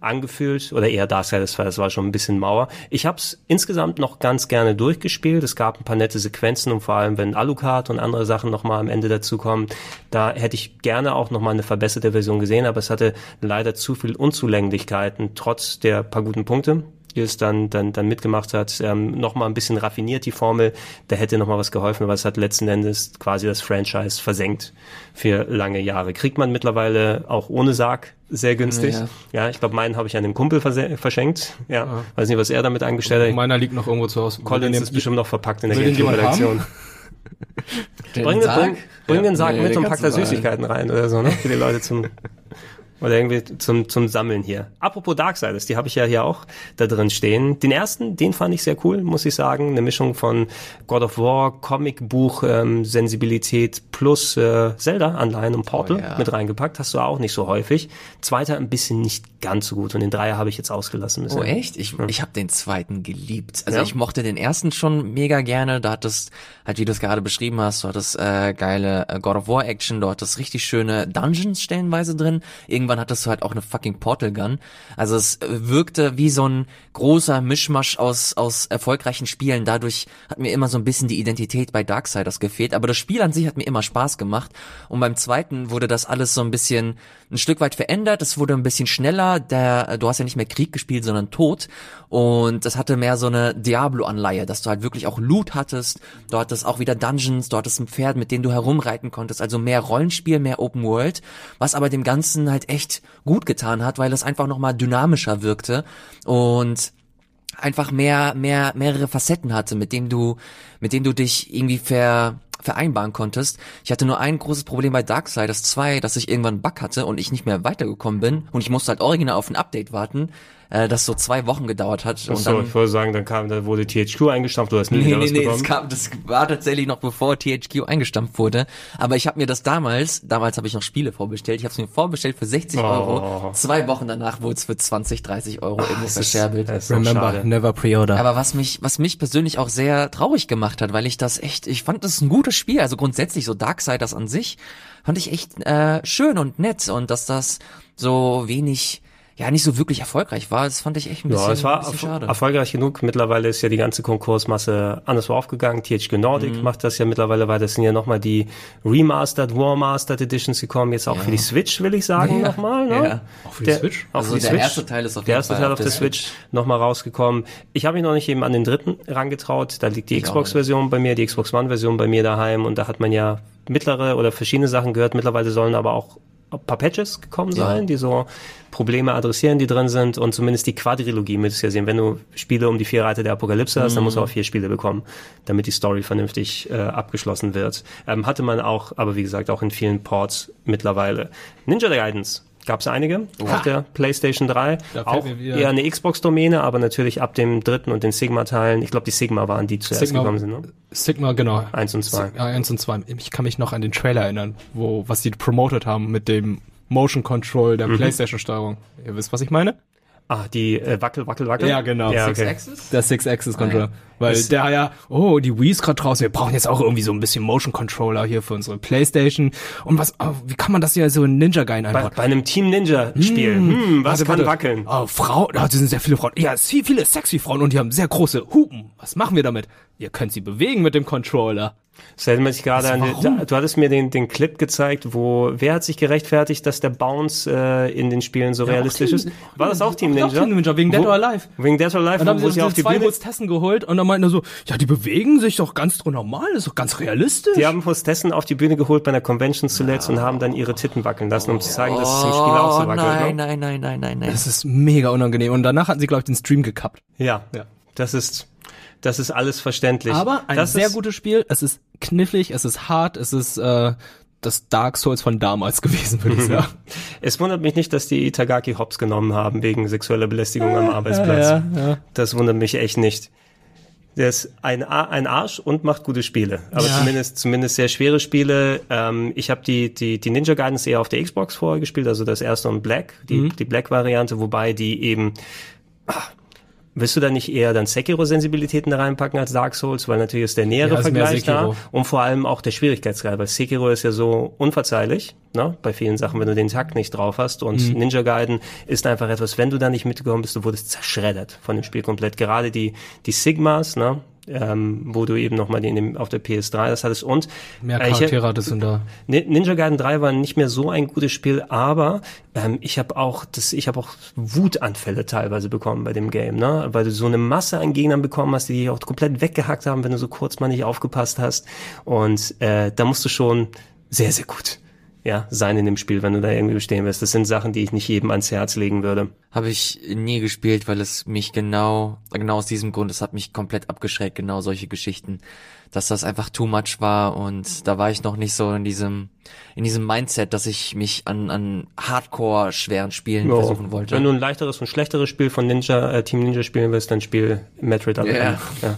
A: angefühlt oder eher Darksiders, weil das war schon ein bisschen Mauer. Ich habe es insgesamt noch ganz gerne durchgespielt. Es gab ein paar nette Sequenzen und vor allem, wenn Alucard und andere Sachen nochmal am Ende dazu kommen, da hätte ich gerne auch nochmal eine verbesserte Version gesehen, aber es hatte leider zu viel Unzulänglichkeiten, trotz der paar guten Punkte die es dann, dann, dann mitgemacht hat, ähm, nochmal ein bisschen raffiniert, die Formel, da hätte nochmal was geholfen, aber es hat letzten Endes quasi das Franchise versenkt für lange Jahre. Kriegt man mittlerweile auch ohne Sarg sehr günstig.
B: Ja.
A: Ja, ich glaube, meinen habe ich an den Kumpel verschenkt. Ja, weiß nicht, was er damit angestellt hat.
C: Meiner liegt noch irgendwo zu Hause.
A: Collins ist bestimmt noch verpackt in der Gamecube-Redaktion. <laughs> Bring, den-
B: Sarg?
A: bring, bring den Sarg mit und pack da. Süßigkeiten rein oder so, ne? Für die Leute zum oder irgendwie zum zum Sammeln hier. Apropos Darksiders, die habe ich ja hier auch da drin stehen. Den ersten, den fand ich sehr cool, muss ich sagen. Eine Mischung von God of War, Comicbuch, ähm, Sensibilität plus äh, Zelda-Anleihen und Portal
B: Oh, ja.
A: mit reingepackt. Hast du auch nicht so häufig. Zweiter ein bisschen nicht ganz so gut und den Dreier habe ich jetzt ausgelassen.
B: Oh
A: bisher.
B: echt? Ich, ich habe den zweiten geliebt. Also
A: Ja?
B: ich mochte den ersten schon mega gerne. Da hattest halt, wie du es gerade beschrieben hast, du hattest äh, geile äh, God of War Action, du hattest richtig schöne Dungeons stellenweise drin. Irgendwann hattest du halt auch eine fucking Portal Gun. Also es wirkte wie so ein großer Mischmasch aus aus erfolgreichen Spielen. Dadurch hat mir immer so ein bisschen die Identität bei Darksiders gefehlt. Aber das Spiel an sich hat mir immer Spaß gemacht. Und beim zweiten wurde das alles so ein bisschen ein Stück weit verändert. Es wurde ein bisschen schneller. Der, du hast ja nicht mehr Krieg gespielt, sondern Tod. Und das hatte mehr so eine Diablo-Anleihe, dass du halt wirklich auch Loot hattest. Du hattest auch wieder Dungeons, du hattest ein Pferd, mit dem du herumreiten konntest. Also mehr Rollenspiel, mehr Open World. Was aber dem Ganzen halt echt gut getan hat, weil es einfach nochmal dynamischer wirkte. Und einfach mehr, mehr, mehrere Facetten hatte, mit dem du, mit dem du dich irgendwie ver, vereinbaren konntest. Ich hatte nur ein großes Problem bei Darksiders 2, dass ich irgendwann einen Bug hatte und ich nicht mehr weitergekommen bin und ich musste halt original auf ein Update warten, äh, das so zwei Wochen gedauert hat.
A: Ach
B: und
A: so,
B: dann,
A: ich wollte sagen, dann kam, da wurde THQ eingestampft, du hast nie
B: Nee,
A: wieder
B: nee,
A: was
B: nee,
A: bekommen.
B: das, kam, das war tatsächlich noch bevor THQ eingestampft wurde. Aber ich habe mir das damals, damals habe ich noch Spiele vorbestellt, ich habe es mir vorbestellt für 60
A: Oh.
B: Euro. Zwei Wochen danach wurde es für 20, 30 Euro irgendwo verscherbelt.
C: Remember,
A: schade.
C: never pre-order.
B: Aber was mich, was mich persönlich auch sehr traurig gemacht hat, weil ich das echt, ich fand das ein gutes Spiel. Also grundsätzlich so Darksiders an sich fand ich echt äh, schön und nett und dass das so wenig, ja nicht so wirklich erfolgreich war, das fand ich echt ein bisschen,
A: Ja, es war
B: ein bisschen
A: erf-
B: schade.
A: erfolgreich genug. Mittlerweile ist ja die ganze Konkursmasse anderswo aufgegangen. THQ Nordic
B: Mhm.
A: macht das ja mittlerweile weiter. Es sind ja nochmal die Remastered, Warmastered Editions gekommen. Jetzt auch
B: Ja.
A: für die Switch, will ich sagen,
B: Ja.
A: nochmal. Ne?
B: Ja.
C: Auch für die Switch?
A: Auch
B: Also
A: für die
B: der
A: Switch.
B: erste Teil ist auf
A: der erste
B: Fall
A: Teil
B: auf der
A: der Switch nochmal rausgekommen. Ich habe mich noch nicht eben an den dritten rangetraut. Da liegt die Xbox-Version bei mir, die Xbox One-Version bei mir daheim. Und da hat man ja mittlere oder verschiedene Sachen gehört. Mittlerweile sollen aber auch paar Patches gekommen
B: Ja.
A: sein, die so Probleme adressieren, die drin sind und zumindest die Quadrilogie müsstest du ja sehen. Wenn du Spiele um die vier Reiter der Apokalypse hast, dann musst du auch vier Spiele bekommen, damit die Story vernünftig äh, abgeschlossen wird. Ähm, hatte man auch, aber wie gesagt, auch in vielen Ports mittlerweile. Ninja Gaidens gab es einige auf der PlayStation 3.
C: Da fällt
A: Auch eher eine Xbox-Domäne, aber natürlich ab dem dritten und den Sigma-Teilen. Ich glaube, die Sigma waren die zuerst
C: Sigma-
A: gekommen sind. Ne?
C: Sigma, genau.
A: Eins und zwei.
C: Ja, eins und zwei. Ich kann mich noch an den Trailer erinnern, wo, was die promoted haben mit dem Motion Control
A: Mhm.
C: der Playstation-Steuerung. Ihr wisst, was ich meine?
A: Ah, die äh, Wackel, Wackel, Wackel?
C: Ja, genau.
A: Ja,
B: Six
A: okay.
B: Axis?
C: Der Six-Axis-Controller. Weil
A: Es-
C: der ja, oh, die Wii ist gerade draußen, wir brauchen jetzt auch irgendwie so ein bisschen Motion Controller hier für unsere Playstation. Und was, oh, wie kann man das hier so in Ninja
A: Bei,
C: einbauen?
A: bei einem Team Ninja Spiel. Hm, was
C: Warte,
A: kann
C: warte.
A: wackeln?
C: Oh, Frau, da sind sehr viele Frauen. Ja, viele sexy Frauen und die haben sehr große Hupen. Was machen wir damit? Ihr könnt sie bewegen mit dem Controller.
A: Das erinnert mich gerade an,
C: warum?
A: da- du hattest mir den, den Clip gezeigt, wo, wer hat sich gerechtfertigt, dass der Bounce äh, in den Spielen so realistisch
C: Team-
A: ist? War das auch Team Ninja?
C: Auch Team Ninja, wegen Dead
A: Wo-
C: or Alive.
A: Wegen Dead or Alive,
C: Und dann haben sie
A: sie auf die
C: zwei
A: Bühne,
C: Hostessen geholt und dann meinten er so, ja, die bewegen sich doch ganz normal, das ist doch ganz realistisch.
A: die haben Hostessen auf die Bühne geholt bei einer Convention zuletzt und haben dann ihre Titten wackeln lassen, um zu zeigen, dass es im Spiel auch so
B: Oh,
A: wackelt.
B: nein,
A: ne?
B: nein, nein, nein, nein, nein.
C: das ist mega unangenehm. Und danach hatten sie, glaube ich, den Stream gekappt.
A: Ja,
C: Ja.
A: das ist, das ist alles verständlich.
C: Aber ein
A: das
C: sehr gutes Spiel. Es ist knifflig, es ist hart, es ist äh, das Dark Souls von damals <laughs> gewesen, würde ich sagen.
A: Es wundert mich nicht, dass die Itagaki Hops genommen haben wegen sexueller Belästigung am Arbeitsplatz.
C: ja, ja.
A: Das wundert mich echt nicht. Der ist ein, ein Arsch und macht gute Spiele. Aber
C: Ja.
A: zumindest, zumindest sehr schwere Spiele. Ähm, ich habe die, die, die Ninja Guidance eher auf der Xbox vorher gespielt, also das erste und Black, die,
C: Mhm.
A: die Black-Variante, wobei die eben. Ah, Willst du da nicht eher dann Sekiro-Sensibilitäten da reinpacken als Dark Souls, weil natürlich ist der nähere
C: Ja, mehr
A: Vergleich da und vor allem auch der Schwierigkeitsgrad, weil Sekiro ist ja so unverzeihlich, ne, bei vielen Sachen, wenn du den Takt nicht drauf hast und
C: Mhm.
A: Ninja Gaiden ist einfach etwas, wenn du da nicht mitgekommen bist, du wurdest zerschreddert von dem Spiel komplett. Gerade die, die Sigmas, ne, ähm, wo du eben nochmal in dem, auf der PS3 das hattest und
C: Mehr
A: äh,
C: Charaktere hattest du da.
A: Ni- Ninja Gaiden 3 war nicht mehr so ein gutes Spiel, aber ähm, ich habe auch das, ich habe auch Wutanfälle teilweise bekommen bei dem Game, ne? Weil du so eine Masse an Gegnern bekommen hast, die dich auch komplett weggehackt haben, wenn du so kurz mal nicht aufgepasst hast. Und äh, da musst du schon sehr, sehr gut ja, sein in dem Spiel, wenn du da irgendwie bestehen wirst. Das sind Sachen, die ich nicht jedem ans Herz legen würde.
B: Habe ich nie gespielt, weil es mich genau, genau aus diesem Grund, es hat mich komplett abgeschreckt, genau solche Geschichten, dass das einfach too much war und da war ich noch nicht so in diesem, in diesem Mindset, dass ich mich an, an Hardcore schweren Spielen
A: Ja,
B: versuchen wollte.
A: Wenn du ein leichteres und schlechteres Spiel von Ninja, äh, Team Ninja spielen willst, dann spiel Metroid
B: Ja.
A: M. ja.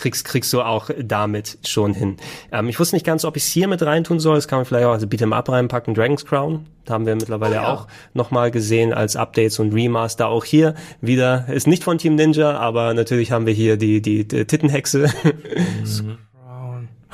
A: Kriegst, kriegst du auch damit schon hin. Ähm, ich wusste nicht ganz, ob ich es hier mit reintun soll. Das kann man vielleicht auch als Beat'em Up reinpacken. Dragon's Crown. Da haben wir mittlerweile auch nochmal gesehen als Updates und Remaster. Auch hier wieder, ist nicht von Team Ninja, aber natürlich haben wir hier die, die, die Tittenhexe. <laughs>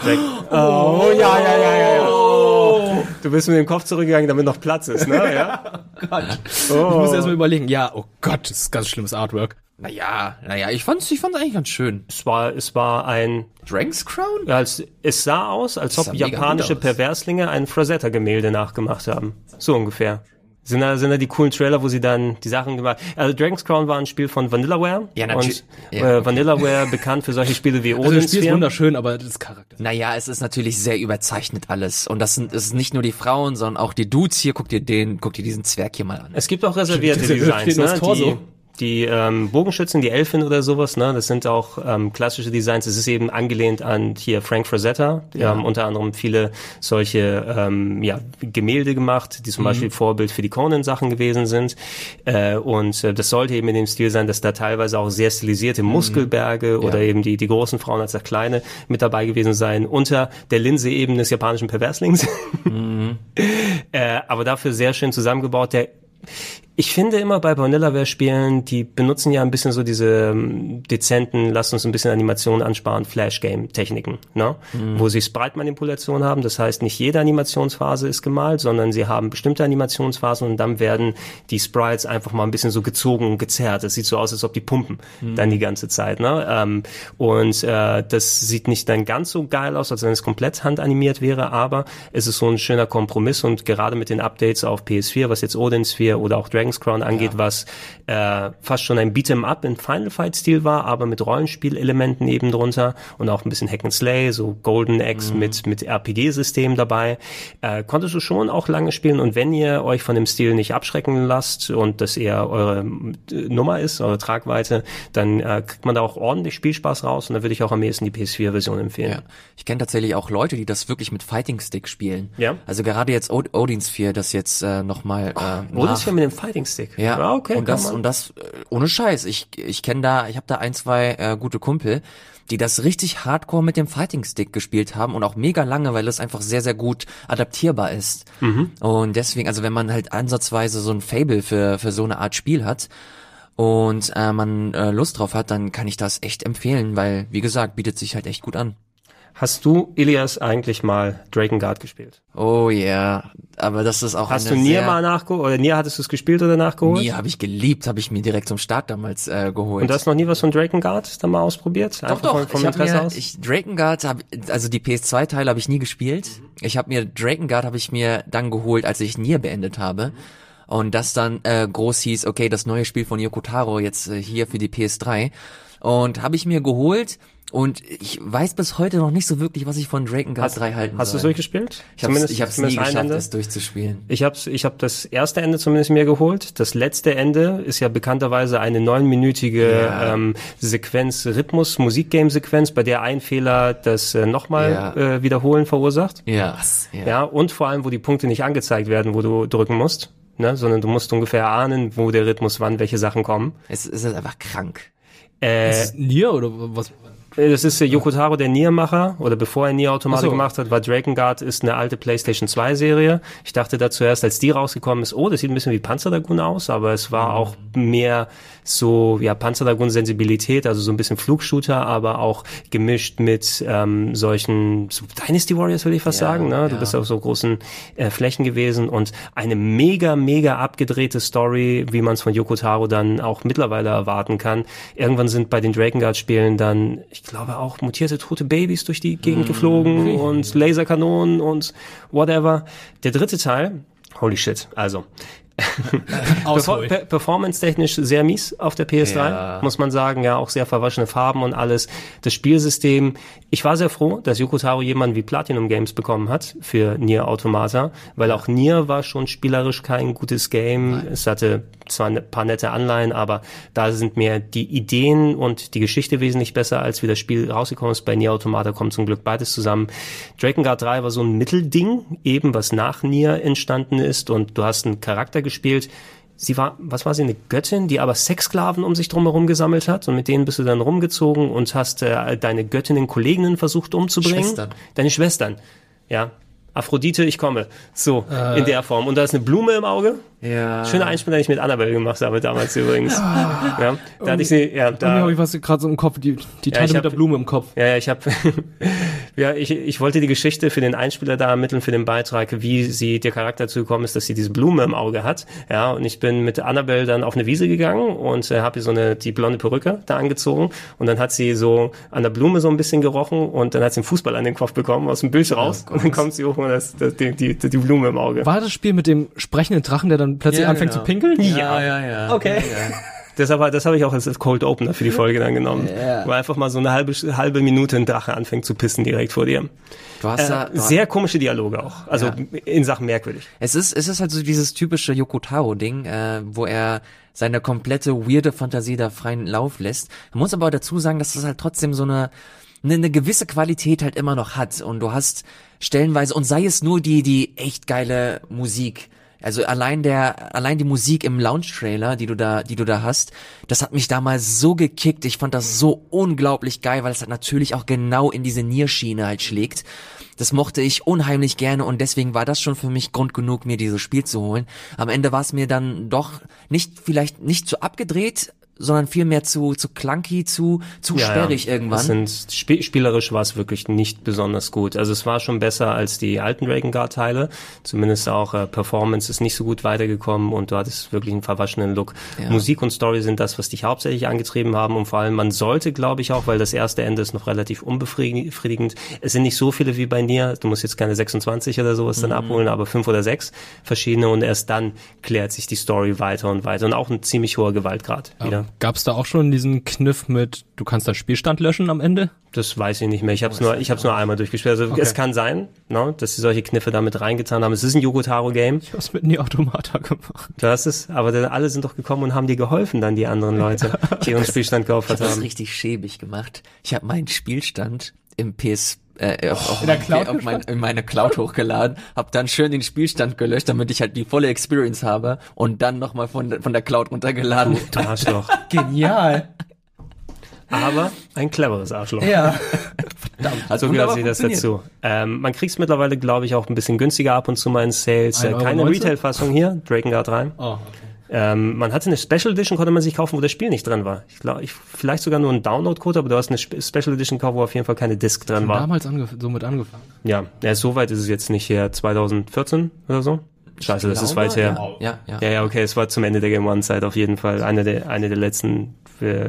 A: Jack- <gasps> Oh, ja, ja, ja, ja, ja. Du bist mit dem Kopf zurückgegangen, damit noch Platz ist, ne? Ja. <laughs>
C: Gott. Ich muss erst mal überlegen. Ja, oh Gott, das ist ganz schlimmes Artwork.
B: Naja, naja, ich fand's, ich fand's eigentlich ganz schön.
A: Es war, es war ein
B: Dragon's Crown?
A: Als, es sah aus, als ob
B: sah mega
A: japanische. Perverslinge ein Frazetta-Gemälde nachgemacht haben. So ungefähr. Sind da, sind da die coolen Trailer, wo sie dann die Sachen gemacht Also Dragon's Crown war ein Spiel von Vanillaware.
B: Ja, natürlich.
A: Und
B: Ja,
A: äh, Vanillaware <laughs> bekannt für solche Spiele wie
C: Also das Spiel ist
A: Odin
C: wunderschön, aber das Charakter.
B: Naja, es ist natürlich sehr überzeichnet alles. Und das sind, es ist nicht nur die Frauen, sondern auch die Dudes hier. Guck dir den, guck dir diesen Zwerg hier mal an.
A: Es gibt auch reservierte <laughs> Designs,
C: das
A: ne?
C: Torso.
A: Die, die ähm, Bogenschützen, die Elfin oder sowas, ne? Das sind auch ähm, klassische Designs. Es ist eben angelehnt an hier Frank Frazetta. Die haben unter anderem viele solche ähm, ja, Gemälde gemacht, die zum Beispiel Vorbild für die Conan-Sachen gewesen sind. Äh, und äh, das sollte eben in dem Stil sein, dass da teilweise auch sehr stilisierte Muskelberge oder eben die, die großen Frauen als auch kleine mit dabei gewesen sein. Unter der Linse eben des japanischen Perverslings. <laughs> äh, aber dafür sehr schön zusammengebaut. Der ich finde immer bei Vanillaware-Spielen, die benutzen ja ein bisschen so diese ähm, dezenten, lasst uns ein bisschen Animation ansparen, Flash-Game-Techniken, ne? Wo sie Sprite-Manipulation haben. Das heißt, nicht jede Animationsphase ist gemalt, sondern sie haben bestimmte Animationsphasen und dann werden die Sprites einfach mal ein bisschen so gezogen und gezerrt. Das sieht so aus, als ob die pumpen dann die ganze Zeit, ne? Ähm, und äh, das sieht nicht dann ganz so geil aus, als wenn es komplett handanimiert wäre, aber es ist so ein schöner Kompromiss und gerade mit den Updates auf PS4, was jetzt Odin Sphere oder auch Dragon's Crown angeht, was äh, fast schon ein Beat'em Up in Final Fight Stil war, aber mit Rollenspielelementen eben drunter und auch ein bisschen Hack and Slay, so Golden Axe mit mit RPG-System dabei, äh, konntest du schon auch lange spielen und wenn ihr euch von dem Stil nicht abschrecken lasst und das eher eure äh, Nummer ist, eure Tragweite, dann äh, kriegt man da auch ordentlich Spielspaß raus und da würde ich auch am ehesten die PS4-Version empfehlen.
B: Ja. Ich kenne tatsächlich auch Leute, die das wirklich mit Fighting Stick spielen.
A: Ja.
B: Also gerade jetzt Od Odin Sphere, das jetzt äh, nochmal äh,
A: ist ja mit dem Fighting Stick?
B: Ja,
A: Ah, okay.
B: und das und das äh, ohne Scheiß. Ich ich kenne da, ich habe da ein zwei äh, gute Kumpel, die das richtig Hardcore mit dem Fighting Stick gespielt haben und auch mega lange, weil es einfach sehr sehr gut adaptierbar ist.
A: Mhm.
B: Und deswegen, also wenn man halt ansatzweise so ein Fable für für so eine Art Spiel hat und äh, man äh, Lust drauf hat, dann kann ich das echt empfehlen, weil, wie gesagt, bietet sich halt echt gut an.
A: Hast du, Elias, eigentlich mal Drakengard gespielt?
B: Oh ja, yeah. aber das ist auch
A: Hast du Nier mal nachgeholt? Oder Nier hattest du es gespielt oder nachgeholt?
B: Nier habe ich geliebt, habe ich mir direkt zum Start damals äh, geholt.
A: Und du hast noch nie was von Drakengard dann mal ausprobiert?
B: Doch, doch, vom, ich Interesse mir, aus? Ich, Drakengard, hab, also die PS2-Teile habe ich nie gespielt. Ich habe mir, Drakengard habe ich mir dann geholt, als ich Nier beendet habe. Und das dann äh, groß hieß, okay, das neue Spiel von Yoko Taro jetzt äh, hier für die PS3. Und habe ich mir geholt und ich weiß bis heute noch nicht so wirklich, was ich von Drakengard
A: hast,
B: 3 halten
A: Hast du es durchgespielt?
B: Ich habe ich hab's nie geschafft, das durchzuspielen.
A: Ich habe ich hab das erste Ende zumindest mir geholt. Das letzte Ende ist ja bekannterweise eine neunminütige ja. ähm, Sequenz, Rhythmus, Musikgame-Sequenz, bei der ein Fehler das äh, nochmal ja. äh, wiederholen verursacht.
B: Ja.
A: ja. Ja, und vor allem, wo die Punkte nicht angezeigt werden, wo du drücken musst. Ne, sondern du musst ungefähr ahnen, wo der Rhythmus wann welche Sachen kommen.
B: Es, es ist einfach krank.
C: Äh, ist es Nier oder was?
A: Das ist der Yoko Taro, der Nier-Macher, oder bevor er Nier Automata so. gemacht hat, war Drakengard ist eine alte PlayStation 2 Serie. Ich dachte da zuerst, als die rausgekommen ist, oh, das sieht ein bisschen wie Panzerdragoon aus, aber es war mhm. auch mehr so, ja, Panzerdragoon-Sensibilität, also so ein bisschen Flugshooter, aber auch gemischt mit ähm, solchen, so Dynasty Warriors würde ich fast ja, sagen, ne? Du ja. bist auf so großen äh, Flächen gewesen und eine mega, mega abgedrehte Story, wie man es von Yoko Taro dann auch mittlerweile erwarten kann. Irgendwann sind bei den Drakengard-Spielen dann, ich glaube auch mutierte tote Babys durch die Gegend mhm. geflogen und Laserkanonen und whatever. Der dritte Teil, holy shit, also Performance-technisch sehr mies auf der PS3, ja. muss man sagen. Ja, auch sehr verwaschene Farben und alles. Das Spielsystem. Ich war sehr froh, dass Yoko Taro jemanden wie Platinum Games bekommen hat für Nier Automata, weil auch Nier war schon spielerisch kein gutes Game. Nein. Es hatte zwar ein ne, paar nette Anleihen, aber da sind mir die Ideen und die Geschichte wesentlich besser, als wie das Spiel rausgekommen ist. Bei Nier Automata kommt zum Glück beides zusammen. Drakengard 3 war so ein Mittelding, eben was nach Nier entstanden ist und du hast einen Charakter gespielt. Sie war, was war sie, eine Göttin, die aber Sexsklaven um sich drumherum gesammelt hat und mit denen bist du dann rumgezogen und hast äh, deine Göttinnen Kolleginnen versucht umzubringen.
B: Schwestern.
A: Deine Schwestern. Ja, Aphrodite, ich komme. So, äh. in der Form. Und da ist eine Blume im Auge.
B: Ja.
A: Schöner Einspieler, den ich mit Annabelle gemacht habe damals übrigens. ja, da hatte ich sie, ja, da.
C: habe ich was gerade so im Kopf, die, die Teile ja, mit hab, der Blume im Kopf.
A: Ja, ja ich habe, <laughs> ja, ich, ich wollte die Geschichte für den Einspieler da ermitteln, für den Beitrag, wie sie, der Charakter dazu gekommen ist, dass sie diese Blume im Auge hat. Ja, und ich bin mit Annabelle dann auf eine Wiese gegangen und äh, habe ihr so eine, die blonde Perücke da angezogen und dann hat sie so an der Blume so ein bisschen gerochen und dann hat sie einen Fußball an den Kopf bekommen aus dem Bild raus oh, und dann kommt sie hoch und das, das, die, die, die Blume im Auge.
C: War das Spiel mit dem sprechenden Drachen, der dann plötzlich ja, anfängt genau. zu pinkeln?
B: Ja, ja, ja.
C: Okay.
B: Ja, ja.
A: Deshalb, das habe ich auch als Cold Opener für die Folge dann genommen. Ja. Wo einfach mal so eine halbe, halbe Minute ein Drache anfängt zu pissen direkt vor dir.
B: Du hast äh, da,
A: du sehr komische Dialoge auch. Also ja. in Sachen merkwürdig.
B: Es ist, es ist halt so dieses typische Yoko Taro-Ding, äh, wo er seine komplette weirde Fantasie da freien Lauf lässt. Man muss aber dazu sagen, dass das halt trotzdem so eine, eine, eine gewisse Qualität halt immer noch hat. Und du hast stellenweise, und sei es nur die, die echt geile Musik, also allein der, allein die Musik im Launch-Trailer, die du da, die du da hast, das hat mich damals so gekickt. Ich fand das so unglaublich geil, weil es halt natürlich auch genau in diese Nierschiene halt schlägt. Das mochte ich unheimlich gerne und deswegen war das schon für mich Grund genug, mir dieses Spiel zu holen. Am Ende war es mir dann doch nicht, vielleicht nicht zu abgedreht, sondern viel mehr zu, zu clunky, zu, zu ja, sperrig ja. irgendwann.
A: Das sind, sp spielerisch war es wirklich nicht besonders gut. Also es war schon besser als die alten Dragon Guard Teile. Zumindest auch äh, Performance ist nicht so gut weitergekommen und du hattest wirklich einen verwaschenen Look. Ja. Musik und Story sind das, was dich hauptsächlich angetrieben haben und vor allem man sollte, glaube ich auch, weil das erste Ende ist noch relativ unbefriedigend. Es sind nicht so viele wie bei Nier. Du musst jetzt keine 26 oder sowas mhm. dann abholen, aber fünf oder sechs verschiedene und erst dann klärt sich die Story weiter und weiter und auch ein ziemlich hoher Gewaltgrad wieder.
C: Gab es da auch schon diesen Kniff mit, du kannst deinen Spielstand löschen am Ende?
A: Das weiß ich nicht mehr. Ich habe es nur, ich habe nur einmal durchgespielt. Also okay. es kann sein, ne, dass sie solche Kniffe damit reingetan haben. Es ist ein Yokotaro Game.
C: Ich habe es mit Nie Automata gemacht.
A: Du hast es, aber dann, alle sind doch gekommen und haben dir geholfen, dann die anderen Leute, <laughs> die ihren Spielstand geopfert haben. Ich
B: habe das richtig schäbig gemacht. Ich habe meinen Spielstand im PS äh, auf, auf,
C: in, mein, Cloud
B: auf mein, in meine Cloud hochgeladen, habe dann schön den Spielstand gelöscht, damit ich halt die volle Experience habe und dann nochmal von, von der Cloud runtergeladen.
A: Du Arschloch. <laughs>
C: Genial.
A: Aber ein cleveres Arschloch.
C: Ja. <laughs>
A: Verdammt. Also wie sehe das dazu. Ähm, man kriegt es mittlerweile, glaube ich, auch ein bisschen günstiger ab und zu mal in Sales. Äh, keine Retail-Fassung hier, Drakengard 3.
C: Oh, okay.
A: Ähm, man hatte eine Special Edition, konnte man sich kaufen, wo das Spiel nicht drin war. Ich glaube, ich, vielleicht sogar nur ein Download-Code, aber du hast eine Spe- Special Edition gekauft, wo auf jeden Fall keine Disc drin war.
C: Damals ange somit angefangen.
A: Ja, ja, so weit ist es jetzt nicht her. 2014 oder so? Scheiße, das ist weit her.
B: Ja, ja.
A: Ja, ja, okay, es war zum Ende der Game One-Zeit auf jeden Fall eine der, eine der letzten, äh,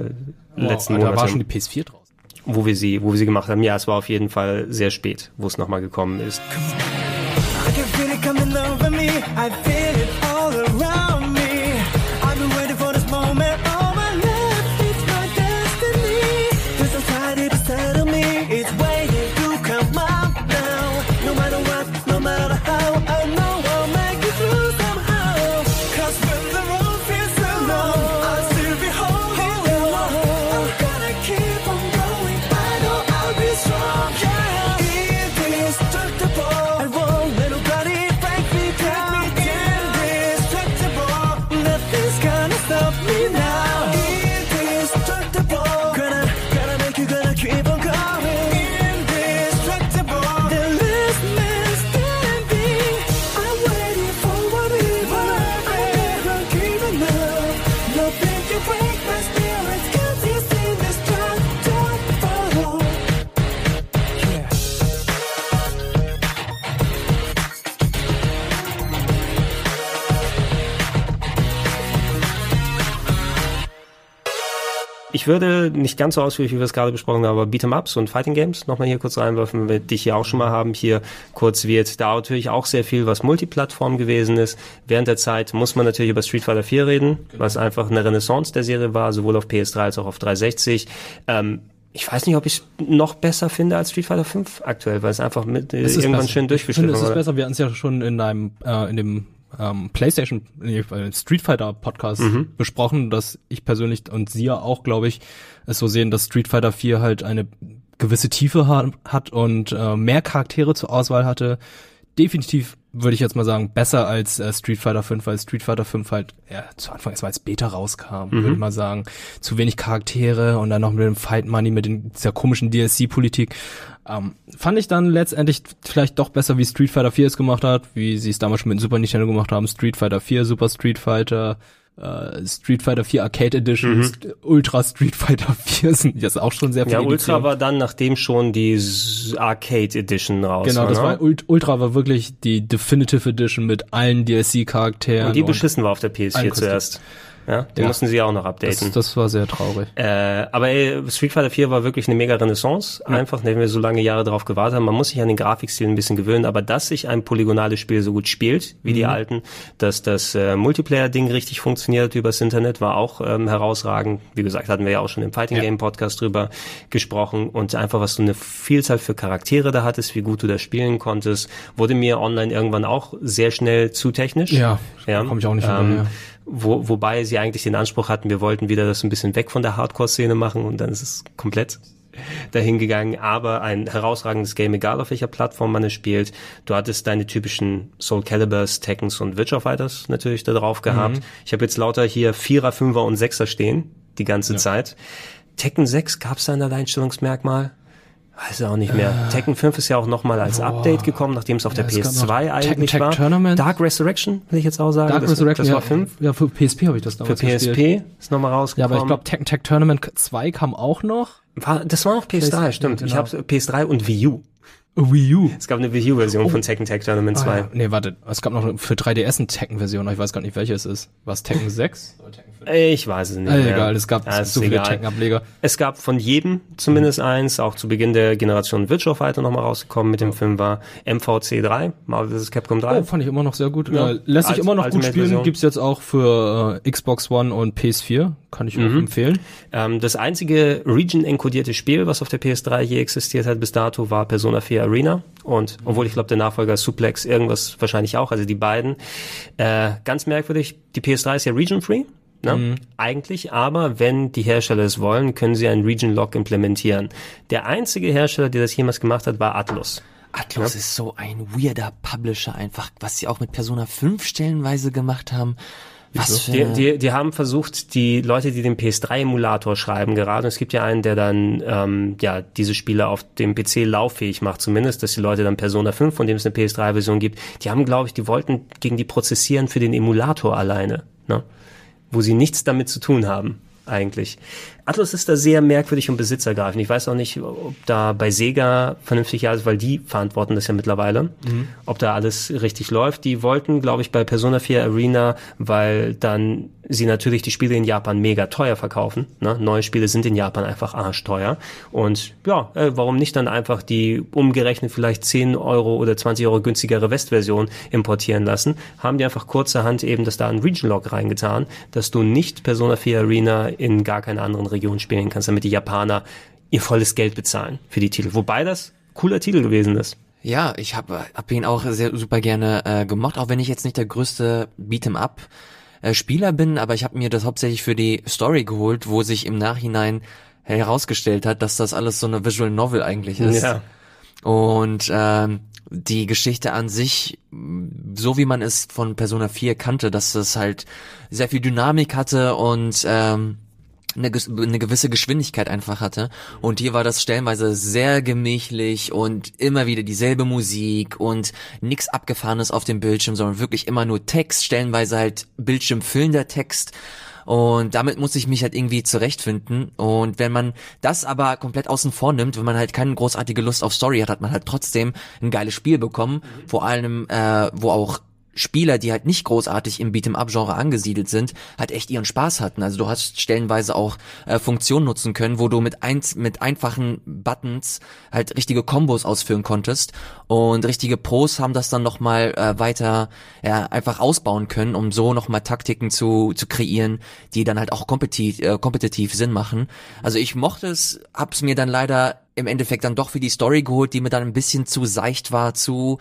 A: letzten
C: Wow, da war
A: Monate,
C: schon die PS4 draußen.
A: wo wir sie, wo wir sie gemacht haben. Ja, es war auf jeden Fall sehr spät, wo es nochmal gekommen ist. Ich würde nicht ganz so ausführlich, wie wir es gerade besprochen haben, aber Beat'em-Ups und Fighting Games nochmal hier kurz reinwerfen, weil wir dich hier auch schon mal haben. Hier kurz wird da natürlich auch sehr viel, was Multiplattform gewesen ist. Während der Zeit muss man natürlich über Street Fighter 4 reden, was einfach eine Renaissance der Serie war, sowohl auf PS3 als auch auf 360. Ähm, ich weiß nicht, ob ich es noch besser finde als Street Fighter 5 aktuell, weil es einfach mit, äh,
C: Es
A: irgendwann
C: besser.
A: schön
C: Ich
A: durchgeschliffen
C: finde, es ist
A: wurde.
C: besser. Wir hatten es ja schon in einem, äh, in dem ähm, PlayStation, nee, äh, Street Fighter Podcast
A: Mhm.
C: besprochen, dass ich persönlich und Sie ja auch, glaube ich, es so sehen, dass Street Fighter 4 halt eine gewisse Tiefe ha hat und äh, mehr Charaktere zur Auswahl hatte. Definitiv würde ich jetzt mal sagen, besser als äh, Street Fighter 5, weil Street Fighter 5 halt ja, zu Anfang erst mal als Beta rauskam,
A: Mhm.
C: würde ich mal sagen. Zu wenig Charaktere und dann noch mit dem Fight Money, mit den, dieser komischen DLC-Politik. Ähm, fand ich dann letztendlich vielleicht doch besser, wie Street Fighter 4 es gemacht hat, wie sie es damals schon mit Super Nintendo gemacht haben. Street Fighter 4, Super Street Fighter, äh, Street Fighter 4 Arcade Edition,
A: Mhm.
C: Ultra Street Fighter <laughs> 4 sind jetzt auch schon sehr viele
A: Ja, Ultra
C: Editionen.
A: war dann, nachdem schon die Arcade Edition raus
C: Genau,
A: war.
C: das
A: ne?
C: war Ult- Ultra war wirklich die Definitive Edition mit allen DLC-Charakteren.
A: Und die beschissen war auf der PS4
C: allen Kostümen.
A: Ja, den
C: Ja.
A: mussten sie auch noch updaten.
C: Das, das war sehr traurig.
A: Äh, aber ey, Street Fighter 4 war wirklich eine mega Renaissance. Einfach, wenn wir so lange Jahre drauf gewartet haben. Man muss sich an den Grafikstil ein bisschen gewöhnen, aber dass sich ein polygonales Spiel so gut spielt wie die
C: Mhm.
A: alten, dass das äh, Multiplayer-Ding richtig funktioniert übers Internet, war auch ähm, herausragend. Wie gesagt, hatten wir ja auch schon im Fighting
C: Ja.
A: Game Podcast drüber gesprochen. Und einfach, was du eine Vielzahl für Charaktere da hattest, wie gut du das spielen konntest, wurde mir online irgendwann auch sehr schnell zu technisch.
C: Ja,
A: ja.
C: komm ich auch nicht
A: ähm,
C: hinterher.
A: Wo, wobei sie eigentlich den Anspruch hatten, wir wollten wieder das ein bisschen weg von der Hardcore-Szene machen und dann ist es komplett dahin gegangen, aber ein herausragendes Game, egal auf welcher Plattform man es spielt. Du hattest deine typischen Soul Caliburs, Tekkens und Witcher Fighters natürlich da drauf gehabt.
C: Mhm.
A: Ich habe jetzt lauter hier Vierer, Fünfer und Sechser stehen, die ganze Zeit. Tekken 6 gab es da ein Alleinstellungsmerkmal? Weiß ich auch nicht mehr. Tekken 5 ist ja auch nochmal als Update gekommen, nachdem es auf
C: Ja,
A: der
C: es gab noch
A: PS2
C: Tekken
A: eigentlich
C: Tag
A: war.
C: Tournament.
A: Dark Resurrection, will ich jetzt auch sagen.
C: Dark
A: das,
C: Resurrection,
A: das war
C: ja,
A: 5.
C: ja, für PSP habe ich das
A: Für
C: damals
A: PSP
C: gespielt.
A: ist nochmal
C: Ja,
A: rausgekommen.
C: aber ich glaube, Tekken Tag Tournament 2 kam auch noch.
A: war, das war noch PS3,
C: PS-
A: stimmt.
C: ja,
A: Ich
C: genau.
A: habe PS3 und Wii U.
C: Wii U.
A: Es gab eine Wii U-Version von Tekken Tag Tournament 2.
C: Ah, ja. Nee, warte, es gab noch für 3DS eine Tekken-Version, ich weiß gar nicht, welche es ist. War es Tekken 6?
A: Ich weiß es nicht.
C: Ah,
A: mehr.
C: egal, es gab
A: Ja, ist
C: so viele. Tekken-Ableger.
A: Es gab von jedem zumindest eins, auch zu Beginn der Generation Virtual Fighter nochmal rausgekommen mit dem Film war MVC 3, Marvel vs. Capcom 3.
C: Oh, fand ich immer noch sehr gut.
A: Ja.
C: Äh, lässt sich immer noch gut
A: Ultimate-Version.
C: spielen. Gibt's jetzt auch für äh, Xbox One und PS4. Kann ich auch
A: Mhm.
C: empfehlen.
A: Ähm, das einzige Region-enkodierte Spiel, was auf der PS3 je existiert hat bis dato, war Persona 4 Arena. Und obwohl ich glaube, der Nachfolger Suplex irgendwas wahrscheinlich auch, also die beiden. Äh, ganz merkwürdig, die PS3 ist ja region-free. Ne?
C: Mhm.
A: Eigentlich, aber wenn die Hersteller es wollen, können sie einen Region-Lock implementieren. Der einzige Hersteller, der das jemals gemacht hat, war Atlus.
B: Atlus ist so ein weirder Publisher einfach, was sie auch mit Persona 5 stellenweise gemacht haben. Was für
A: Die, die, die haben versucht, die Leute, die den PS3-Emulator schreiben gerade, und es gibt ja einen, der dann ähm, ja diese Spiele auf dem PC lauffähig macht, zumindest, dass die Leute dann Persona 5, von dem es eine PS3-Version gibt, die haben, glaube ich, die wollten gegen die prozessieren für den Emulator alleine, ne? wo sie nichts damit zu tun haben eigentlich. Atlus ist da sehr merkwürdig und besitzergreifend. Ich weiß auch nicht, ob da bei Sega vernünftig alles, weil die verantworten das ja mittlerweile, ob da alles richtig läuft. Die wollten, glaube ich, bei Persona 4 Arena, weil dann sie natürlich die Spiele in Japan mega teuer verkaufen. Ne? Neue Spiele sind in Japan einfach arschteuer. Und ja, äh, warum nicht dann einfach die umgerechnet vielleicht 10 Euro oder 20 Euro günstigere Westversion importieren lassen? Haben die einfach kurzerhand eben das da in Region Lock reingetan, dass du nicht Persona 4 Arena in gar keiner anderen Region spielen kannst, damit die Japaner ihr volles Geld bezahlen für die Titel. Wobei das cooler Titel gewesen ist.
B: Ja, ich habe hab ihn auch sehr super gerne äh, gemocht, auch wenn ich jetzt nicht der größte Beat'em Up äh, Spieler bin, aber ich habe mir das hauptsächlich für die Story geholt, wo sich im Nachhinein herausgestellt hat, dass das alles so eine Visual Novel eigentlich ist.
A: Ja.
B: Und ähm, die Geschichte an sich, so wie man es von Persona 4 kannte, dass es halt sehr viel Dynamik hatte und ähm, eine, eine gewisse Geschwindigkeit einfach hatte. Und hier war das stellenweise sehr gemächlich und immer wieder dieselbe Musik und nix Abgefahrenes auf dem Bildschirm, sondern wirklich immer nur Text, stellenweise halt bildschirmfüllender Text. Und damit muss ich mich halt irgendwie zurechtfinden. Und wenn man das aber komplett außen vor nimmt, wenn man halt keine großartige Lust auf Story hat, hat man halt trotzdem ein geiles Spiel bekommen. Vor allem, äh, wo auch Spieler, die halt nicht großartig im Beat'em-up-Genre angesiedelt sind, halt echt ihren Spaß hatten. Also du hast stellenweise auch äh, Funktionen nutzen können, wo du mit, eins, mit einfachen Buttons halt richtige Kombos ausführen konntest und richtige Pros haben das dann nochmal äh, weiter ja, einfach ausbauen können, um so nochmal Taktiken zu, zu kreieren, die dann halt auch kompetitiv, äh, kompetitiv Sinn machen. Also ich mochte es, hab's mir dann leider im Endeffekt dann doch für die Story geholt, die mir dann ein bisschen zu seicht war, zu,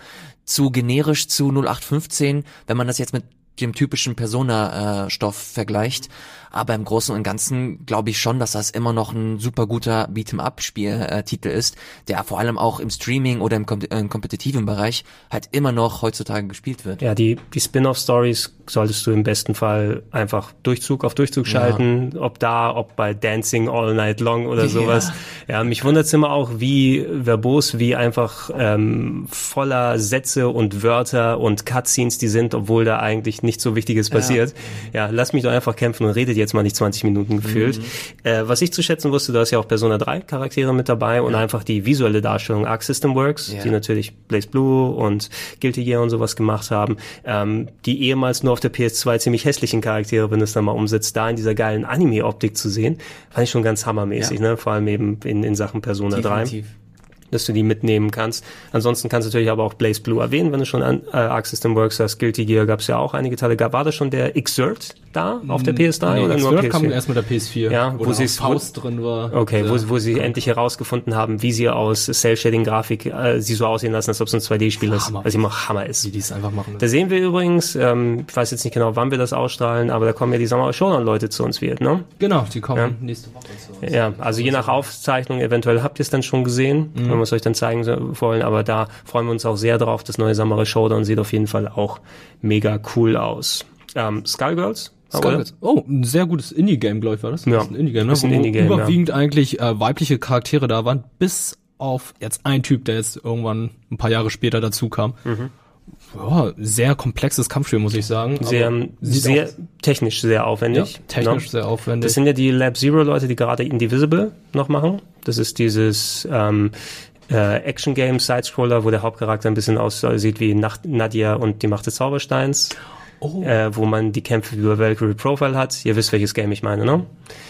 B: zu generisch zu 0815, wenn man das jetzt mit dem typischen Persona-Stoff vergleicht. Aber im Großen und Ganzen glaube ich schon, dass das immer noch ein super guter Beat'em-up-Spiel-Titel ist, der vor allem auch im Streaming oder im, kom äh, im kompetitiven Bereich halt immer noch heutzutage gespielt wird.
A: Ja, die, die Spin-off-Stories solltest du im besten Fall einfach Durchzug auf Durchzug schalten, ob da, ob bei Dancing All Night Long oder
B: Ja.
A: sowas. Ja, mich wundert's immer auch, wie verbos, wie einfach ähm, voller Sätze und Wörter und Cutscenes die sind, obwohl da eigentlich nichts so Wichtiges passiert. Ja, lass mich doch einfach kämpfen und redet jetzt mal nicht 20 Minuten gefühlt. Äh, was ich zu schätzen wusste, da ist ja auch Persona 3 Charaktere mit dabei und einfach die visuelle Darstellung Arc System Works,
B: Ja.
A: die natürlich Blaze Blue und Guilty Gear und sowas gemacht haben, ähm, die ehemals nur auf der PS2 ziemlich hässlichen Charaktere, wenn du es dann mal umsetzt, da in dieser geilen Anime-Optik zu sehen, fand ich schon ganz hammermäßig, ne? Vor allem eben in, in Sachen Persona 3
B: Definitiv.
A: dass du die mitnehmen kannst. Ansonsten kannst du natürlich aber auch Blaze Blue erwähnen, wenn du schon an äh, Arc System Works hast. Guilty Gear gab es ja auch einige Teile. Gab, war das schon der Exert da auf der PS3
C: Nee,
A: oder nur
C: Xrd
A: PS4?
C: kam erst mit der PS4.
A: Ja,
C: wo,
A: wo sie
C: Faust drin war.
A: Okay, wo, wo sie endlich herausgefunden haben, wie sie aus Cell-Shading-Grafik äh, sie so aussehen lassen, als ob es ein 2D-Spiel ist, weil sie immer Hammer ist.
C: wie die es einfach machen.
A: Da sehen wir übrigens, ähm, ich weiß jetzt nicht genau, wann wir das ausstrahlen, aber da kommen ja die Sommer Showdown-Leute zu uns wird, ne?
C: Genau, die kommen nächste Woche. zu uns.
A: Ja, also je nach Aufzeichnung, eventuell habt ihr es dann schon gesehen, wenn wir es euch dann zeigen wollen, aber da freuen wir uns auch sehr drauf. Das neue Samurai Showdown sieht auf jeden Fall auch mega cool aus. Ähm, Skullgirls?
C: Skullgirls. Oh, ein sehr gutes Indie-Game, glaube ich, war das?
A: Ja.
C: Das ist ein Indie-Game, ne?
A: Ist ein
C: Wo
A: Indie-Game,
C: überwiegend eigentlich äh, weibliche Charaktere da waren, bis auf jetzt ein Typ, der jetzt irgendwann ein paar Jahre später dazu kam. Ja, sehr komplexes Kampfspiel, muss ich sagen.
A: Sehr, sehr technisch sehr aufwendig.
C: ja, technisch
A: ne?
C: sehr aufwendig.
A: Das sind ja die Lab Zero Leute, die gerade Indivisible noch machen. Das ist dieses ähm, äh, Action Game Sidescroller, wo der Hauptcharakter ein bisschen aussieht wie Nacht Nadia und die Macht des Zaubersteins.
C: Oh.
A: Äh, wo man die Kämpfe über Valkyrie Profile hat. Ihr wisst, welches Game ich meine, ne?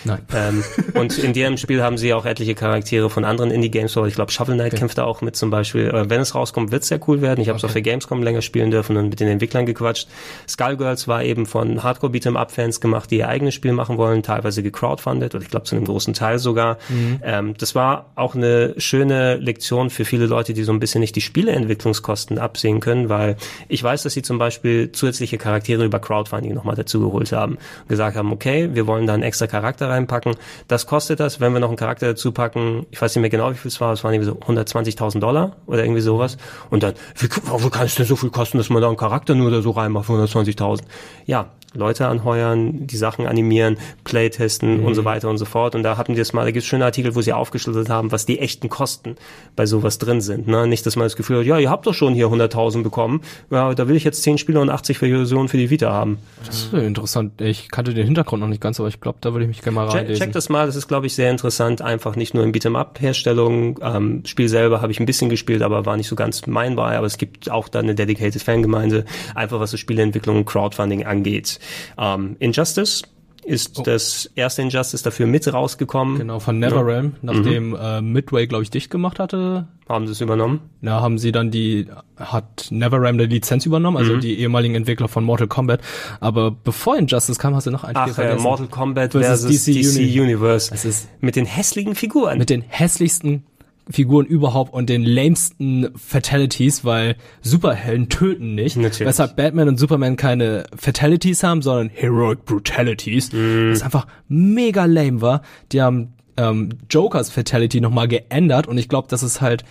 C: Nein.
A: Ähm, <laughs> und in dem Spiel haben sie auch etliche Charaktere von anderen Indie-Games, aber ich glaube, Shovel Knight kämpft da auch mit zum Beispiel. Äh, wenn es rauskommt, wird es sehr cool werden. Ich habe es auf der Gamescom länger spielen dürfen und mit den Entwicklern gequatscht. Skullgirls war eben von Hardcore Beat'em Up Fans gemacht, die ihr eigenes Spiel machen wollen, teilweise gecrowdfundet oder ich glaube zu einem großen Teil sogar. Ähm, das war auch eine schöne Lektion für viele Leute, die so ein bisschen nicht die Spieleentwicklungskosten absehen können, weil ich weiß, dass sie zum Beispiel zusätzliche Charaktere über Crowdfunding nochmal dazugeholt haben und gesagt haben, okay, wir wollen da einen extra Charakter reinpacken. Das kostet das, wenn wir noch einen Charakter dazu packen, ich weiß nicht mehr genau, wie viel es war, es waren irgendwie so 120.000 Dollar oder irgendwie sowas. Und dann, wie, wie kann es denn so viel kosten, dass man da einen Charakter nur da so reinmacht für 120.000? Ja, Leute anheuern, die Sachen animieren, Playtesten und so weiter und so fort. Und da hatten die das mal, da gibt es schöne Artikel, wo sie aufgeschlüsselt haben, was die echten Kosten bei sowas drin sind. Ne? Nicht, dass man das Gefühl hat, ja, ihr habt doch schon hier 100.000 bekommen, ja, da will ich jetzt 10 Spiele und 80 Versionen für die Vita haben.
C: Das ist interessant. Ich kannte den Hintergrund noch nicht ganz, aber ich glaube, da würde ich mich gerne mal
A: Check,
C: reinlesen.
A: check das mal, das ist, glaube ich, sehr interessant. Einfach nicht nur in Beat'em-up-Herstellung. Ähm, Spiel selber habe ich ein bisschen gespielt, aber war nicht so ganz mein bei. Aber es gibt auch da eine dedicated Fangemeinde, einfach was so Spieleentwicklung und Crowdfunding angeht. Ähm, Injustice ist das erste Injustice dafür mit rausgekommen.
C: Genau, von NetherRealm, nachdem äh, Midway, glaube ich, dicht gemacht hatte.
A: Haben sie es übernommen?
C: Na, haben sie dann die, hat NetherRealm die Lizenz übernommen, also
A: Mhm.
C: die ehemaligen Entwickler von Mortal Kombat. Aber bevor Injustice kam, hast du noch ein Spiel
A: Ach, äh,
C: vergessen.
A: Mortal Kombat
C: Versus
A: versus, DC,
C: Uni-
A: Universe.
C: Das ist
A: mit den hässlichen Figuren.
C: mit den hässlichsten Figuren überhaupt und den lamesten Fatalities, weil Superhelden töten nicht.
A: Natürlich.
C: Weshalb Batman und Superman keine Fatalities haben, sondern Heroic Brutalities.
A: Mhm.
C: Was einfach mega lame war. Die haben ähm, Jokers Fatality nochmal geändert und ich glaube, das ist halt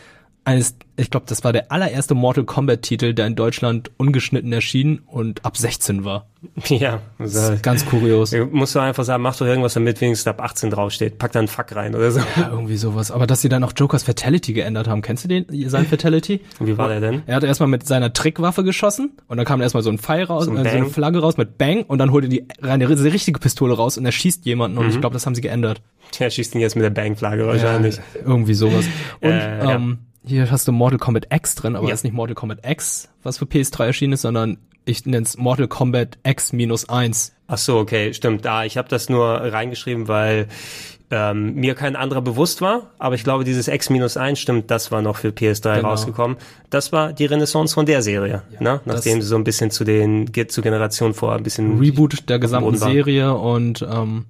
C: eines, ich glaube, das war der allererste Mortal Kombat Titel, der in Deutschland ungeschnitten erschien und ab 16 war.
A: Ja,
C: Das
A: also,
C: ist ganz kurios.
A: Musst du einfach sagen, mach doch irgendwas, damit wenigstens ab 18 draufsteht. Pack da einen Fuck rein oder so.
C: Ja, irgendwie sowas. Aber dass sie dann auch Jokers Fatality geändert haben, kennst du den, sein Fatality?
A: Wie war der denn?
C: Er hat erstmal mit seiner Trickwaffe geschossen und dann kam erstmal so ein Pfeil raus,
A: So ein
C: äh, so eine. Flagge raus mit Bang und dann holte die eine richtige Pistole raus und er schießt jemanden und
A: Mhm.
C: ich glaube, das haben sie geändert.
A: Der schießt ihn jetzt mit der Bang-Flagge wahrscheinlich.
C: Ja, irgendwie sowas. Und
A: Äh, ja.
C: ähm, hier hast du Mortal Kombat X drin, aber
A: Ja.
C: es ist nicht Mortal Kombat X, was für PS3 erschienen ist, sondern ich nenne es Mortal Kombat X minus eins.
A: Ach so, okay, stimmt. Ah, ich habe das nur reingeschrieben, weil ähm, mir kein anderer bewusst war. Aber ich glaube, dieses X-1 stimmt, das war noch für PS3
C: Genau.
A: rausgekommen. Das war die Renaissance von der Serie, ne? nachdem sie so ein bisschen zu den zur Generation vor ein bisschen
C: Reboot der gesamten. Serie und ähm,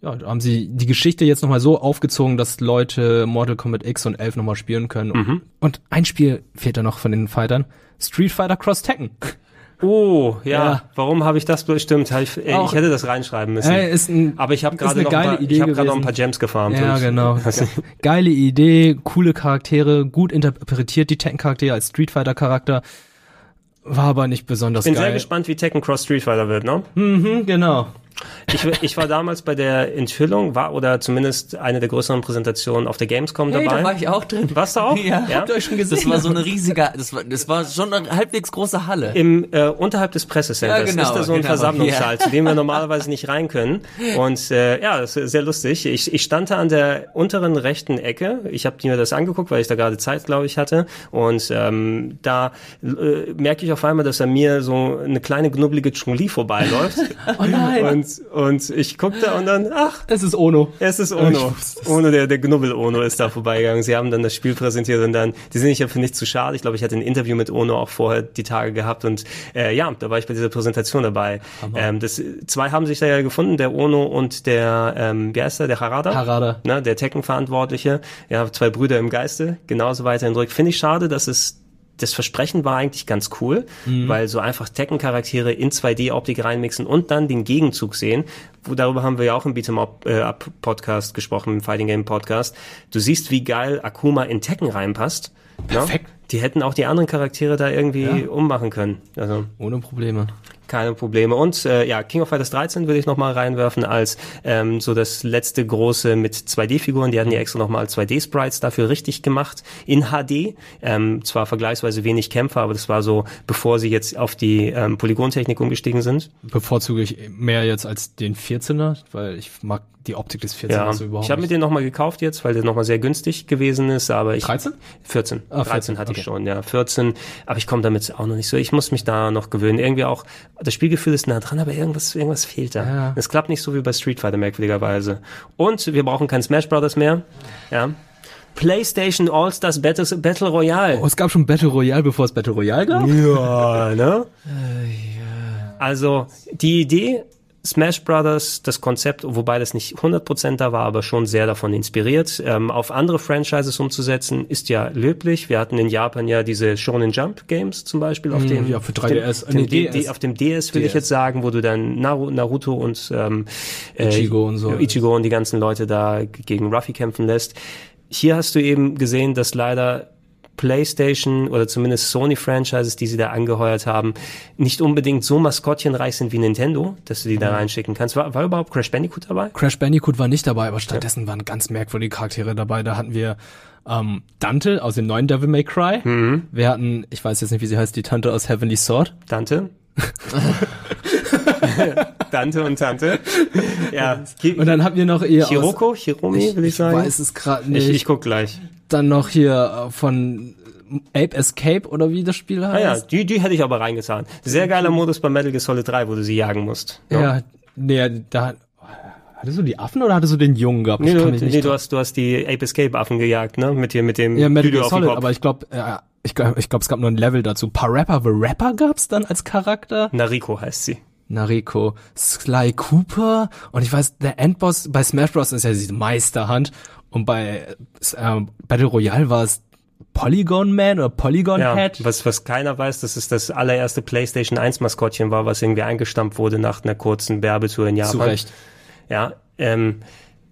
C: ja, da haben sie die Geschichte jetzt nochmal so aufgezogen, dass Leute Mortal Kombat X und 11 nochmal spielen können.
A: Mhm.
C: Und ein Spiel fehlt da noch von den Fightern. Street Fighter Cross Tekken.
A: Oh, ja.
C: Ja.
A: Warum habe ich das bestimmt? Ich, äh,
C: Auch-
A: ich hätte das reinschreiben müssen.
C: Äh, ist ein,
A: Aber ich habe gerade noch, ein
C: geile
A: paar- ich hab gerade noch ein paar Gems gefarmt.
C: Ja, genau. <laughs> Geile Idee, coole Charaktere, gut interpretiert die Tekken-Charaktere als Street Fighter-Charakter. War aber nicht besonders
A: ich bin sehr
C: geil.
A: gespannt, wie Tekken Cross Street Fighter wird, ne?
C: Mhm, genau.
A: Ich, ich war damals bei der Enthüllung, war oder zumindest eine der größeren Präsentationen auf der Gamescom
B: Hey,
A: dabei.
B: da war ich auch drin.
A: Warst du auch? <laughs>
B: Ja,
A: Ja?
B: habt ihr euch schon gesehen? Das war so eine riesige, das war, das war schon eine halbwegs große Halle.
A: Im äh, unterhalb des Pressecenters
B: Ja, genau,
A: ist da so ein
B: genau,
A: Versammlungssaal,
B: ja.
A: zu dem wir <laughs> normalerweise nicht rein können. Und äh, ja, das ist sehr lustig. Ich, ich stand da an der unteren rechten Ecke. Ich habe mir das angeguckt, weil ich da gerade Zeit, glaube ich, hatte. Und ähm, da äh, merke ich auf einmal, dass an mir so eine kleine knubbelige Chun-Li vorbeiläuft. <laughs>
C: Oh nein.
A: Und, und ich guckte und dann, ach,
C: Es ist Ono.
A: es ist
C: Ich
A: Ono. Ono, der, der Knubbel-Ono ist da vorbeigegangen. Sie haben dann das Spiel präsentiert und dann, die sind nicht für nichts zu schade. Ich glaube, ich hatte ein Interview mit Ono auch vorher die Tage gehabt und äh, ja, da war ich bei dieser Präsentation dabei. Ähm, das, zwei haben sich da ja gefunden, der Ono und der, ähm, wie heißt der, der Harada?
C: Harada.
A: Ne, der Tekken-Verantwortliche. Ja, zwei Brüder im Geiste, genauso weiterhin zurück. Finde ich schade, dass es das Versprechen war eigentlich ganz cool, weil so einfach Tekken-Charaktere in 2D-Optik reinmixen und dann den Gegenzug sehen. Wo, darüber haben wir ja auch im Beat'em Up, äh, Podcast gesprochen, im Fighting Game Podcast. Du siehst, wie geil Akuma in Tekken reinpasst.
C: Perfekt.
A: Ne? Die hätten auch die anderen Charaktere da irgendwie
C: Ja.
A: ummachen können. Also
C: Ohne Probleme.
A: Keine Probleme. Und äh, ja, King of Fighters 13 würde ich nochmal reinwerfen als ähm, so das letzte große mit 2D-Figuren. Die hatten ja extra nochmal 2D-Sprites dafür richtig gemacht in HD. Ähm, zwar vergleichsweise wenig Kämpfer, aber das war so, bevor sie jetzt auf die ähm, Polygontechnik umgestiegen sind.
C: Bevorzuge ich mehr jetzt als den 14er, weil ich mag die Optik des 14er
A: Ja,
C: überhaupt
A: ich habe mir den nochmal gekauft jetzt, weil der nochmal sehr günstig gewesen ist, aber ich
C: 13?
A: 14.
C: Ah,
A: 13
C: 14,
A: hatte ich
C: okay.
A: schon, ja, 14, aber ich komme damit auch noch nicht so. Ich muss mich da noch gewöhnen. Irgendwie auch das Spielgefühl ist nah dran, aber irgendwas irgendwas fehlt da.
C: Ja.
A: Es klappt nicht so wie bei Street Fighter merkwürdigerweise. Und wir brauchen kein Smash Brothers mehr. Ja. PlayStation All-Stars Battle, Battle Royale.
C: Oh, es gab schon Battle Royale, bevor es Battle Royale gab?
A: Ja, ne? Also, die Idee, Smash Brothers, das Konzept, wobei das nicht 100% da war, aber schon sehr davon inspiriert, ähm, auf andere Franchises umzusetzen, ist ja löblich. Wir hatten in Japan ja diese Shonen Jump Games zum Beispiel auf
C: Mm,
A: dem,
C: ja, für
A: auf dem,
C: 3DS,
A: auf dem,
C: nee, DS.
A: Auf dem DS will ich
C: DS.
A: jetzt sagen, wo du dann Naru- Naruto und ähm, äh,
C: Ichigo und so.
A: Ichigo und die ganzen Leute da gegen Ruffy kämpfen lässt. Hier hast du eben gesehen, dass leider PlayStation oder zumindest Sony-Franchises, die sie da angeheuert haben, nicht unbedingt so maskottchenreich sind wie Nintendo, dass du die da reinschicken kannst. War, war überhaupt Crash Bandicoot dabei?
C: Crash Bandicoot war nicht dabei, aber stattdessen waren ganz merkwürdige Charaktere dabei. Da hatten wir ähm, Dante aus dem neuen Devil May Cry. Wir hatten, ich weiß jetzt nicht, wie sie heißt, die Tante aus Heavenly Sword.
A: Dante? <laughs> Dante und Tante. Ja.
C: Und dann hatten wir noch ihr
A: Hiroko,
C: aus,
A: Hiromi, will ich,
C: ich
A: sagen.
C: weiß es gerade nicht.
A: Ich, ich guck gleich.
C: Dann noch hier äh, von Ape Escape oder wie das Spiel
A: Ah ja,
C: heißt.
A: die, die hätte ich aber reingetan. Sehr geiler Modus bei Metal Gear Solid 3, wo du sie jagen musst.
C: ja. nee, da hattest du die Affen oder hattest du den Jungen gehabt?
A: Nee, du, nee, du hast, du hast die Ape Escape Affen gejagt, ne? Mit dir, mit dem
C: ja, Metal Gear Solid, aber ich glaube, äh, ich glaube, ich glaub, es gab nur ein Level dazu. Parappa the Rapper gab's dann als Charakter.
A: Nariko heißt sie.
C: Nariko, Sly Cooper und ich weiß, der Endboss bei Smash Bros. ist ja diese Meisterhand und bei äh, Battle Royale war es Polygon Man oder Polygon
A: Ja,
C: Head.
A: was, was keiner weiß, dass es das allererste PlayStation 1 Maskottchen war, was irgendwie eingestampft wurde nach einer kurzen Werbetour in Japan.
C: Zu Recht.
A: Ja, ähm,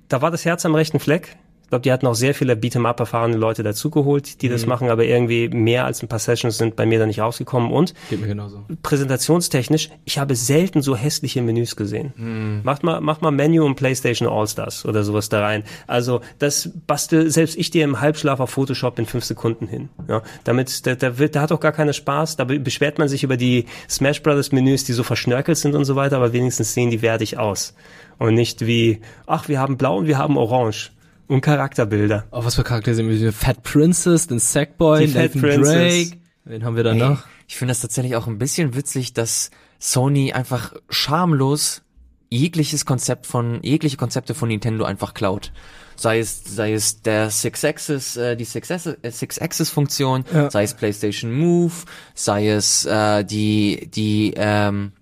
A: da war das Herz am rechten Fleck. Ich glaube, die hatten auch sehr viele Beat'em-up erfahrene Leute dazugeholt, die
C: Mhm.
A: das machen, aber irgendwie mehr als ein paar Sessions sind bei mir da nicht rausgekommen. Und
C: Geht mir genauso.
A: präsentationstechnisch, ich habe selten so hässliche Menüs gesehen.
C: Hm.
A: Macht mal, macht mal Menu und PlayStation All-Stars oder sowas da rein. Also das bastel selbst ich dir im Halbschlaf auf Photoshop in fünf Sekunden hin. Ja, damit, da, da, wird, da hat doch gar keiner Spaß. Da be- beschwert man sich über die Smash Brothers Menüs, die so verschnörkelt sind und so weiter, aber wenigstens sehen die wertig aus. Und nicht wie, ach, wir haben blau und wir haben orange. Und Charakterbilder.
C: Oh, was für Charaktere sind wir? Fat Princess, den Sackboy, Nathan
A: Princess.
C: Drake. Wen haben wir da noch?
B: Ich finde das tatsächlich auch ein bisschen witzig, dass Sony einfach schamlos jegliches Konzept von, jegliche Konzepte von Nintendo einfach klaut. Sei es, sei es der Six Axis, äh, die Six Axis, äh, Six Axis Funktion,
C: Ja.
B: sei es PlayStation Move, sei es äh, die, die, ähm,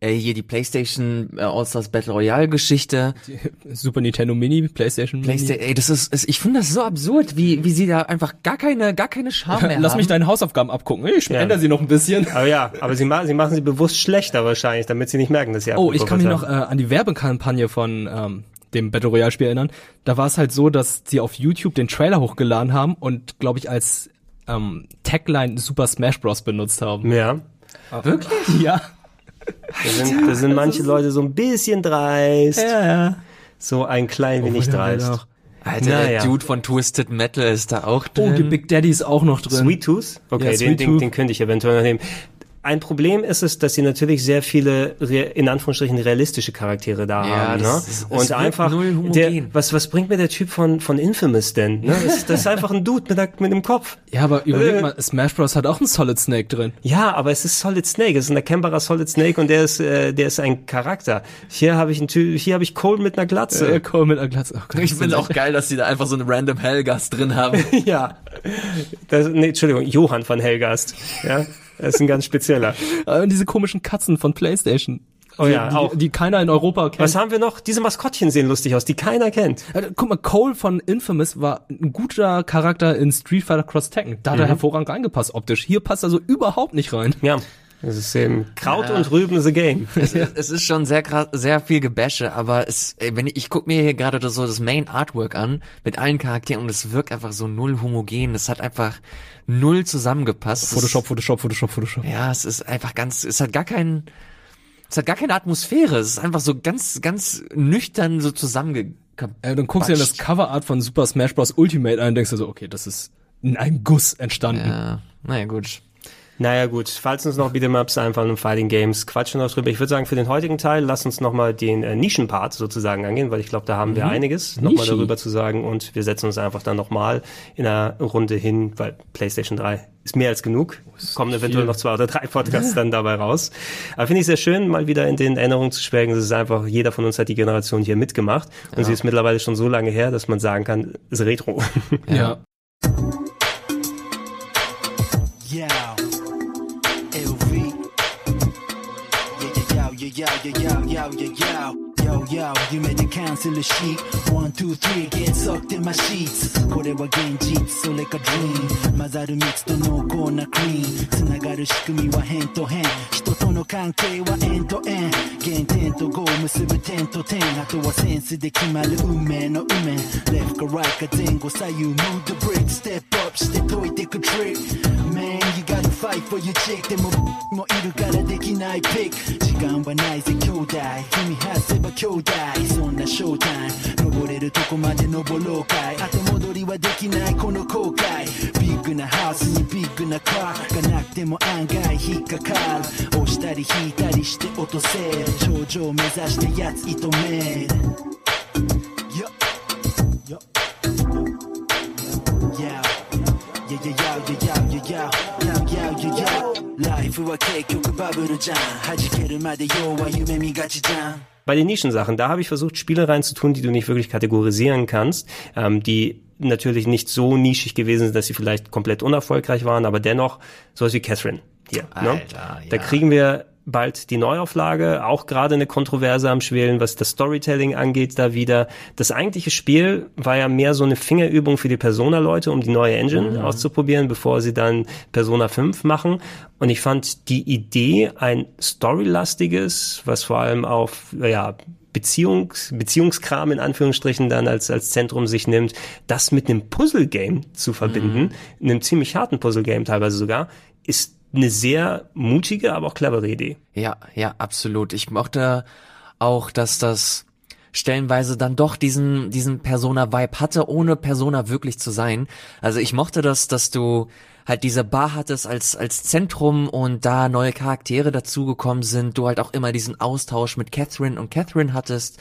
B: äh, hier die PlayStation äh, All-Stars Battle Royale Geschichte.
C: Super Nintendo Mini, PlayStation Mini.
B: PlayStation, ey, das ist, ist ich finde das so absurd, wie, wie sie da einfach gar keine, gar keine Scham mehr <laughs>
C: Lass
B: haben.
C: mich deine Hausaufgaben abgucken. Ich
A: Ja.
C: ändere sie noch ein bisschen.
A: Aber ja, aber sie, machen sie machen sie bewusst schlechter wahrscheinlich, damit sie nicht merken, dass sie
C: Oh, ich kann mich noch äh, an die Werbekampagne von ähm, dem Battle Royale Spiel erinnern. Da war es halt so, dass sie auf YouTube den Trailer hochgeladen haben und glaube ich als ähm, Tagline Super Smash Bros benutzt haben.
A: haben. Ja.
B: Wirklich? <laughs>
C: Ja.
A: Da sind, da sind manche Leute so ein bisschen dreist.
C: Ja.
A: So ein klein wenig dreist.
B: Alter,
A: Naja.
B: der Dude von Twisted Metal ist da auch
C: Oh,
B: drin.
C: die Big Daddy ist auch noch drin.
A: Sweet Tooth? Okay,
C: Ja,
A: den,
C: Sweet
A: den,
C: Tooth.
A: den könnte ich eventuell noch nehmen. Ein Problem ist es, dass sie natürlich sehr viele, in Anführungsstrichen, realistische Charaktere da
B: Ja,
A: haben.
B: das
A: Ne?
B: ist-
A: Und einfach, der, was, was bringt mir der Typ von, von Infamous denn? Ne? Das, das ist einfach ein Dude mit, mit dem Kopf.
C: Ja, aber überleg
A: Äh.
C: mal, Smash Bros hat auch einen Solid Snake drin.
A: Ja, aber es ist Solid Snake, es ist ein erkennbarer Solid Snake und der ist, äh, der ist ein Charakter. Hier habe ich einen Typ, hier habe ich Cole mit einer Glatze.
C: Äh, Cole mit einer Glatze. Oh
B: ich finde auch geil, dass sie da einfach so einen random Hellgast drin haben. <laughs>
A: ja. Das, nee, Entschuldigung, Johann von Hellgast. Ja, das ist ein ganz spezieller. <laughs>
C: Äh, Und diese komischen Katzen von PlayStation.
A: Oh ja,
C: die,
A: auch.
C: Die, keiner in Europa kennt.
A: Was haben wir noch? Diese Maskottchen sehen lustig aus, die keiner kennt.
C: Äh, Guck mal, Cole von Infamous war ein guter Charakter in Street Fighter Cross Tekken. Da hat er hervorragend reingepasst optisch. Hier passt er so überhaupt nicht rein.
A: Ja. Das ist eben Kraut und Rüben the game. <laughs>
B: es, ist, es ist schon sehr krass, sehr viel Gebäsche, aber es, ey, wenn ich, ich guck mir hier gerade das- so das Main Artwork an mit allen Charakteren und es wirkt einfach so null homogen. Es hat einfach null zusammengepasst. Es
C: Photoshop, Photoshop, Photoshop, Photoshop.
B: Ja, es ist einfach ganz, es hat gar keinen, es hat gar keine Atmosphäre. Es ist einfach so ganz, ganz nüchtern so zusammengekappt.
C: Äh, dann guckst du dir das Coverart von Super Smash Bros. Ultimate an und denkst dir so, okay, das ist in einem Guss entstanden.
B: Ja, naja, gut.
A: Naja gut, falls uns noch Beat'em-Ups einfallen und Fighting Games, quatschen wir noch drüber. Ich würde sagen, für den heutigen Teil, lass uns nochmal den äh, Nischenpart sozusagen angehen, weil ich glaube, da haben wir einiges nochmal darüber zu sagen und wir setzen uns einfach dann nochmal in einer Runde hin, weil PlayStation 3 ist mehr als genug. Kommen eventuell noch zwei oder drei Podcasts dann dabei raus. Aber finde ich sehr schön, mal wieder in den Erinnerungen zu schwelgen. Es ist einfach, jeder von uns hat die Generation hier mitgemacht und sie ist mittlerweile schon so lange her, dass man sagen kann, ist Retro.
C: Ja.
K: Yeah, yeah, yeah, yeah, yeah, yeah, yeah, yeah. Yo, yo, you made the cancel the sheet. One, two, three, get sucked in my sheets. これは現実、それか dream。混ざる蜜と濃厚なクリーン。つながる仕組みは変と変。人との関係は円と円。原点
L: と5結ぶ点と点あとはセンスで決まる運命の運命 Left か right か前後左右 Move the brick Step up して解いてく trick Man you gotta ファイトユ for your でももいるからできないピック時間はないぜ兄弟。君外せば兄弟。そんなショータイム。登れるとこまで登ろうかい。後戻りはできないこの後悔。ビッグなハウスにビッグなカーがなくても案外引っかかる。押したり引いたりして落とせ頂上目指してやつ射止める。Yeah, yeah, yeah, yeah, yeah, yeah, yeah.
A: Bei den Nischensachen, da habe ich versucht, Spiele reinzutun, die du nicht wirklich kategorisieren kannst, ähm, die natürlich nicht so nischig gewesen sind, dass sie vielleicht komplett unerfolgreich waren, aber dennoch sowas wie Catherine hier. ne?
B: Alter,
A: Da
B: ja.
A: kriegen wir bald die Neuauflage, auch gerade eine Kontroverse am Schwelen, was das Storytelling angeht, da wieder. Das eigentliche Spiel war ja mehr so eine Fingerübung für die Persona-Leute, um die neue Engine auszuprobieren, bevor sie dann Persona 5 machen. Und ich fand die Idee, ein storylastiges, was vor allem auf, ja, Beziehungs, Beziehungskram in Anführungsstrichen dann als, als Zentrum sich nimmt, das mit einem Puzzle-Game zu verbinden, einem ziemlich harten Puzzle-Game teilweise sogar, ist eine sehr mutige, aber auch clevere Idee.
B: Ja, ja, absolut. Ich mochte auch, dass das stellenweise dann doch diesen, diesen Persona-Vibe hatte, ohne Persona wirklich zu sein. Also ich mochte das, dass du halt diese Bar hattest als, als Zentrum und da neue Charaktere dazugekommen sind, du halt auch immer diesen Austausch mit Catherine und Catherine hattest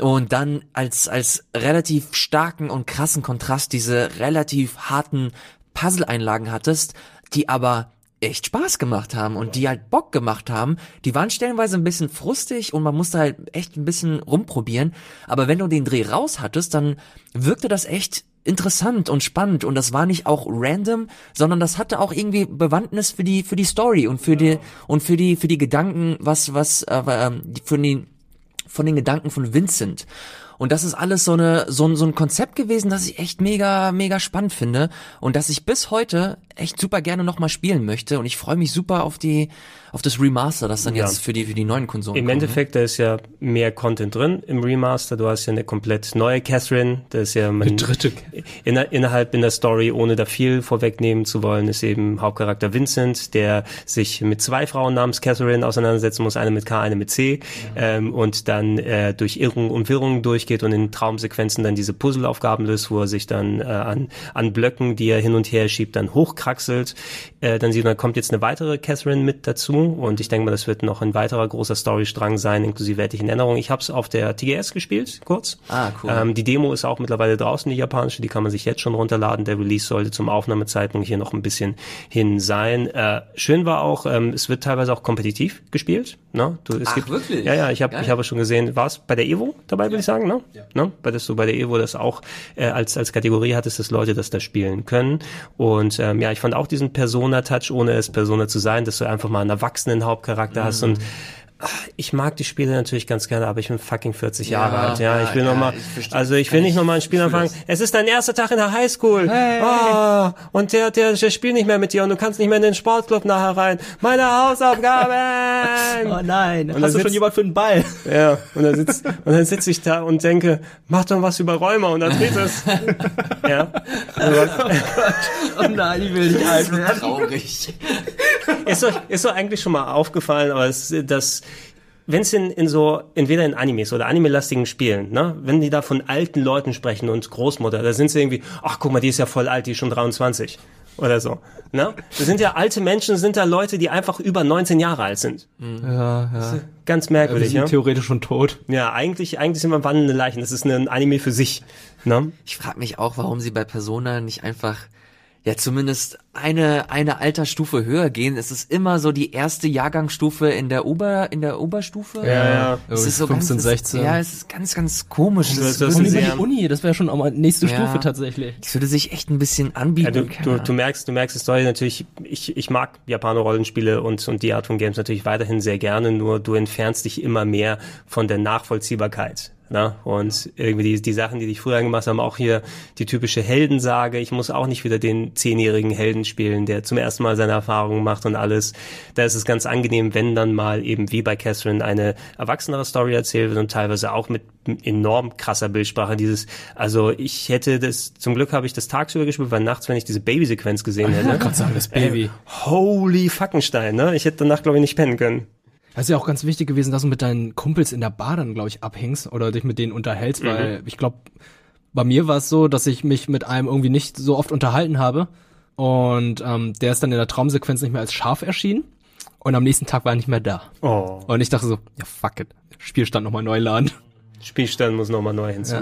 B: und dann als, als relativ starken und krassen Kontrast diese relativ harten Puzzle-Einlagen hattest, die aber echt Spaß gemacht haben und die halt Bock gemacht haben. Die waren stellenweise ein bisschen frustig und man musste halt echt ein bisschen rumprobieren. Aber wenn du den Dreh raus hattest, dann wirkte das echt interessant und spannend und das war nicht auch random, sondern das hatte auch irgendwie Bewandtnis für die für die Story und für die und für die für die Gedanken, was was äh, ähm, für die von den Gedanken von Vincent. Und das ist alles so eine so ein, so ein Konzept gewesen, das ich echt mega mega spannend finde und das ich bis heute echt super gerne noch mal spielen möchte und ich freue mich super auf die auf das Remaster, das dann
A: Ja.
B: jetzt für die für die neuen Konsolen
A: Im
B: kommt, ne?
A: Endeffekt, da ist ja mehr Content drin im Remaster. Du hast ja eine komplett neue Catherine. Da ist ja man,
C: dritte
A: inner, innerhalb in der Story, ohne da viel vorwegnehmen zu wollen, ist eben Hauptcharakter Vincent, der sich mit zwei Frauen namens Catherine auseinandersetzen muss, eine mit K, eine mit C, ähm, und dann äh, durch Irrungen und Wirrungen durchgeht und in Traumsequenzen dann diese Puzzleaufgaben löst, wo er sich dann äh, an, an Blöcken, die er hin und her schiebt, dann hochkraxelt. Äh, dann sieht man, kommt jetzt eine weitere Catherine mit dazu und ich denke mal, das wird noch ein weiterer großer Storystrang sein, inklusive etlichen Erinnerungen. Ich habe es auf der TGS gespielt, kurz.
B: Ah, cool.
A: Ähm, die Demo ist auch mittlerweile draußen, die japanische, die kann man sich jetzt schon runterladen. Der Release sollte zum Aufnahmezeitpunkt hier noch ein bisschen hin sein. Äh, schön war auch, ähm, es wird teilweise auch kompetitiv gespielt. Ne? Du, es
B: Ach,
A: gibt,
B: wirklich?
A: Ja, ja, ich habe ich habe schon gesehen, war es bei der Evo dabei, würde ich sagen, ne? Ne? Bei das du bei der Evo das auch äh, als als Kategorie hattest, dass Leute das da spielen können. Und ähm, ja, ich fand auch diesen Persona-Touch, ohne es Persona zu sein, dass du einfach mal einen erwachsenen Hauptcharakter hast
B: Mhm.
A: und ach, ich mag die Spiele natürlich ganz gerne, aber ich bin fucking 40
B: Ja,
A: Jahre alt. Ja,
B: ja,
A: ich will
B: ja,
A: noch mal,
B: ich verstehe.
A: also ich will nicht noch mal ein Spiel anfangen. Es ist dein erster Tag in der Highschool. Oh, und der, der, der spielt nicht mehr mit dir und du kannst nicht mehr in den Sportclub nachher rein. Meine Hausaufgaben. <laughs>
C: Oh nein,
A: Und
C: hast
A: dann
C: du schon
A: sitzt-
C: jemand für den Ball?
A: Ja, und dann sitzt, und dann sitze ich da und denke, mach doch was über Rheuma und Arthritis. <laughs> ja.
C: Oh nein, ich will nicht alt werden.
B: Traurig. <laughs>
A: Ist euch, ist euch eigentlich schon mal aufgefallen, aber es, das, wenn es in, in so, entweder in Animes oder animelastigen Spielen, ne, wenn die da von alten Leuten sprechen und Großmutter, da sind sie irgendwie, ach guck mal, die ist ja voll alt, die ist schon 23 oder so. Ne? Das sind ja alte Menschen, sind da Leute, die einfach über 19 Jahre alt sind.
C: Ja, ja.
A: Ganz
C: Wir
A: merkwürdig,
C: sind
A: ja.
C: theoretisch schon tot.
A: Ja, eigentlich, eigentlich sind wir wandelnde Leichen. Das ist ein Anime für sich. Ne?
B: Ich frage mich auch, warum sie bei Persona nicht einfach ja zumindest eine eine Altersstufe höher gehen. Es ist immer so die erste Jahrgangsstufe in der Ober in der Oberstufe.
A: Ja, ja.
B: Es ist so
C: 15,
B: ganz,
C: 16.
B: Ja, es ist ganz ganz komisch.
A: Das-
B: Das,
A: das
C: Und über die Uni, das wäre schon auch mal nächste
B: Ja.
C: Stufe tatsächlich.
B: das würde sich echt ein bisschen
A: Ja,
B: anbieten.
A: du,
B: Keine
A: du,
B: Ahnung.
A: du merkst, du merkst die Story natürlich, ich, ich mag Japaner-Rollenspiele und, und die Art von Games natürlich weiterhin sehr gerne, nur du entfernst dich immer mehr von der Nachvollziehbarkeit. Ne? Und irgendwie die, die Sachen, die dich früher gemacht haben, auch hier die typische Heldensage. Ich muss auch nicht wieder den zehnjährigen Helden spielen, der zum ersten Mal seine Erfahrungen macht und alles. Da ist es ganz angenehm, wenn dann mal eben wie bei Catherine eine erwachsenere Story erzählt wird und teilweise auch mit enorm krasser Bildsprache. Dieses, also ich hätte das, zum Glück habe ich das tagsüber gespielt, weil nachts, wenn ich diese Babysequenz gesehen hätte.
C: Ich kann sagen, das Baby.
A: Äh, holy Fuckenstein, ne? Ich hätte danach, glaube ich, nicht pennen können.
C: Das ist ja auch ganz wichtig gewesen, dass du mit deinen Kumpels in der Bar dann, glaube ich, abhängst oder dich mit denen unterhältst, weil ich glaube, bei mir war es so, dass ich mich mit einem irgendwie nicht so oft unterhalten habe und ähm, der ist dann in der Traumsequenz nicht mehr als scharf erschienen und am nächsten Tag war er nicht mehr da.
A: Oh.
C: Und ich dachte so, ja fuck it, Spielstand nochmal neu laden.
A: Spielstand muss nochmal neu hinzu.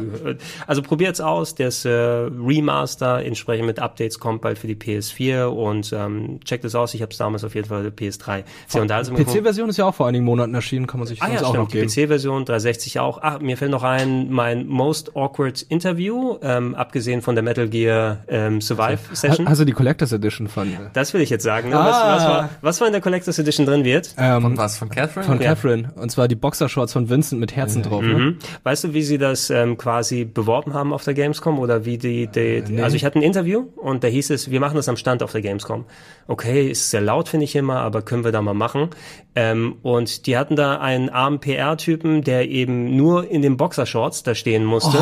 A: Also probiert's aus. Das äh, Remaster entsprechend mit Updates kommt bald für die PS4 und ähm, checkt es aus. Ich habe es damals auf jeden Fall für die PS3 sehr unterhaltsam gefunden.
C: PC-Version ist ja auch vor einigen Monaten erschienen, kann man sich
A: Ah ja,
C: auch noch
A: stimmt, die
C: geben.
A: PC-Version, 360 auch. Ah, mir fällt noch ein, mein Most Awkward Interview, ähm, abgesehen von der Metal Gear ähm, Survive Session.
C: Du die Collectors Edition von,
A: Das will ich jetzt sagen. Ne? Was,
C: Ah.
A: was, war, was war in der Collectors Edition drin wird?
C: ähm,
B: Von was? Von Catherine?
C: von
A: Ja.
C: Catherine. Und zwar die Boxershorts von Vincent mit Herzen drauf. Ne?
A: Mhm. Weißt du, wie sie das ähm, quasi beworben haben auf der Gamescom oder wie die, die, die also ich hatte ein Interview und da hieß es, wir machen das am Stand auf der Gamescom. Okay, ist sehr laut finde ich immer, aber können wir da mal machen. Ähm, und die hatten da einen armen PR-Typen, der eben nur in den Boxershorts da stehen musste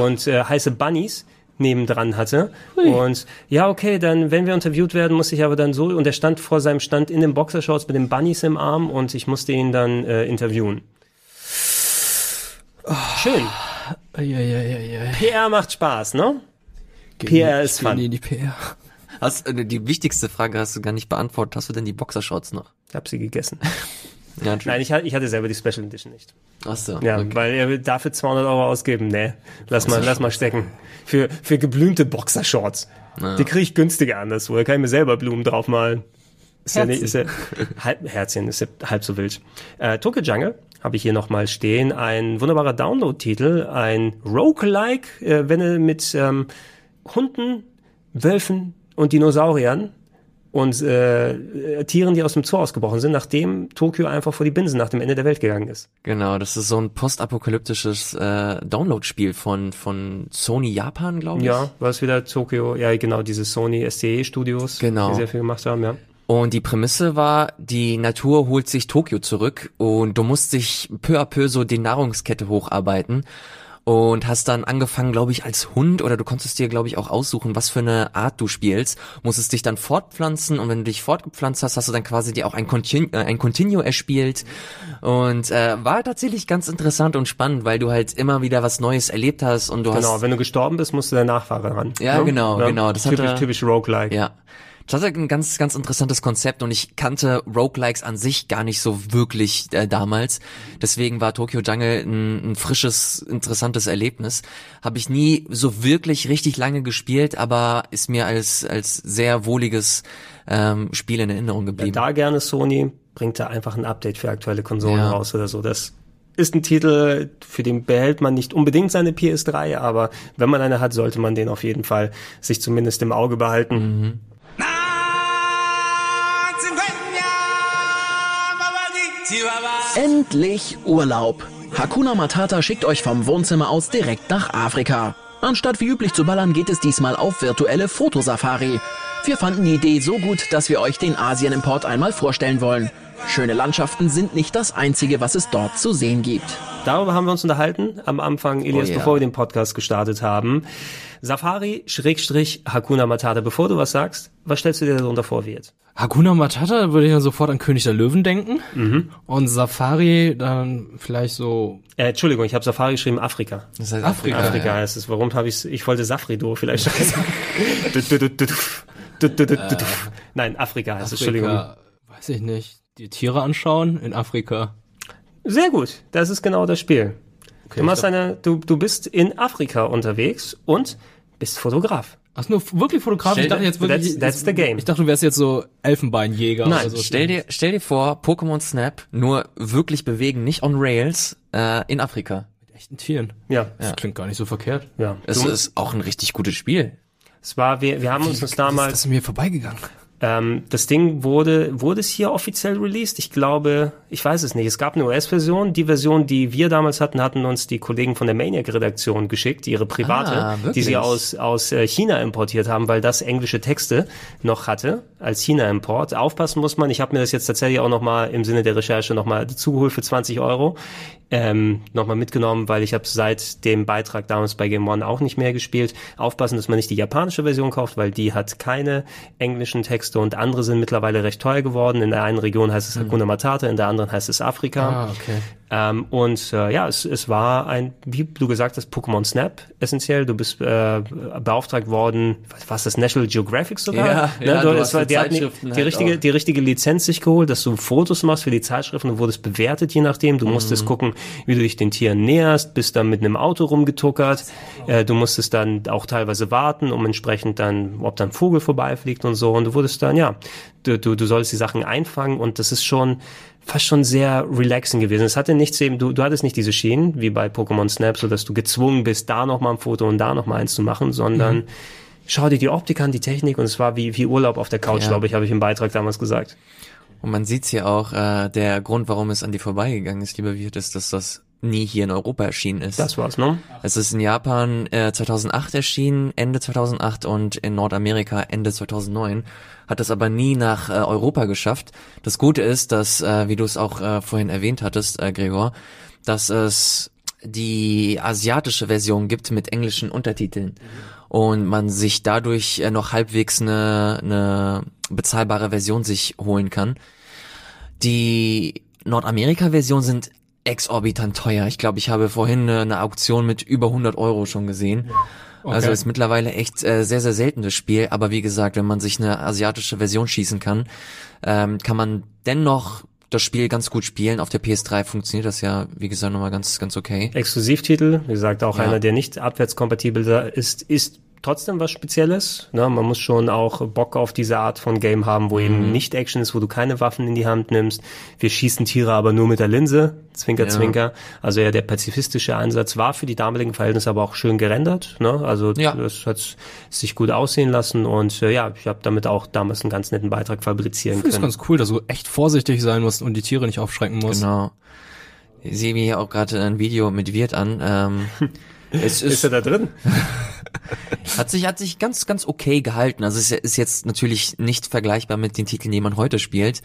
A: und äh, heiße Bunnies nebendran hatte. Und ja, okay, dann, wenn wir interviewt werden, muss ich aber dann so, und er stand vor seinem Stand in den Boxershorts mit den Bunnies im Arm und ich musste ihn dann äh, interviewen. Schön.
C: Eieieiei.
A: PR macht Spaß, ne? PR ist
C: Geh
A: fun.
C: in die PR.
B: Hast, äh, die wichtigste Frage hast du gar nicht beantwortet. Hast du denn die Boxershorts noch?
A: Ich hab sie gegessen. <laughs>
B: Ja,
A: Nein, ich, hatte- ich hatte selber die Special Edition nicht.
B: Ach so.
A: Ja,
B: okay.
A: weil er will dafür 200 Euro ausgeben. Nee, lass mal, lass mal stecken. Für, für geblümte Boxershorts. Die kriege ich günstiger anderswo. Da kann ich mir selber Blumen draufmalen. Ist ja nicht, ist ja, halb, Herzchen ist ja halb so wild. Äh, Tokyo Jungle habe ich hier nochmal stehen. Ein wunderbarer Download-Titel. Ein Roguelike, äh, wenn er mit ähm, Hunden, Wölfen und Dinosauriern und äh, Tieren, die aus dem Zoo ausgebrochen sind, nachdem Tokio einfach vor die Binsen nach dem Ende der Welt gegangen ist.
B: Genau, das ist so ein postapokalyptisches äh, Download-Spiel von von Sony Japan, glaube ich.
A: Ja, war es wieder Tokio, ja genau, diese Sony STE Studios,
B: Genau.
A: die sehr viel gemacht haben, ja.
B: Und die Prämisse war, die Natur holt sich Tokio zurück und du musst dich peu à peu so die Nahrungskette hocharbeiten und hast dann angefangen, glaube ich, als Hund oder du konntest dir, glaube ich, auch aussuchen, was für eine Art du spielst, musstest dich dann fortpflanzen und wenn du dich fortgepflanzt hast, hast du dann quasi dir auch ein, Continu, äh, ein Continuo erspielt und äh, war tatsächlich ganz interessant und spannend, weil du halt immer wieder was Neues erlebt hast und du
A: Genau,
B: hast
A: wenn du gestorben bist, musste der Nachfahre ran.
B: Ja,
A: Ne?
B: genau,
A: Ja,
B: genau. Das
A: typisch,
B: hatte-
A: typisch Roguelike.
B: Ja. Das hatte ein ganz, ganz interessantes Konzept und ich kannte Roguelikes an sich gar nicht so wirklich äh, damals. Deswegen war Tokyo Jungle ein, ein frisches, interessantes Erlebnis. Habe ich nie so wirklich richtig lange gespielt, aber ist mir als, als sehr wohliges ähm, Spiel in Erinnerung geblieben.
A: da gerne Sony, bringt da einfach ein Update für aktuelle Konsolen
B: Ja.
A: raus oder so. Das ist ein Titel, für den behält man nicht unbedingt seine PS3, aber wenn man eine hat, sollte man den auf jeden Fall sich zumindest im Auge behalten.
B: Mhm.
M: Endlich Urlaub. Hakuna Matata schickt euch vom Wohnzimmer aus direkt nach Afrika. Anstatt wie üblich zu ballern, geht es diesmal auf virtuelle Fotosafari. Wir fanden die Idee so gut, dass wir euch den Asien-Import einmal vorstellen wollen. Schöne Landschaften sind nicht das einzige, was es dort zu sehen gibt.
A: Darüber haben wir uns unterhalten am Anfang, oh Elias,
B: oh, ja.
A: bevor wir den Podcast gestartet haben. Safari, Schrägstrich, Hakuna Matata. Bevor du was sagst, was stellst du dir darunter vor, wie jetzt?
C: Hakuna Matata würde ich dann sofort an König der Löwen denken.
A: Mhm.
C: Und Safari dann vielleicht so.
A: Äh, Entschuldigung, ich habe Safari geschrieben, Afrika.
B: Das heißt
C: Afrika.
A: Afrika, Afrika
B: ja.
A: heißt es. Warum habe ich Ich wollte Safrido vielleicht. Nein, Afrika heißt es, Entschuldigung.
C: Weiß ich nicht. Die Tiere anschauen in Afrika.
A: Sehr gut. Das ist genau das Spiel. du
C: ich
A: machst eine, du, du bist in Afrika unterwegs und bist Fotograf.
C: Ach, nur wirklich Fotograf?
B: Stell
C: Ich dachte jetzt wirklich.
A: That's- that's the game.
C: Ich dachte, du wärst jetzt so Elfenbeinjäger.
B: Nein,
C: oder so.
B: stell dir, stell dir vor, Pokémon Snap, nur wirklich bewegen, nicht on Rails, äh, in Afrika.
C: Mit echten Tieren.
A: Ja.
C: Das klingt gar nicht so verkehrt.
A: ja.
B: Es
A: Du,
B: ist auch ein richtig gutes Spiel.
A: es war, wir, wir haben uns Das, damals,
C: das ist mir vorbeigegangen.
A: Ähm, das Ding wurde, wurde es hier offiziell released? Ich glaube, ich weiß es nicht. Es gab eine US-Version. Die Version, die wir damals hatten, hatten uns die Kollegen von der Maniac-Redaktion geschickt, ihre private,
B: Ah,
A: die sie aus, aus äh, China importiert haben, weil das englische Texte noch hatte als China-Import. Aufpassen muss man. Ich habe mir das jetzt tatsächlich auch nochmal im Sinne der Recherche nochmal dazugeholt für 20 Euro. Ähm, nochmal mitgenommen, weil ich habe seit dem Beitrag damals bei Game One auch nicht mehr gespielt. Aufpassen, dass man nicht die japanische Version kauft, weil die hat keine englischen Texte und andere sind mittlerweile recht teuer geworden. In der einen Region heißt es Hakuna Matata, in der anderen heißt es Afrika.
C: Ah, okay.
A: Ähm, und äh, ja, es, es war ein, wie du gesagt hast, Pokémon Snap essentiell. Du bist äh, beauftragt worden, was das National Geographic sogar?
B: Ja, ja,
A: du,
B: hast
A: war,
B: die
A: hatten die,
B: halt
A: richtige,
B: auch.
A: die richtige Lizenz sich geholt, dass du Fotos machst für die Zeitschriften. Du wurdest bewertet, je nachdem. Du
B: Mhm.
A: musstest gucken, wie du dich den Tieren näherst, bist dann mit einem Auto rumgetuckert. Äh, du musstest dann auch teilweise warten, um entsprechend dann, ob dann ein Vogel vorbeifliegt und so. Und du wurdest dann, ja, du, du, du sollst die Sachen einfangen und das ist schon fast schon sehr relaxing gewesen. Es hatte nichts eben, du, du hattest nicht diese Schienen wie bei Pokémon Snap, so dass du gezwungen bist, da noch mal ein Foto und da noch mal eins zu machen, sondern
B: Mhm.
A: schau dir die Optik an, die Technik und es war wie, wie Urlaub auf der Couch,
B: Ja.
A: glaube ich, habe ich im Beitrag damals gesagt.
B: Und man sieht's hier auch, äh, der Grund, warum es an dir vorbeigegangen ist, lieber Wirt, ist, dass das nie hier in Europa erschienen ist.
A: Das war's, ne?
B: Es ist in Japan äh, 2008 erschienen, Ende 2008 und in Nordamerika Ende 2009. Hat es aber nie nach äh, Europa geschafft. Das Gute ist, dass, äh, wie du es auch äh, vorhin erwähnt hattest, äh, Gregor, dass es die asiatische Version gibt mit englischen Untertiteln und man sich dadurch äh, noch halbwegs eine, eine bezahlbare Version sich holen kann. Die Nordamerika-Version sind exorbitant teuer. Ich glaube, ich habe vorhin eine, eine Auktion mit über 100 Euro schon gesehen.
C: Okay.
B: Also ist mittlerweile echt äh, sehr, sehr selten das Spiel. Aber wie gesagt, wenn man sich eine asiatische Version schießen kann, ähm, kann man dennoch das Spiel ganz gut spielen. Auf der PS3 funktioniert das ja, wie gesagt, nochmal ganz, ganz okay.
A: Exklusivtitel, wie gesagt, auch
B: Ja.
A: einer, der nicht abwärtskompatibel ist, ist trotzdem was Spezielles. Ne? Man muss schon auch Bock auf diese Art von Game haben, wo
B: Mhm.
A: eben nicht Action ist, wo du keine Waffen in die Hand nimmst. Wir schießen Tiere aber nur mit der Linse, Zwinker,
B: Ja.
A: Zwinker. Also ja, der pazifistische Einsatz war für die damaligen Verhältnisse aber auch schön gerendert. Ne? Also
B: Ja.
A: das hat sich gut aussehen lassen und äh, ja, ich habe damit auch damals einen ganz netten Beitrag fabrizieren
C: Ich finde es
A: können.
C: ganz cool, dass du echt vorsichtig sein musst und die Tiere nicht aufschrecken musst.
B: Genau. Ich sehe mir hier auch gerade ein Video mit Wirt an. Ähm, <laughs> es ist,
A: Ist er da drin? <laughs>
B: Hat sich, hat sich ganz, ganz okay gehalten. Also es ist jetzt natürlich nicht vergleichbar mit den Titeln, die man heute spielt.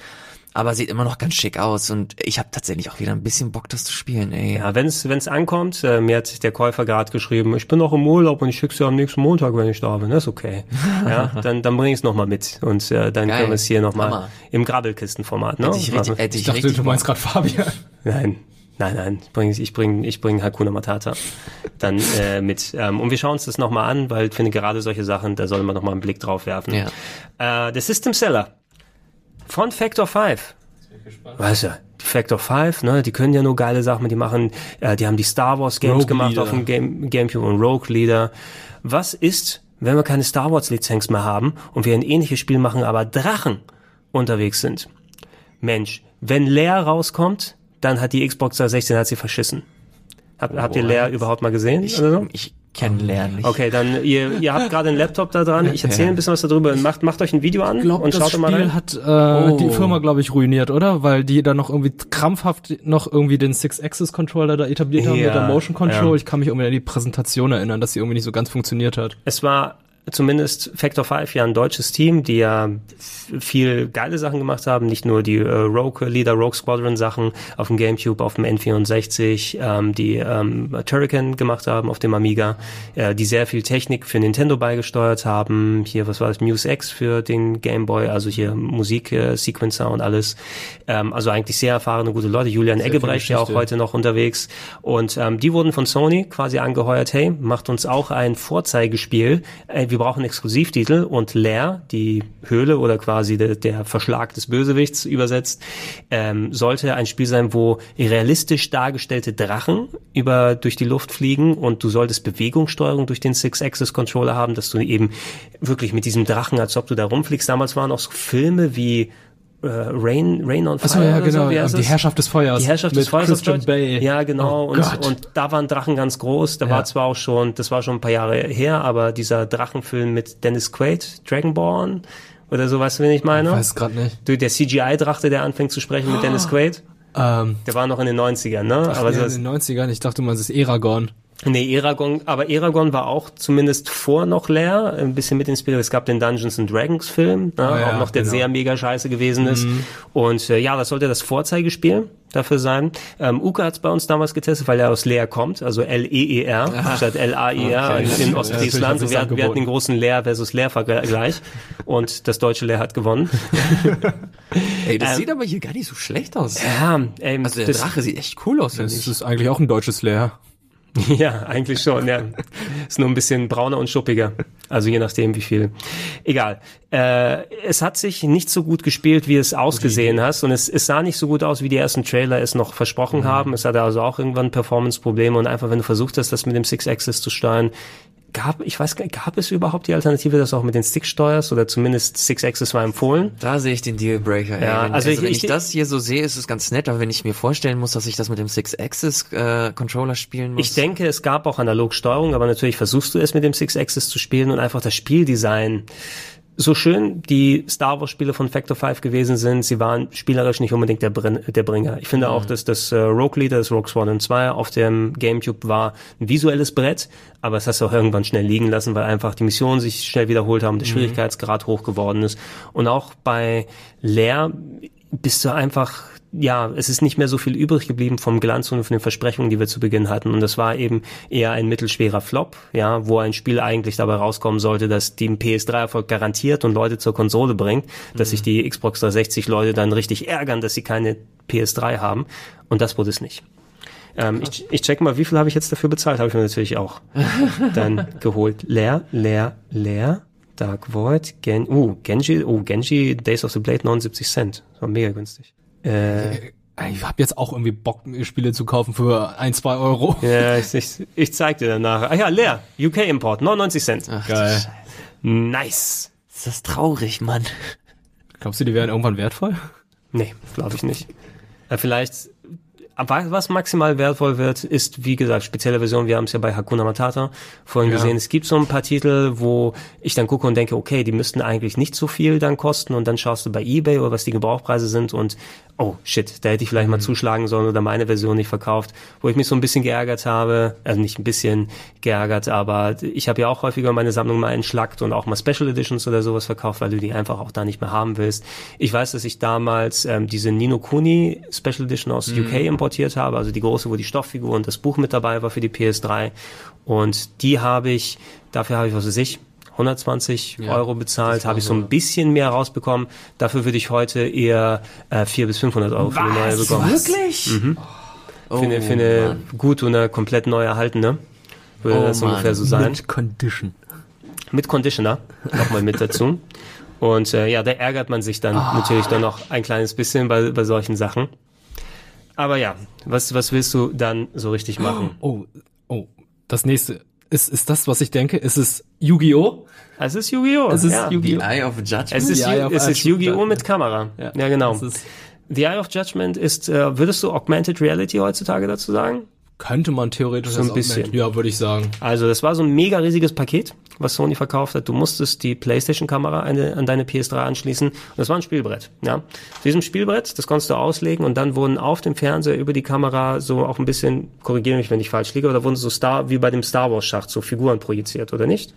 B: Aber sieht immer noch ganz schick aus und ich habe tatsächlich auch wieder ein bisschen Bock, das zu spielen, ey.
A: Ja, wenn es ankommt, äh, mir hat der Käufer gerade geschrieben, ich bin noch im Urlaub und ich schick's dir am nächsten Montag, wenn ich da bin. Das ist okay. <laughs> ja, dann, dann bring ich es nochmal mit und äh, dann
B: Geil.
A: können wir es hier nochmal
B: Hammer.
A: im Grabbelkistenformat. Ne?
B: Hätte ich richtig, hätte
C: Ich
B: ich
C: dachte,
B: richtig
C: du meinst gerade Fabian.
A: Nein, nein, nein. Ich bring, ich bring, ich bring Hakuna Matata dann äh, mit. Ähm, und wir schauen uns das nochmal an, weil ich finde gerade solche Sachen, da soll man nochmal einen Blick drauf werfen.
B: Ja.
A: Äh, der System Seller von Factor 5. Weißt du, die Factor 5, ne, die können ja nur geile Sachen, die machen, äh, die haben die Star Wars Games
C: Rogue
A: gemacht
C: Leader.
A: auf dem Game, Gamecube und Rogue Leader. Was ist, wenn wir keine Star Wars Lizenz mehr haben und wir ein ähnliches Spiel machen, aber Drachen unterwegs sind? Mensch, wenn Leer rauskommt, dann hat die Xbox 360 hat sie verschissen. Hab, habt ihr Leer überhaupt mal gesehen?
B: Ich,
A: oder so?
B: ich kenne Leer nicht.
A: Okay, dann ihr, ihr habt gerade einen Laptop da dran. Ich erzähle ein bisschen was darüber. Macht, macht euch ein Video an
C: Ich glaube,
A: und
C: das
A: schaut mal rein.
C: Spiel hat äh,
B: Oh.
C: die Firma, glaube ich, ruiniert, oder? Weil die da noch irgendwie krampfhaft noch irgendwie den Six-Axis-Controller da etabliert haben mit
A: Ja,
C: der Motion Control.
A: ja.
C: Ich kann mich irgendwie an die Präsentation erinnern, dass sie irgendwie nicht so ganz funktioniert hat.
A: Es war zumindest Factor 5 ja ein deutsches Team, die ja viel geile Sachen gemacht haben, nicht nur die äh, Rogue Leader, Rogue Squadron Sachen auf dem Gamecube, auf dem N64, ähm, die ähm, Turrican gemacht haben auf dem Amiga, äh, die sehr viel Technik für Nintendo beigesteuert haben. Hier, was war das, Muse X für den Game Boy, also hier Musik, äh, Sequencer und alles. Ähm, also eigentlich sehr erfahrene, gute Leute. Julian Eggebrecht ja auch heute noch unterwegs. Und ähm, die wurden von Sony quasi angeheuert, hey, macht uns auch ein Vorzeigespiel. Äh, wir brauchen Exklusivtitel und Lair, die Höhle oder quasi de, der Verschlag des Bösewichts übersetzt, ähm, sollte ein Spiel sein, wo realistisch dargestellte Drachen über durch die Luft fliegen und du solltest Bewegungssteuerung durch den Six-Axis-Controller haben, dass du eben wirklich mit diesem Drachen, als ob du da rumfliegst. Damals waren auch so Filme wie äh, Rain, Rain on Fire.
C: Achso, ja, genau.
A: So,
C: die
A: es?
C: Herrschaft des Feuers.
A: Die Herrschaft des Feuers auf
C: Christian. Bay.
A: Ja, genau.
C: Oh
A: und,
C: Gott.
A: und da waren Drachen ganz groß. Da
C: Ja.
A: war zwar auch schon, das war schon ein paar Jahre her, aber dieser Drachenfilm mit Dennis Quaid, Dragonborn oder so, weißt du, wen ich meine?
C: Ich weiß gerade nicht.
A: Der CGI-Drache, der anfängt zu sprechen mit Dennis Quaid,
C: Ähm,
A: der war noch in den 90ern, ne?
C: ach,
A: aber
C: nee, in den 90ern, ich dachte, man ist Eragon.
A: Nee, Eragon, aber Eragon war auch zumindest vor noch leer, ein bisschen mit inspiriert. Es gab den Dungeons and Dragons Film, ne,
C: Ah ja,
A: auch noch der
C: genau.
A: sehr mega scheiße gewesen ist.
C: Mhm.
A: Und äh, ja, das sollte das Vorzeigespiel dafür sein. Ähm, Uke hat es bei uns damals getestet, weil er aus Leer kommt, also L-E-E-R statt L-A-I-R
C: Okay.
A: in,
C: Ja,
A: Ostfriesland.
C: hat
A: wir, hatten, wir hatten den großen Leer versus Leer-Vergleich und das deutsche Leer hat gewonnen. <laughs>
B: Ey, das
A: Ähm,
B: sieht aber hier gar nicht so schlecht aus.
A: Ja, ähm,
B: Also der
A: das-
B: Drache sieht echt cool aus,
C: Das ist eigentlich auch ein deutsches Leer. <laughs>
A: Ja, eigentlich schon, ja. Ist nur ein bisschen brauner und schuppiger. Also je nachdem, wie viel. Egal. Äh, es hat sich nicht so gut gespielt, wie es ausgesehen hast. Und es, es sah nicht so gut aus, wie die ersten Trailer es noch versprochen haben. Es hatte also auch irgendwann Performance-Probleme. Und einfach, wenn du versucht hast, das mit dem Six-Axis zu steuern, gab, ich weiß gar nicht, gab es überhaupt die Alternative, dass du auch mit den Sticks steuerst? Oder zumindest Six-Axis war empfohlen?
B: Da sehe ich den Dealbreaker.
A: Ja.
B: Wenn,
A: also
B: also, wenn
A: ich-
B: ich, das hier so sehe, ist es ganz nett, aber wenn ich mir vorstellen muss, dass ich das mit dem Six-Axis-Controller spielen muss.
A: Ich denke, es gab auch Analogsteuerung, aber natürlich versuchst du es mit dem Six-Axis zu spielen und einfach das Spieldesign. So schön die Star Wars Spiele von Factor 5 gewesen sind, sie waren spielerisch nicht unbedingt der, Brin der Bringer. Ich finde auch, dass das äh, Rogue Leader, das Rogue Squadron 2 auf dem Gamecube war ein visuelles Brett, aber es hast du auch irgendwann schnell liegen lassen, weil einfach die Missionen sich schnell wiederholt haben, der
C: Mhm.
A: Schwierigkeitsgrad hoch geworden ist. Und auch bei Leer bist du einfach, ja, es ist nicht mehr so viel übrig geblieben vom Glanz und von den Versprechungen, die wir zu Beginn hatten. Und das war eben eher ein mittelschwerer Flop, ja, wo ein Spiel eigentlich dabei rauskommen sollte, dass die PS3-Erfolg garantiert und Leute zur Konsole bringt, dass sich die Xbox 360 Leute dann richtig ärgern, dass sie keine PS3 haben. Und das wurde es nicht. Ähm, ich, ich check mal, wie viel habe ich jetzt dafür bezahlt? Habe ich mir natürlich auch <laughs> dann geholt. Leer, leer, leer. Dark Void, Gen, uh, Genji, oh, Genji, Days of the Blade, 79 Cent. Das war mega günstig. Äh,
C: Ich habe jetzt auch irgendwie Bock, Spiele zu kaufen für ein, zwei Euro.
A: ja, ich, ich, ich zeig dir danach. Ah ja, leer. UK Import, 99 Cent.
C: Geil.
A: Nice.
B: Das ist traurig, Mann.
C: Glaubst du, die wären irgendwann wertvoll?
A: Nee, glaube ich nicht. Äh, vielleicht, was maximal wertvoll wird, ist, wie gesagt, spezielle Version. Wir haben es ja bei Hakuna Matata vorhin
C: Ja.
A: gesehen. Es gibt so ein paar Titel, wo ich dann gucke und denke, okay, die müssten eigentlich nicht so viel dann kosten und dann schaust du bei Ebay oder was die Gebrauchpreise sind und oh shit, da hätte ich vielleicht mal zuschlagen sollen oder meine Version nicht verkauft, wo ich mich so ein bisschen geärgert habe, also nicht ein bisschen geärgert, aber ich habe ja auch häufiger meine Sammlung mal entschlackt und auch mal Special Editions oder sowas verkauft, weil du die einfach auch da nicht mehr haben willst. Ich weiß, dass ich damals ähm, diese Nino Kuni Special Edition aus
C: Mhm.
A: UK importiert habe, also die große, wo die Stofffigur und das Buch mit dabei war für die PS3 und die habe ich, dafür habe ich, was weiß ich, 120
B: Ja,
A: Euro bezahlt, habe ich so ein bisschen mehr rausbekommen. Dafür würde ich heute eher äh, 400 bis 500 Euro für eine neue bekommen.
B: Wirklich?
A: Mhm.
B: Oh,
A: für eine, für eine
B: Mann.
A: gut und eine komplett neu erhaltene würde
B: Oh,
A: das
B: Mann.
A: ungefähr so sein.
C: Mit Condition.
A: Mit Conditioner nochmal mit dazu. <laughs> Und äh, ja, da ärgert man sich dann natürlich dann noch ein kleines bisschen bei, bei solchen Sachen. Aber ja, was, was willst du dann so richtig machen?
C: Oh, oh, das nächste. Ist, ist das, was ich denke? Ist es Yu-Gi-Oh?
A: Es ist Yu-Gi-Oh!
C: Es ist
A: ja.
C: Yu-Gi-Oh!
B: Eye of Judgment?
A: Es ist,
C: The
A: es ist. Yu-Gi-Oh! mit Kamera. Ja, genau.
C: Das ist,
A: The Eye of Judgment ist, äh, würdest du Augmented Reality heutzutage dazu sagen?
C: Könnte man theoretisch
A: So ein bisschen.
C: Augment- Ja, würde ich sagen.
A: Also das war so ein mega riesiges Paket, was Sony verkauft hat. Du musstest die PlayStation-Kamera an deine PS3 anschließen. Und das war ein Spielbrett. Ja, Auf diesem Spielbrett, das konntest du auslegen und dann wurden auf dem Fernseher über die Kamera so auch ein bisschen, korrigiere mich, wenn ich falsch liege, oder wurden so Star wie bei dem Star Wars Schacht so Figuren projiziert oder nicht?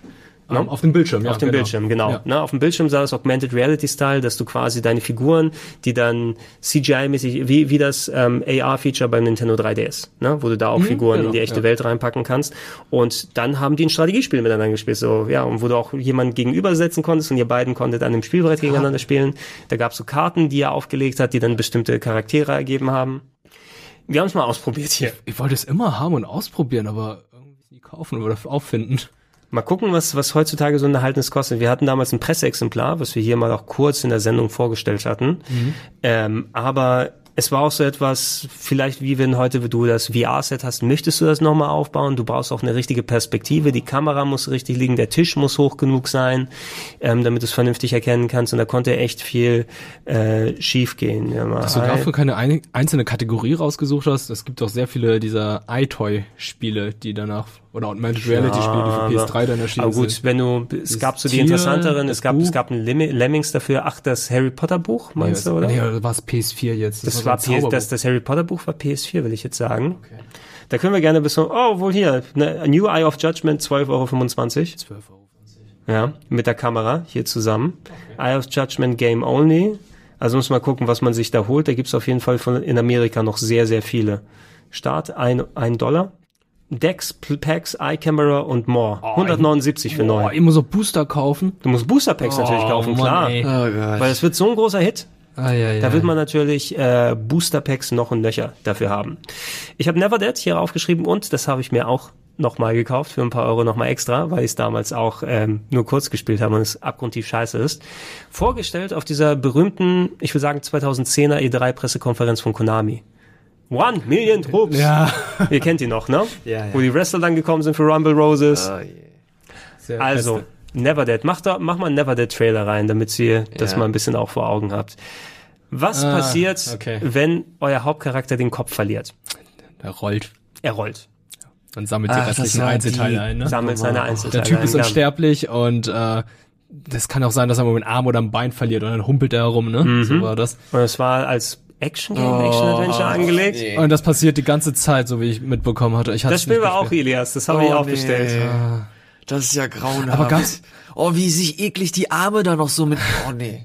C: Ähm, auf dem Bildschirm, ja.
A: auf dem
C: genau.
A: Bildschirm, genau.
C: Ja.
A: Ne, auf dem Bildschirm sah das Augmented Reality Style, dass du quasi deine Figuren, die dann CGI-mäßig, wie, wie das ähm, AR-Feature beim Nintendo 3DS, ne, wo du da auch
C: Mhm,
A: Figuren
C: genau,
A: in die echte
C: ja.
A: Welt reinpacken kannst. Und dann haben die ein Strategiespiel miteinander gespielt, so, ja, und wo du auch jemanden gegenübersetzen konntest und ihr beiden konntet an dem Spielbrett gegeneinander spielen. Da gab's so Karten, die er aufgelegt hat, die dann bestimmte Charaktere ergeben haben. Wir haben es mal ausprobiert hier.
C: Ich wollte es immer haben und ausprobieren, aber irgendwie nie kaufen oder auffinden.
A: Mal gucken, was, was heutzutage so ein Erhaltnis kostet. Wir hatten damals ein Presseexemplar, was wir hier mal auch kurz in der Sendung vorgestellt hatten. Ähm, aber es war auch so etwas, vielleicht wie wenn heute du das VR-Set hast, möchtest du das nochmal aufbauen? Du brauchst auch eine richtige Perspektive. Die Kamera muss richtig liegen, der Tisch muss hoch genug sein, ähm, damit du es vernünftig erkennen kannst. Und da konnte echt viel äh, schief gehen. Ja,
C: Dass du dafür keine ein, einzelne Kategorie rausgesucht hast. Es gibt auch sehr viele dieser iToy-Spiele, die danach oder Augmented Reality Spiele, die für PS3 dann erschienen
A: aber gut,
C: sind.
A: wenn du, es gab so die
C: Tier,
A: interessanteren,
C: das
A: es gab, es
C: Buch.
A: gab ein Lem- Lemmings dafür, ach, das Harry Potter Buch, meinst
C: nee,
A: du, oder?
C: Nee, oder war es PS4 jetzt?
A: Das,
C: so
A: war
C: ein
A: PS, das, das Harry Potter Buch war PS4, will ich jetzt sagen. Da können wir gerne bis so, oh, wohl hier, ne, New Eye of Judgment, 12,25 Euro.
C: 12,50 Euro.
A: Ja, mit der Kamera hier zusammen. Eye of Judgment Game Only. Also muss man gucken, was man sich da holt. Da gibt's auf jeden Fall von, in Amerika noch sehr, sehr viele. Start ein, ein Dollar. Decks, Packs, Eye Camera und more. 179 für neu.
C: ich muss auch Booster kaufen.
A: Du musst Booster Packs natürlich
C: Oh,
A: kaufen,
C: Mann,
A: klar.
C: ey.
B: Oh Gott.
A: Weil es wird so ein großer Hit.
C: Ah, ja, ja.
A: Da wird man natürlich äh, Booster Packs noch und nöcher dafür haben. Ich habe Never Dead hier aufgeschrieben und das habe ich mir auch nochmal gekauft für ein paar Euro nochmal extra, weil ich es damals auch ähm, nur kurz gespielt habe und es abgrundtief scheiße ist. Vorgestellt auf dieser berühmten, ich würde sagen 2010er E3-Pressekonferenz von Konami. One Million Troops.
C: Ja. <laughs>
A: Ihr kennt die noch, ne?
C: Ja, ja.
A: Wo die Wrestler dann gekommen sind für Rumble Roses.
B: Oh.
C: Sehr
A: Also,
C: beste.
A: Never Dead. Mach, da, mach mal einen Never Dead Trailer rein, damit ihr das
B: Ja.
A: mal ein bisschen auch vor Augen habt. Was
C: Ah,
A: passiert,
C: okay.
A: wenn euer Hauptcharakter den Kopf verliert?
C: Der rollt.
A: Er rollt.
C: Dann sammelt
B: Ach,
C: die
B: das
C: restlichen
B: war
C: Einzelteile
B: die-
C: ein, ne?
A: Sammelt seine Einzelteile.
C: Der Typ ist unsterblich und äh, das kann auch sein, dass er mal einen Arm oder ein Bein verliert und dann humpelt er herum, ne?
A: Mhm.
C: So war das.
A: Und es war als Action-Game,
B: Oh,
A: Action-Adventure angelegt.
B: nee.
C: Und das passiert die ganze Zeit, so wie ich mitbekommen hatte. Ich hatte
A: Das Spiel war auch. Elias, das habe ich
B: Oh,
A: auch
B: nee.
A: bestellt.
B: Das ist ja grauenhaft.
C: Aber gab's-
B: Oh, wie sich eklig die Arme da noch so mit. Oh nee.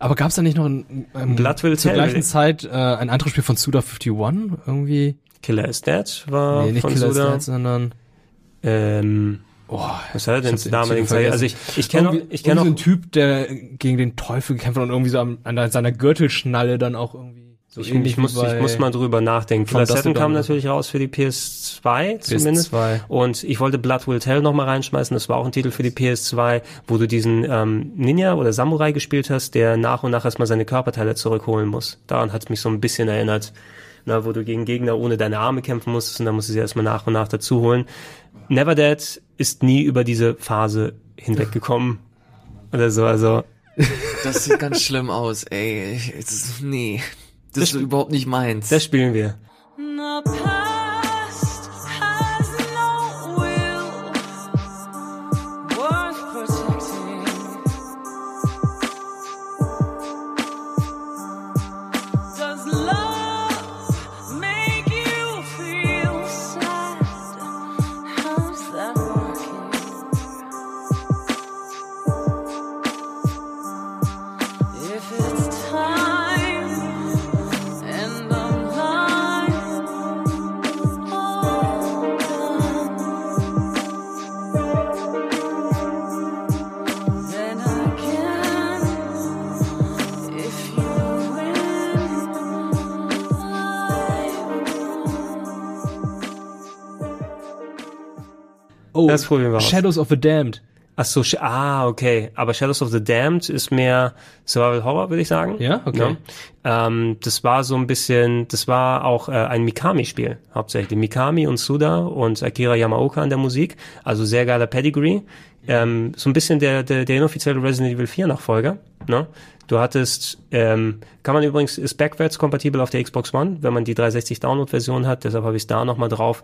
C: Aber gab's da nicht noch ein, ähm,
A: Blood Will
C: zur
A: Tell.
C: gleichen Zeit äh, ein anderes Spiel von Suda51? Irgendwie?
A: Killer is Dead war
C: nee, nicht
A: von
C: Killer is
A: Suda.
C: Dead, sondern
A: Ähm,
C: oh,
A: was hat er denn zur damaligen Zeit? Also ich, ich kenne noch, ich kenne noch,
C: so ein Typ, der gegen den Teufel gekämpft hat und irgendwie so am, an seiner Gürtelschnalle dann auch irgendwie so
A: ich, ich, muss, ich muss mal drüber nachdenken. Killer
C: Dusk
A: 7
C: to
A: kam natürlich raus für die PS2 zumindest.
C: PS2.
A: Und ich wollte Blood Will Tell nochmal reinschmeißen. Das war auch ein Titel für die PS2, wo du diesen ähm, Ninja oder Samurai gespielt hast, der nach und nach erstmal seine Körperteile zurückholen muss. Daran hat es mich so ein bisschen erinnert. Na, wo du gegen Gegner ohne deine Arme kämpfen musstest und dann musst du sie erstmal nach und nach dazu holen. Never Dead ist nie über diese Phase hinweggekommen. <laughs> Oder so, also.
B: Das sieht ganz schlimm aus, ey. Ich- Das ist, nee. Das ist überhaupt nicht meins.
A: Das spielen wir.
I: The
A: Das probieren wir.
C: Shadows of the Damned.
A: Ach so, ah, okay. Aber Shadows of the Damned ist mehr Survival Horror, würde ich sagen.
C: Ja? Okay.
A: Ja. Ähm, das war so ein bisschen, das war auch äh, ein Mikami-Spiel, hauptsächlich. Mikami und Suda und Akira Yamaoka an der Musik. Also sehr geiler Pedigree. Ähm, so ein bisschen der, der, der inoffizielle Resident Evil 4 Nachfolger. Ne? Du hattest, ähm, kann man übrigens, ist backwards kompatibel auf der Xbox One, wenn man die 360 Download-Version hat, deshalb habe ich es da nochmal drauf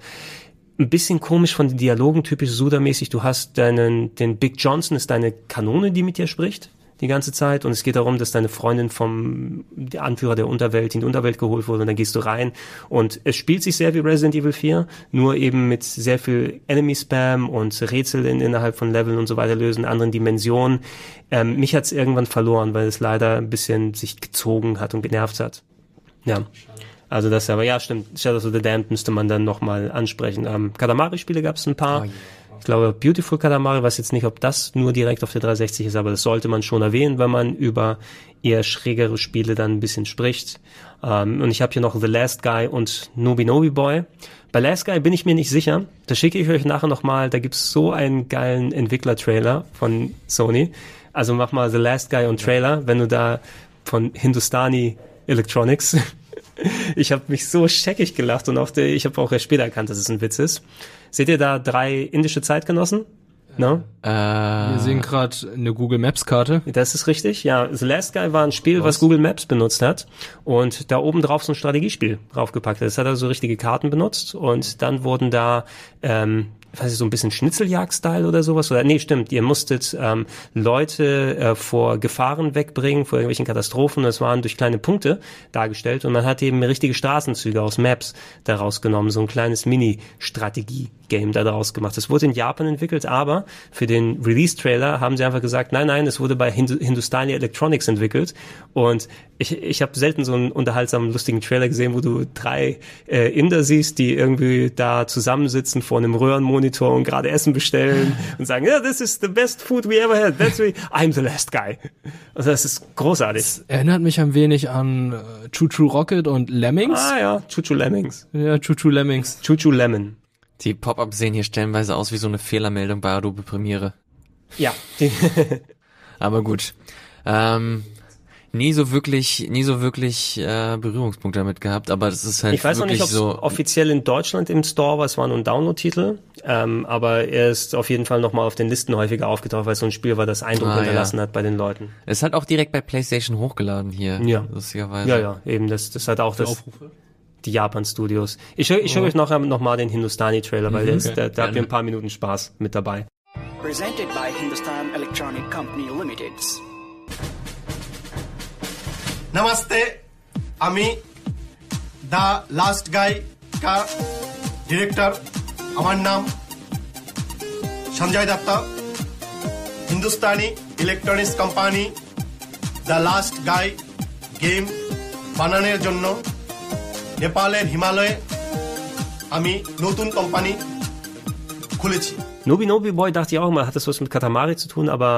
A: ein bisschen komisch von den Dialogen, typisch Suda-mäßig. Du hast deinen, den Big Johnson ist deine Kanone, die mit dir spricht die ganze Zeit und es geht darum, dass deine Freundin vom Anführer der Unterwelt in die Unterwelt geholt wurde und dann gehst du rein und es spielt sich sehr wie Resident Evil 4, nur eben mit sehr viel Enemy-Spam und Rätsel in, innerhalb von Leveln und so weiter lösen, anderen Dimensionen. Ähm, mich hat's irgendwann verloren, weil es leider ein bisschen sich gezogen hat und genervt hat. Ja. Also das aber, ja stimmt, Shadows of the Damned müsste man dann nochmal ansprechen. Ähm, Katamari-Spiele gab es ein paar. Ich glaube, Beautiful Katamari, weiß jetzt nicht, ob das nur direkt auf der 360 ist, aber das sollte man schon erwähnen, wenn man über eher schrägere Spiele dann ein bisschen spricht. Ähm, und ich habe hier noch The Last Guy und Nobi Nobi Boy. Bei Last Guy bin ich mir nicht sicher. Da schicke ich euch nachher nochmal, da gibt's so einen geilen Entwickler-Trailer von Sony. Also mach mal The Last Guy und Trailer, wenn du da von Hindustani Electronics <laughs> <laughs> ich habe mich so scheckig gelacht und auf der, ich habe auch erst später erkannt, dass es ein Witz ist. Seht ihr da drei indische Zeitgenossen? No?
B: Äh,
C: Wir sehen gerade eine Google Maps Karte.
A: Das ist richtig, ja. The Last Guy war ein Spiel, was, Google Maps benutzt hat und da oben drauf so ein Strategiespiel draufgepackt hat. Das hat also richtige Karten benutzt und dann wurden da ähm, weiß ich, so ein bisschen Schnitzeljagd-Style oder sowas. Oder nee, stimmt, ihr musstet ähm, Leute äh, vor Gefahren wegbringen, vor irgendwelchen Katastrophen. Das waren durch kleine Punkte dargestellt und man hat eben richtige Straßenzüge aus Maps daraus genommen, so ein kleines Mini-Strategie-Game da daraus gemacht. Das wurde in Japan entwickelt, aber für den Release-Trailer haben sie einfach gesagt, nein, nein, es wurde bei Hindu Hindustani Electronics entwickelt und ich, ich habe selten so einen unterhaltsamen, lustigen Trailer gesehen, wo du drei äh, Inder siehst, die irgendwie da zusammensitzen vor einem Röhrenmonitor und gerade Essen bestellen <laughs> und sagen, yeah, this is the best food we ever had. That's me. I'm the last guy. Also das ist großartig.
C: Erinnert mich ein wenig an äh, Choo Choo Rocket und Lemmings.
A: Ah ja, Choo Choo Lemmings.
C: Ja, Choo Choo Lemmings.
A: Choo Choo Lemon.
B: Die Pop-Ups sehen hier stellenweise aus wie so eine Fehlermeldung bei Adobe Premiere.
A: Ja. <laughs>
B: Aber gut. Ähm, nie so wirklich, nie so wirklich äh, Berührungspunkte damit gehabt, aber das ist halt
A: ich weiß noch
B: wirklich
A: nicht, ob
B: so.
A: offiziell in Deutschland im Store war, es war nur ein Download-Titel, ähm, aber er ist auf jeden Fall nochmal auf den Listen häufiger aufgetaucht, weil es so ein Spiel war, das Eindruck
B: Ah,
A: hinterlassen
B: ja.
A: hat bei den Leuten.
B: Ist halt auch direkt bei PlayStation hochgeladen hier.
A: Ja.
B: Lustigerweise.
A: Ja, ja, eben, das, das hat auch
C: Die
A: das,
C: Aufrufe?
A: die Japan-Studios. Ich, höre schaue oh. Mhm. euch nachher nochmal den Hindustani-Trailer, weil
C: mhm. okay.
A: da, da habt ihr ein paar Minuten Spaß mit dabei.
N: Presented by Hindustan Electronic Company Limited.
O: Namaste, আমি the last Guy, কা director আমার নাম Sanjay Datta Hindustani electronics company the last guy game বানানোর জন্য নেপালের হিমালয়ে আমি নতুন কোম্পানি খুলেছি
A: Nobi Nobi Boy dachte ich auch mal, hat das was mit Katamari zu tun, aber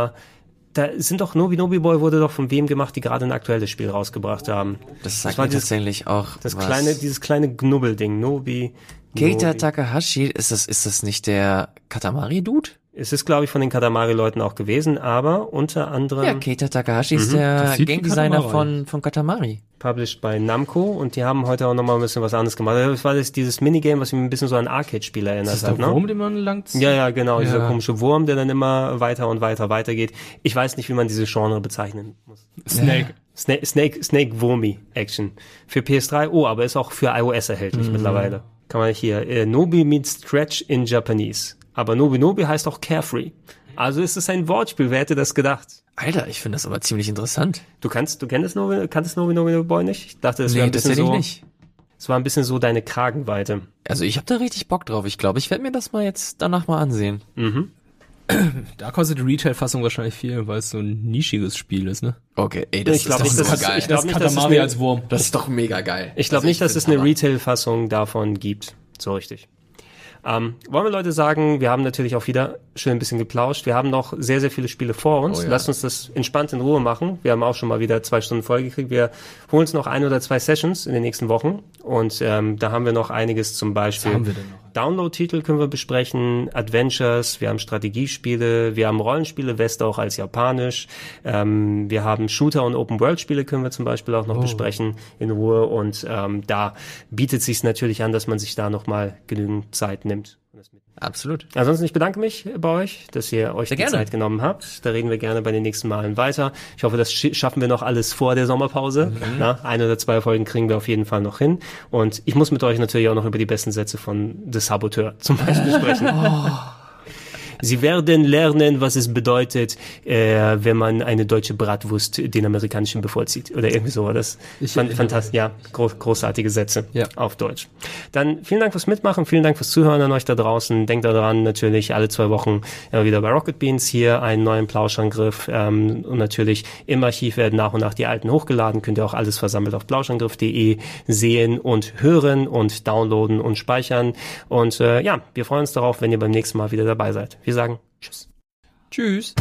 A: da sind doch Nobi Nobi Boy wurde doch von wem gemacht, die gerade ein aktuelles Spiel rausgebracht haben.
B: Das sagt
A: war
B: mir
A: dieses,
B: tatsächlich auch
A: das
B: was.
A: kleine, dieses kleine Gnubbelding, Nobi.
B: Keita
A: Nobi.
B: Takahashi, ist das, ist das nicht der Katamari-Dude?
A: Es ist, glaube ich, von den Katamari-Leuten auch gewesen, aber unter anderem
B: Ja, Keita Takahashi ist
A: Mhm.
B: der
C: Das sieht wie
B: Game Designer
C: Katamari.
B: von, von Katamari.
A: published bei Namco und die haben heute auch nochmal ein bisschen was anderes gemacht. Das war das, dieses Minigame, was mich ein bisschen so an Arcade-Spiel erinnert
C: Ist das
A: hat.
C: der
A: Ne?
C: Wurm, den man lang
A: Ja, ja, genau, dieser
C: Ja.
A: komische Wurm, der dann immer weiter und weiter weitergeht. Ich weiß nicht, wie man diese Genre bezeichnen muss.
C: Snake.
A: Snake, Snake, Snake Wurmi Action. Für PS3, oh, aber ist auch für iOS erhältlich
C: Mhm.
A: mittlerweile. Kann man hier, äh, Nobi meets Stretch in Japanese. Aber Nobi Nobi heißt auch Carefree. Also ist es ein Wortspiel, wer hätte das gedacht?
B: Alter, ich finde das aber ziemlich interessant.
A: Du kannst, du kennst Nobi, kanntest Nobi Nobi Boy nicht? Ich dachte, das wäre
B: Nee,
A: ein bisschen
B: tatsächlich
A: so.
B: nicht.
A: Es war ein bisschen so deine Kragenweite.
B: Also ich habe da richtig Bock drauf. Ich glaube, ich werde mir das mal jetzt danach mal ansehen.
A: Mhm.
C: Da kostet die Retail-Fassung wahrscheinlich viel, weil es so ein nischiges Spiel ist, ne?
B: Okay, ey, das
A: Ich
B: ist
A: nicht,
B: doch
A: dass
B: super
A: es-
B: geil.
A: ich glaub
C: das
A: nicht, dass es eine-
C: als Wurm.
B: das ist doch mega geil.
A: Ich glaube
B: Also
A: nicht, dass es eine. Retail-Fassung davon gibt. So richtig. Ähm, wollen wir Leute sagen, wir haben natürlich auch wieder schön ein bisschen geplauscht. Wir haben noch sehr, sehr viele Spiele vor uns.
B: Oh ja.
A: Lasst uns das entspannt in Ruhe machen. Wir haben auch schon mal wieder zwei Stunden voll gekriegt. Wir holen uns noch ein oder zwei Sessions in den nächsten Wochen. Und ähm, da haben wir noch einiges zum Beispiel.
C: Was haben wir denn noch?
A: Download-Titel können wir besprechen, Adventures, wir haben Strategiespiele, wir haben Rollenspiele, West auch als japanisch, ähm, wir haben Shooter- und Open-World-Spiele können wir zum Beispiel auch noch
C: Oh.
A: besprechen in Ruhe und ähm, da bietet sich natürlich an, dass man sich da nochmal genügend Zeit nimmt.
B: Absolut.
A: Ansonsten, ich bedanke mich bei euch, dass ihr euch
B: Sehr
A: die
B: gerne.
A: Zeit genommen habt. Da reden wir gerne bei den nächsten Malen weiter. Ich hoffe, das schaffen wir noch alles vor der Sommerpause.
B: Mhm.
A: Na, ein oder zwei Folgen kriegen wir auf jeden Fall noch hin. Und ich muss mit euch natürlich auch noch über die besten Sätze von The Saboteur zum Beispiel sprechen. <laughs>
B: Oh.
A: Sie werden lernen, was es bedeutet, äh, wenn man eine deutsche Bratwurst den amerikanischen bevorzieht. Oder irgendwie so. Das
C: Ich erinnere
A: fantastisch. Ja, groß, großartige Sätze
C: Ja.
A: auf Deutsch. Dann vielen Dank fürs Mitmachen, vielen Dank fürs Zuhören an euch da draußen. Denkt daran, natürlich alle zwei Wochen immer wieder bei Rocket Beans hier einen neuen Plauschangriff. Ähm, und natürlich im Archiv werden nach und nach die alten hochgeladen. Könnt ihr auch alles versammelt auf plauschangriff.de sehen und hören und downloaden und speichern. Und äh, ja, wir freuen uns darauf, wenn ihr beim nächsten Mal wieder dabei seid. Wir sagen Tschüss.
B: Tschüss.